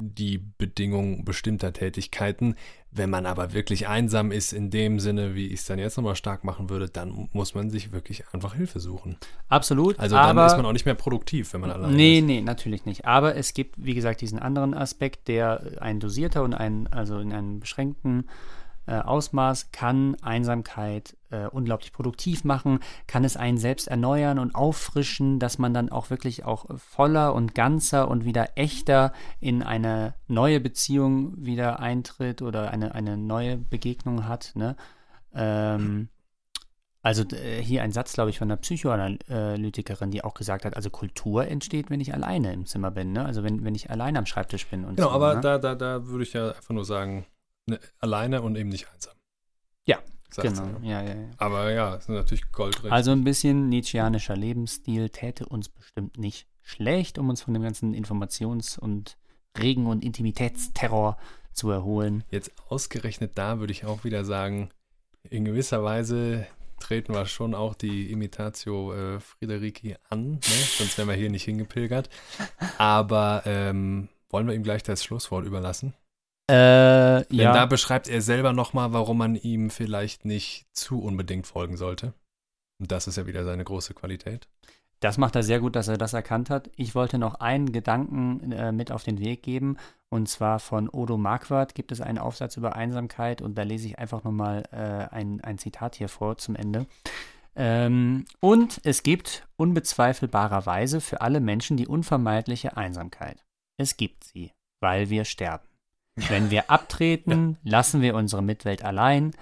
B: die Bedingung bestimmter Tätigkeiten. Wenn man aber wirklich einsam ist, in dem Sinne, wie ich es dann jetzt nochmal stark machen würde, dann muss man sich wirklich einfach Hilfe suchen.
A: absolut.
B: Also dann ist man auch nicht mehr produktiv, wenn man alleine
A: Nee,
B: ist.
A: nee, natürlich nicht. Aber es gibt, wie gesagt, diesen anderen Aspekt, der ein dosierter und ein, also in einem beschränkten äh, Ausmaß kann Einsamkeit äh, unglaublich produktiv machen, kann es einen selbst erneuern und auffrischen, dass man dann auch wirklich auch voller und ganzer und wieder echter in eine neue Beziehung wieder eintritt oder eine, eine neue Begegnung hat. Ne? Ähm, also äh, hier ein Satz, glaube ich, von einer Psychoanalytikerin, die auch gesagt hat, also Kultur entsteht, wenn ich alleine im Zimmer bin, ne? Also wenn, wenn ich alleine am Schreibtisch bin und
B: Genau,
A: so,
B: aber
A: ne?
B: da, da, da würde ich ja einfach nur sagen, alleine und eben nicht einsam.
A: Ja, genau.
B: ne?
A: Ja, ja, ja.
B: Aber ja, es ist natürlich goldrecht.
A: Also ein bisschen Nietzscheanischer Lebensstil täte uns bestimmt nicht schlecht, um uns von dem ganzen Informations- und Regen- und Intimitätsterror zu erholen.
B: Jetzt ausgerechnet da würde ich auch wieder sagen, in gewisser Weise treten wir schon auch die Imitatio äh, Friederiki an, ne? sonst wären wir hier nicht hingepilgert. Aber ähm, wollen wir ihm gleich das Schlusswort überlassen?
A: Äh,
B: Denn
A: ja.
B: da beschreibt er selber nochmal, warum man ihm vielleicht nicht zu unbedingt folgen sollte. Und das ist ja wieder seine große Qualität.
A: Das macht er sehr gut, dass er das erkannt hat. Ich wollte noch einen Gedanken äh, mit auf den Weg geben. Und zwar von Odo Marquardt gibt es einen Aufsatz über Einsamkeit. Und da lese ich einfach nochmal äh, ein, ein Zitat hier vor zum Ende. Ähm, und es gibt unbezweifelbarerweise für alle Menschen die unvermeidliche Einsamkeit. Es gibt sie, weil wir sterben. Wenn wir abtreten, lassen wir unsere Mitwelt allein,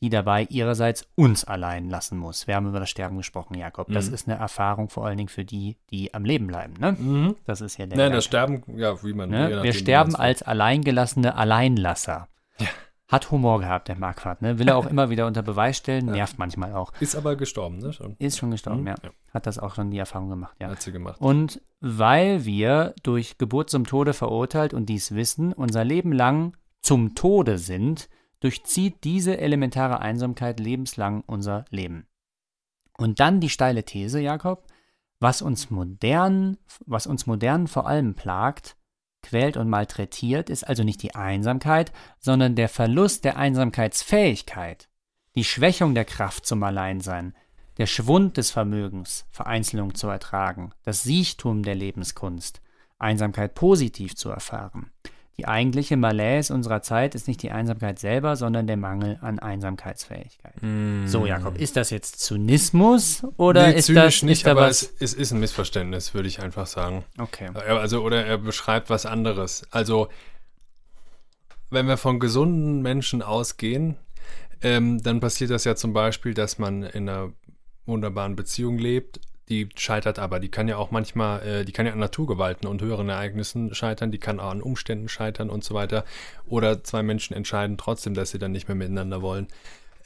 A: die dabei ihrerseits uns allein lassen muss. Wir haben über das Sterben gesprochen, Jakob. Das
B: Mhm.
A: ist eine Erfahrung vor allen Dingen für die, die am Leben bleiben. Ne?
B: Mhm.
A: Das ist ja der
B: Nein,
A: Gedanke.
B: das Sterben, ja, wie man.
A: Ne? Wir sterben als alleingelassene Alleinlasser.
B: Ja.
A: Hat Humor gehabt, der Marquardt. Ne? Will er auch immer wieder unter Beweis stellen, nervt manchmal auch.
B: Ist aber gestorben, ne? Schon.
A: Ist schon gestorben,
B: Mhm.
A: ja. Hat das auch schon die Erfahrung gemacht, ja.
B: Hat sie gemacht.
A: Und weil wir durch Geburt zum Tode verurteilt und dies wissen, unser Leben lang zum Tode sind, durchzieht diese elementare Einsamkeit lebenslang unser Leben. Und dann die steile These, Jakob, was uns modern, was uns modern vor allem plagt, quält und malträtiert, ist also nicht die Einsamkeit, sondern der Verlust der Einsamkeitsfähigkeit, die Schwächung der Kraft zum Alleinsein, der Schwund des Vermögens, Vereinzelung zu ertragen, das Siechtum der Lebenskunst, Einsamkeit positiv zu erfahren. Die eigentliche Malaise unserer Zeit ist nicht die Einsamkeit selber, sondern der Mangel an Einsamkeitsfähigkeit.
B: Mm.
A: So, Jakob, ist das jetzt Zynismus oder
B: nee,
A: ist
B: zynisch
A: das
B: nicht, aber es, es ist ein Missverständnis, würde ich einfach sagen.
A: Okay.
B: Also, oder er beschreibt was anderes. Also, wenn wir von gesunden Menschen ausgehen, ähm, dann passiert das ja zum Beispiel, dass man in einer wunderbaren Beziehung lebt, die scheitert aber. Die kann ja auch manchmal, äh, die kann ja an Naturgewalten und höheren Ereignissen scheitern, die kann auch an Umständen scheitern und so weiter. Oder zwei Menschen entscheiden trotzdem, dass sie dann nicht mehr miteinander wollen.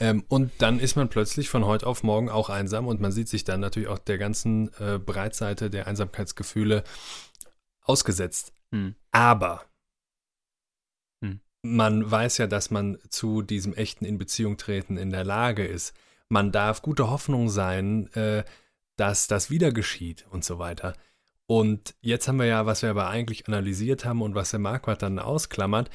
B: Ähm, und dann ist man plötzlich von heute auf morgen auch einsam und man sieht sich dann natürlich auch der ganzen äh, Breitseite der Einsamkeitsgefühle ausgesetzt.
A: Hm.
B: Aber
A: Hm.
B: man weiß ja, dass man zu diesem echten in Beziehung treten in der Lage ist. Man darf gute Hoffnung sein, äh, dass das wieder geschieht und so weiter. Und jetzt haben wir ja, was wir aber eigentlich analysiert haben und was der Marquardt dann ausklammert,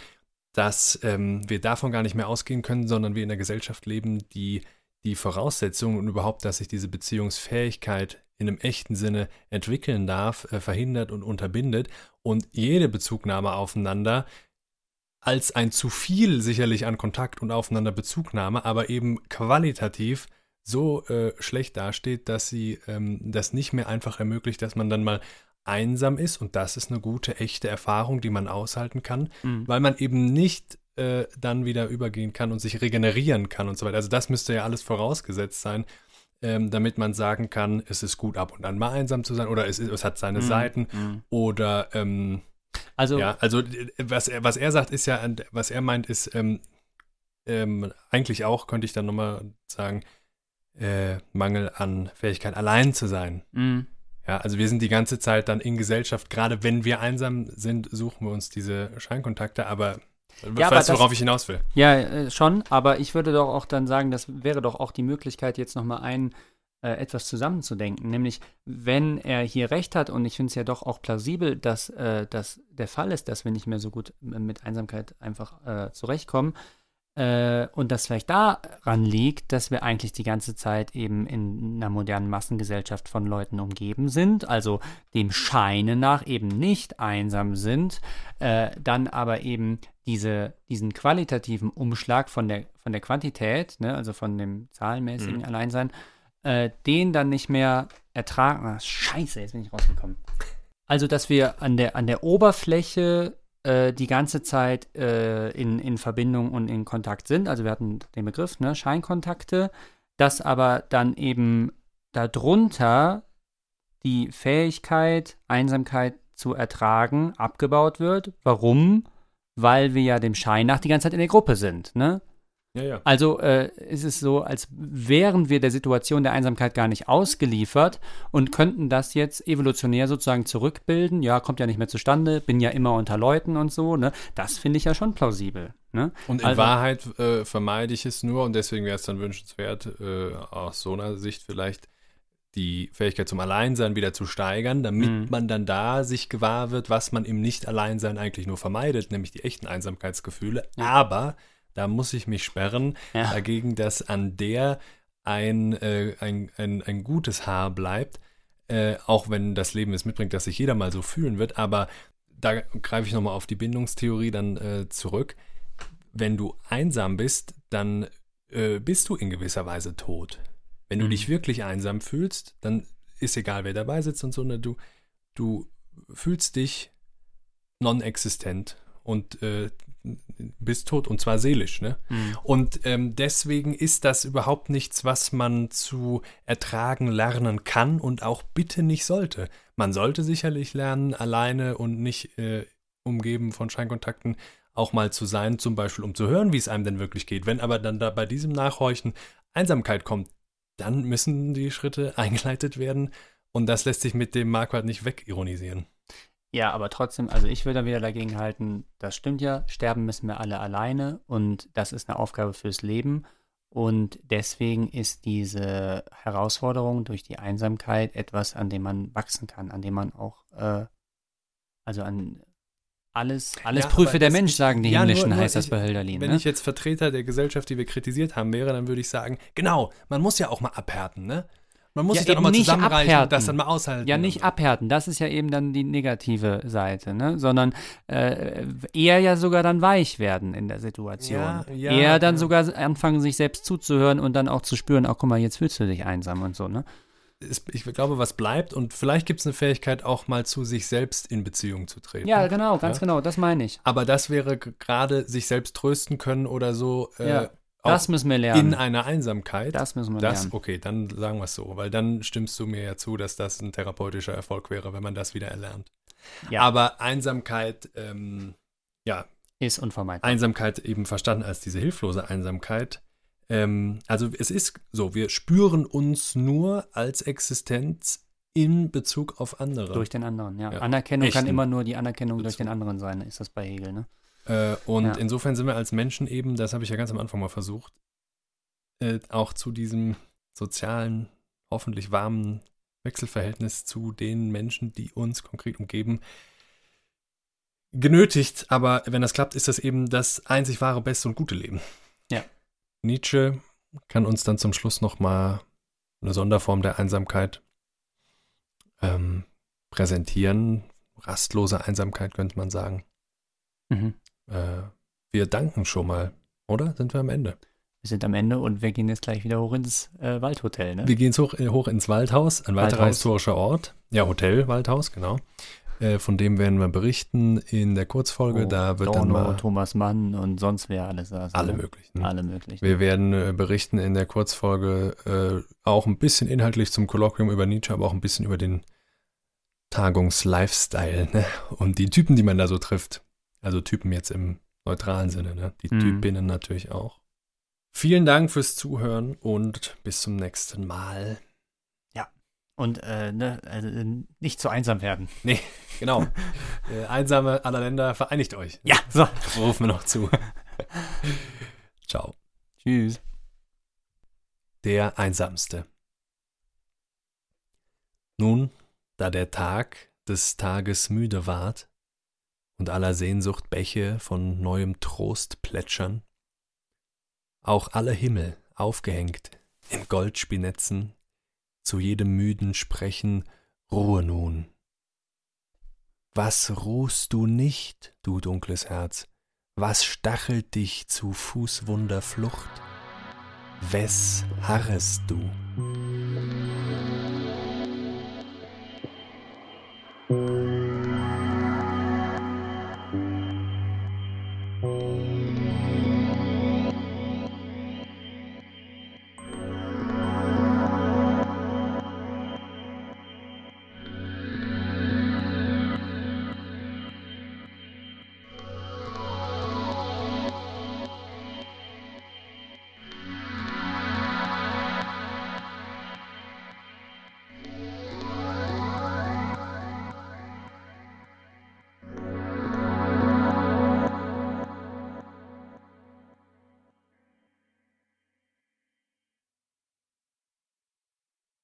B: dass ähm, wir davon gar nicht mehr ausgehen können, sondern wir in einer Gesellschaft leben, die die Voraussetzungen und überhaupt, dass sich diese Beziehungsfähigkeit in einem echten Sinne entwickeln darf, äh, verhindert und unterbindet und jede Bezugnahme aufeinander als ein zu viel sicherlich an Kontakt und aufeinander Bezugnahme, aber eben qualitativ so äh, schlecht dasteht, dass sie ähm, das nicht mehr einfach ermöglicht, dass man dann mal einsam ist und das ist eine gute, echte Erfahrung, die man aushalten kann,
A: Hm.
B: weil man eben nicht äh, dann wieder übergehen kann und sich regenerieren kann und so weiter. Also das müsste ja alles vorausgesetzt sein, ähm, damit man sagen kann, es ist gut ab und an mal einsam zu sein oder es, es hat seine
A: Hm.
B: Seiten
A: Hm.
B: oder ähm,
A: Also,
B: ja, also äh, was er, was er sagt, ist ja, was er meint, ist ähm, ähm, eigentlich auch, könnte ich dann nochmal sagen, äh, Mangel an Fähigkeit, allein zu sein.
A: hm.
B: Ja, also wir sind die ganze Zeit dann in Gesellschaft, gerade wenn wir einsam sind, suchen wir uns diese Scheinkontakte, aber
A: Ja,
B: weißt du, worauf ich hinaus will?
A: Ja, äh, schon, aber ich würde doch auch dann sagen, das wäre doch auch die Möglichkeit, jetzt nochmal ein äh, etwas zusammenzudenken. Nämlich, wenn er hier recht hat, und ich finde es ja doch auch plausibel, dass äh, das der Fall ist, dass wir nicht mehr so gut mit Einsamkeit einfach äh, zurechtkommen, äh, und das vielleicht daran liegt, dass wir eigentlich die ganze Zeit eben in einer modernen Massengesellschaft von Leuten umgeben sind, also dem Scheine nach eben nicht einsam sind, äh, dann aber eben diese, diesen qualitativen Umschlag von der, von der Quantität, ne, also von dem zahlenmäßigen
B: Mhm.
A: Alleinsein, äh, den dann nicht mehr ertragen. Ah, scheiße, jetzt bin ich rausgekommen. Also, dass wir an der, an der Oberfläche äh, die ganze Zeit äh, in, in Verbindung und in Kontakt sind. Also wir hatten den Begriff, ne, Scheinkontakte, dass aber dann eben darunter die Fähigkeit, Einsamkeit zu ertragen, abgebaut wird. Warum? Weil wir ja dem Schein nach die ganze Zeit in der Gruppe sind, ne?
B: Ja, ja.
A: Also äh, ist es so, als wären wir der Situation der Einsamkeit gar nicht ausgeliefert und könnten das jetzt evolutionär sozusagen zurückbilden. Ja, kommt ja nicht mehr zustande, bin ja immer unter Leuten und so. Ne? Das finde ich ja schon plausibel. Ne?
B: Und in
A: Also-
B: Wahrheit äh, vermeide ich es nur und deswegen wäre es dann wünschenswert, äh, aus so einer Sicht vielleicht die Fähigkeit zum Alleinsein wieder zu steigern, damit
A: Mhm.
B: man dann da sich gewahr wird, was man im Nicht-Alleinsein eigentlich nur vermeidet, nämlich die echten Einsamkeitsgefühle. Aber da muss ich mich sperren
A: Ja.
B: dagegen, dass an der ein, äh, ein, ein, ein gutes Haar bleibt, äh, auch wenn das Leben es mitbringt, dass sich jeder mal so fühlen wird. Aber da greife ich nochmal auf die Bindungstheorie dann äh, zurück. Wenn du einsam bist, dann äh, bist du in gewisser Weise tot. Wenn du
A: Mhm.
B: dich wirklich einsam fühlst, dann ist egal, wer dabei sitzt und so, ne, du, du fühlst dich non-existent und äh, bist tot und zwar seelisch, ne?
A: Mhm.
B: Und ähm, deswegen ist das überhaupt nichts, was man zu ertragen lernen kann und auch bitte nicht sollte. Man sollte sicherlich lernen, alleine und nicht äh, umgeben von Scheinkontakten auch mal zu sein, zum Beispiel um zu hören, wie es einem denn wirklich geht. Wenn aber dann da bei diesem Nachhorchen Einsamkeit kommt, dann müssen die Schritte eingeleitet werden und das lässt sich mit dem Marquardt nicht wegironisieren.
A: Ja, aber trotzdem, also ich würde da wieder dagegen halten, das stimmt ja, sterben müssen wir alle alleine und das ist eine Aufgabe fürs Leben. Und deswegen ist diese Herausforderung durch die Einsamkeit etwas, an dem man wachsen kann, an dem man auch, äh, also an, alles, alles
B: Ja,
A: prüfe der
B: das-
A: Mensch, sagen die
B: ja, nur-
A: Himmlischen,
B: nur
A: heißt das
B: ich-
A: bei Hölderlin.
B: Wenn
A: Ne?
B: ich jetzt Vertreter der Gesellschaft, die wir kritisiert haben, wäre, dann würde ich sagen, genau, man muss ja auch mal abhärten, ne? Man muss
A: Ja,
B: sich dann auch mal
A: nicht
B: zusammenreichen
A: abhärten.
B: und das dann mal aushalten.
A: Ja, nicht abhärten, das ist ja eben dann die negative Seite, ne? sondern äh, eher ja sogar dann weich werden in der Situation.
B: Ja, ja,
A: eher dann sogar anfangen, sich selbst zuzuhören und dann auch zu spüren, ach guck mal, jetzt fühlst du dich einsam und so, ne?
B: Ich glaube, was bleibt und vielleicht gibt es eine Fähigkeit, auch mal zu sich selbst in Beziehung zu treten.
A: Ja, genau, ganz
B: Ja.
A: genau, das meine ich.
B: Aber das wäre gerade sich selbst trösten können oder so äh,
A: Ja,
B: auch
A: Das müssen wir lernen.
B: in einer Einsamkeit.
A: das müssen wir
B: Das,
A: lernen.
B: okay, dann sagen wir es so, weil dann stimmst du mir ja zu, dass das ein therapeutischer Erfolg wäre, wenn man das wieder erlernt.
A: Ja.
B: Aber Einsamkeit, ähm, ja,
A: Ist unvermeidbar.
B: Einsamkeit eben verstanden als diese hilflose Einsamkeit. Ähm, also es ist so, wir spüren uns nur als Existenz in Bezug auf andere.
A: Durch den anderen, ja.
B: Ja.
A: Anerkennung kann immer nur die Anerkennung durch
B: Bezug.
A: den anderen sein, ist das bei Hegel, ne?
B: Äh, und
A: Ja.
B: insofern sind wir als Menschen eben, das habe ich ja ganz am Anfang mal versucht, äh, auch zu diesem sozialen, hoffentlich warmen Wechselverhältnis zu den Menschen, die uns konkret umgeben, genötigt. Aber wenn das klappt, ist das eben das einzig wahre, beste und gute Leben.
A: Ja.
B: Nietzsche kann uns dann zum Schluss nochmal eine Sonderform der Einsamkeit ähm, präsentieren. Rastlose Einsamkeit könnte man sagen.
A: Mhm.
B: Äh, wir danken schon mal, oder? Sind wir am Ende?
A: Wir sind am Ende und wir gehen jetzt gleich wieder hoch ins äh, Waldhotel, ne?
B: Wir gehen jetzt hoch, äh, hoch ins Waldhaus, ein weiterer
A: Waldhaus.
B: historischer Ort. Ja, Hotel Waldhaus, genau. Äh, von dem werden wir berichten in der Kurzfolge.
A: Wo
B: da wird dann
A: Dorno,
B: mal
A: Thomas Mann und sonst wer alles saß.
B: alle
A: ne?
B: möglichen.
A: Alle möglichen.
B: Wir werden äh, berichten in der Kurzfolge äh, auch ein bisschen inhaltlich zum Kolloquium über Nietzsche, aber auch ein bisschen über den Tagungs-Lifestyle ne? und die Typen, die man da so trifft. Also Typen jetzt im neutralen Sinne, ne? die
A: Mhm.
B: Typinnen natürlich auch. Vielen Dank fürs Zuhören und bis zum nächsten Mal.
A: Und äh, ne, also, äh, nicht zu einsam werden.
B: Genau. äh, Einsame aller Länder, vereinigt euch.
A: Ja, so.
B: Rufen wir noch zu. Ciao.
A: Tschüss.
B: Der Einsamste. Nun, da der Tag des Tages müde ward und aller Sehnsucht Bäche von neuem Trost plätschern, auch alle Himmel aufgehängt in Goldspinetzen, zu jedem müden Sprechen Ruhe nun. Was ruhst du nicht, du dunkles Herz? Was stachelt dich zu Fußwunder Flucht? Wes harrest du?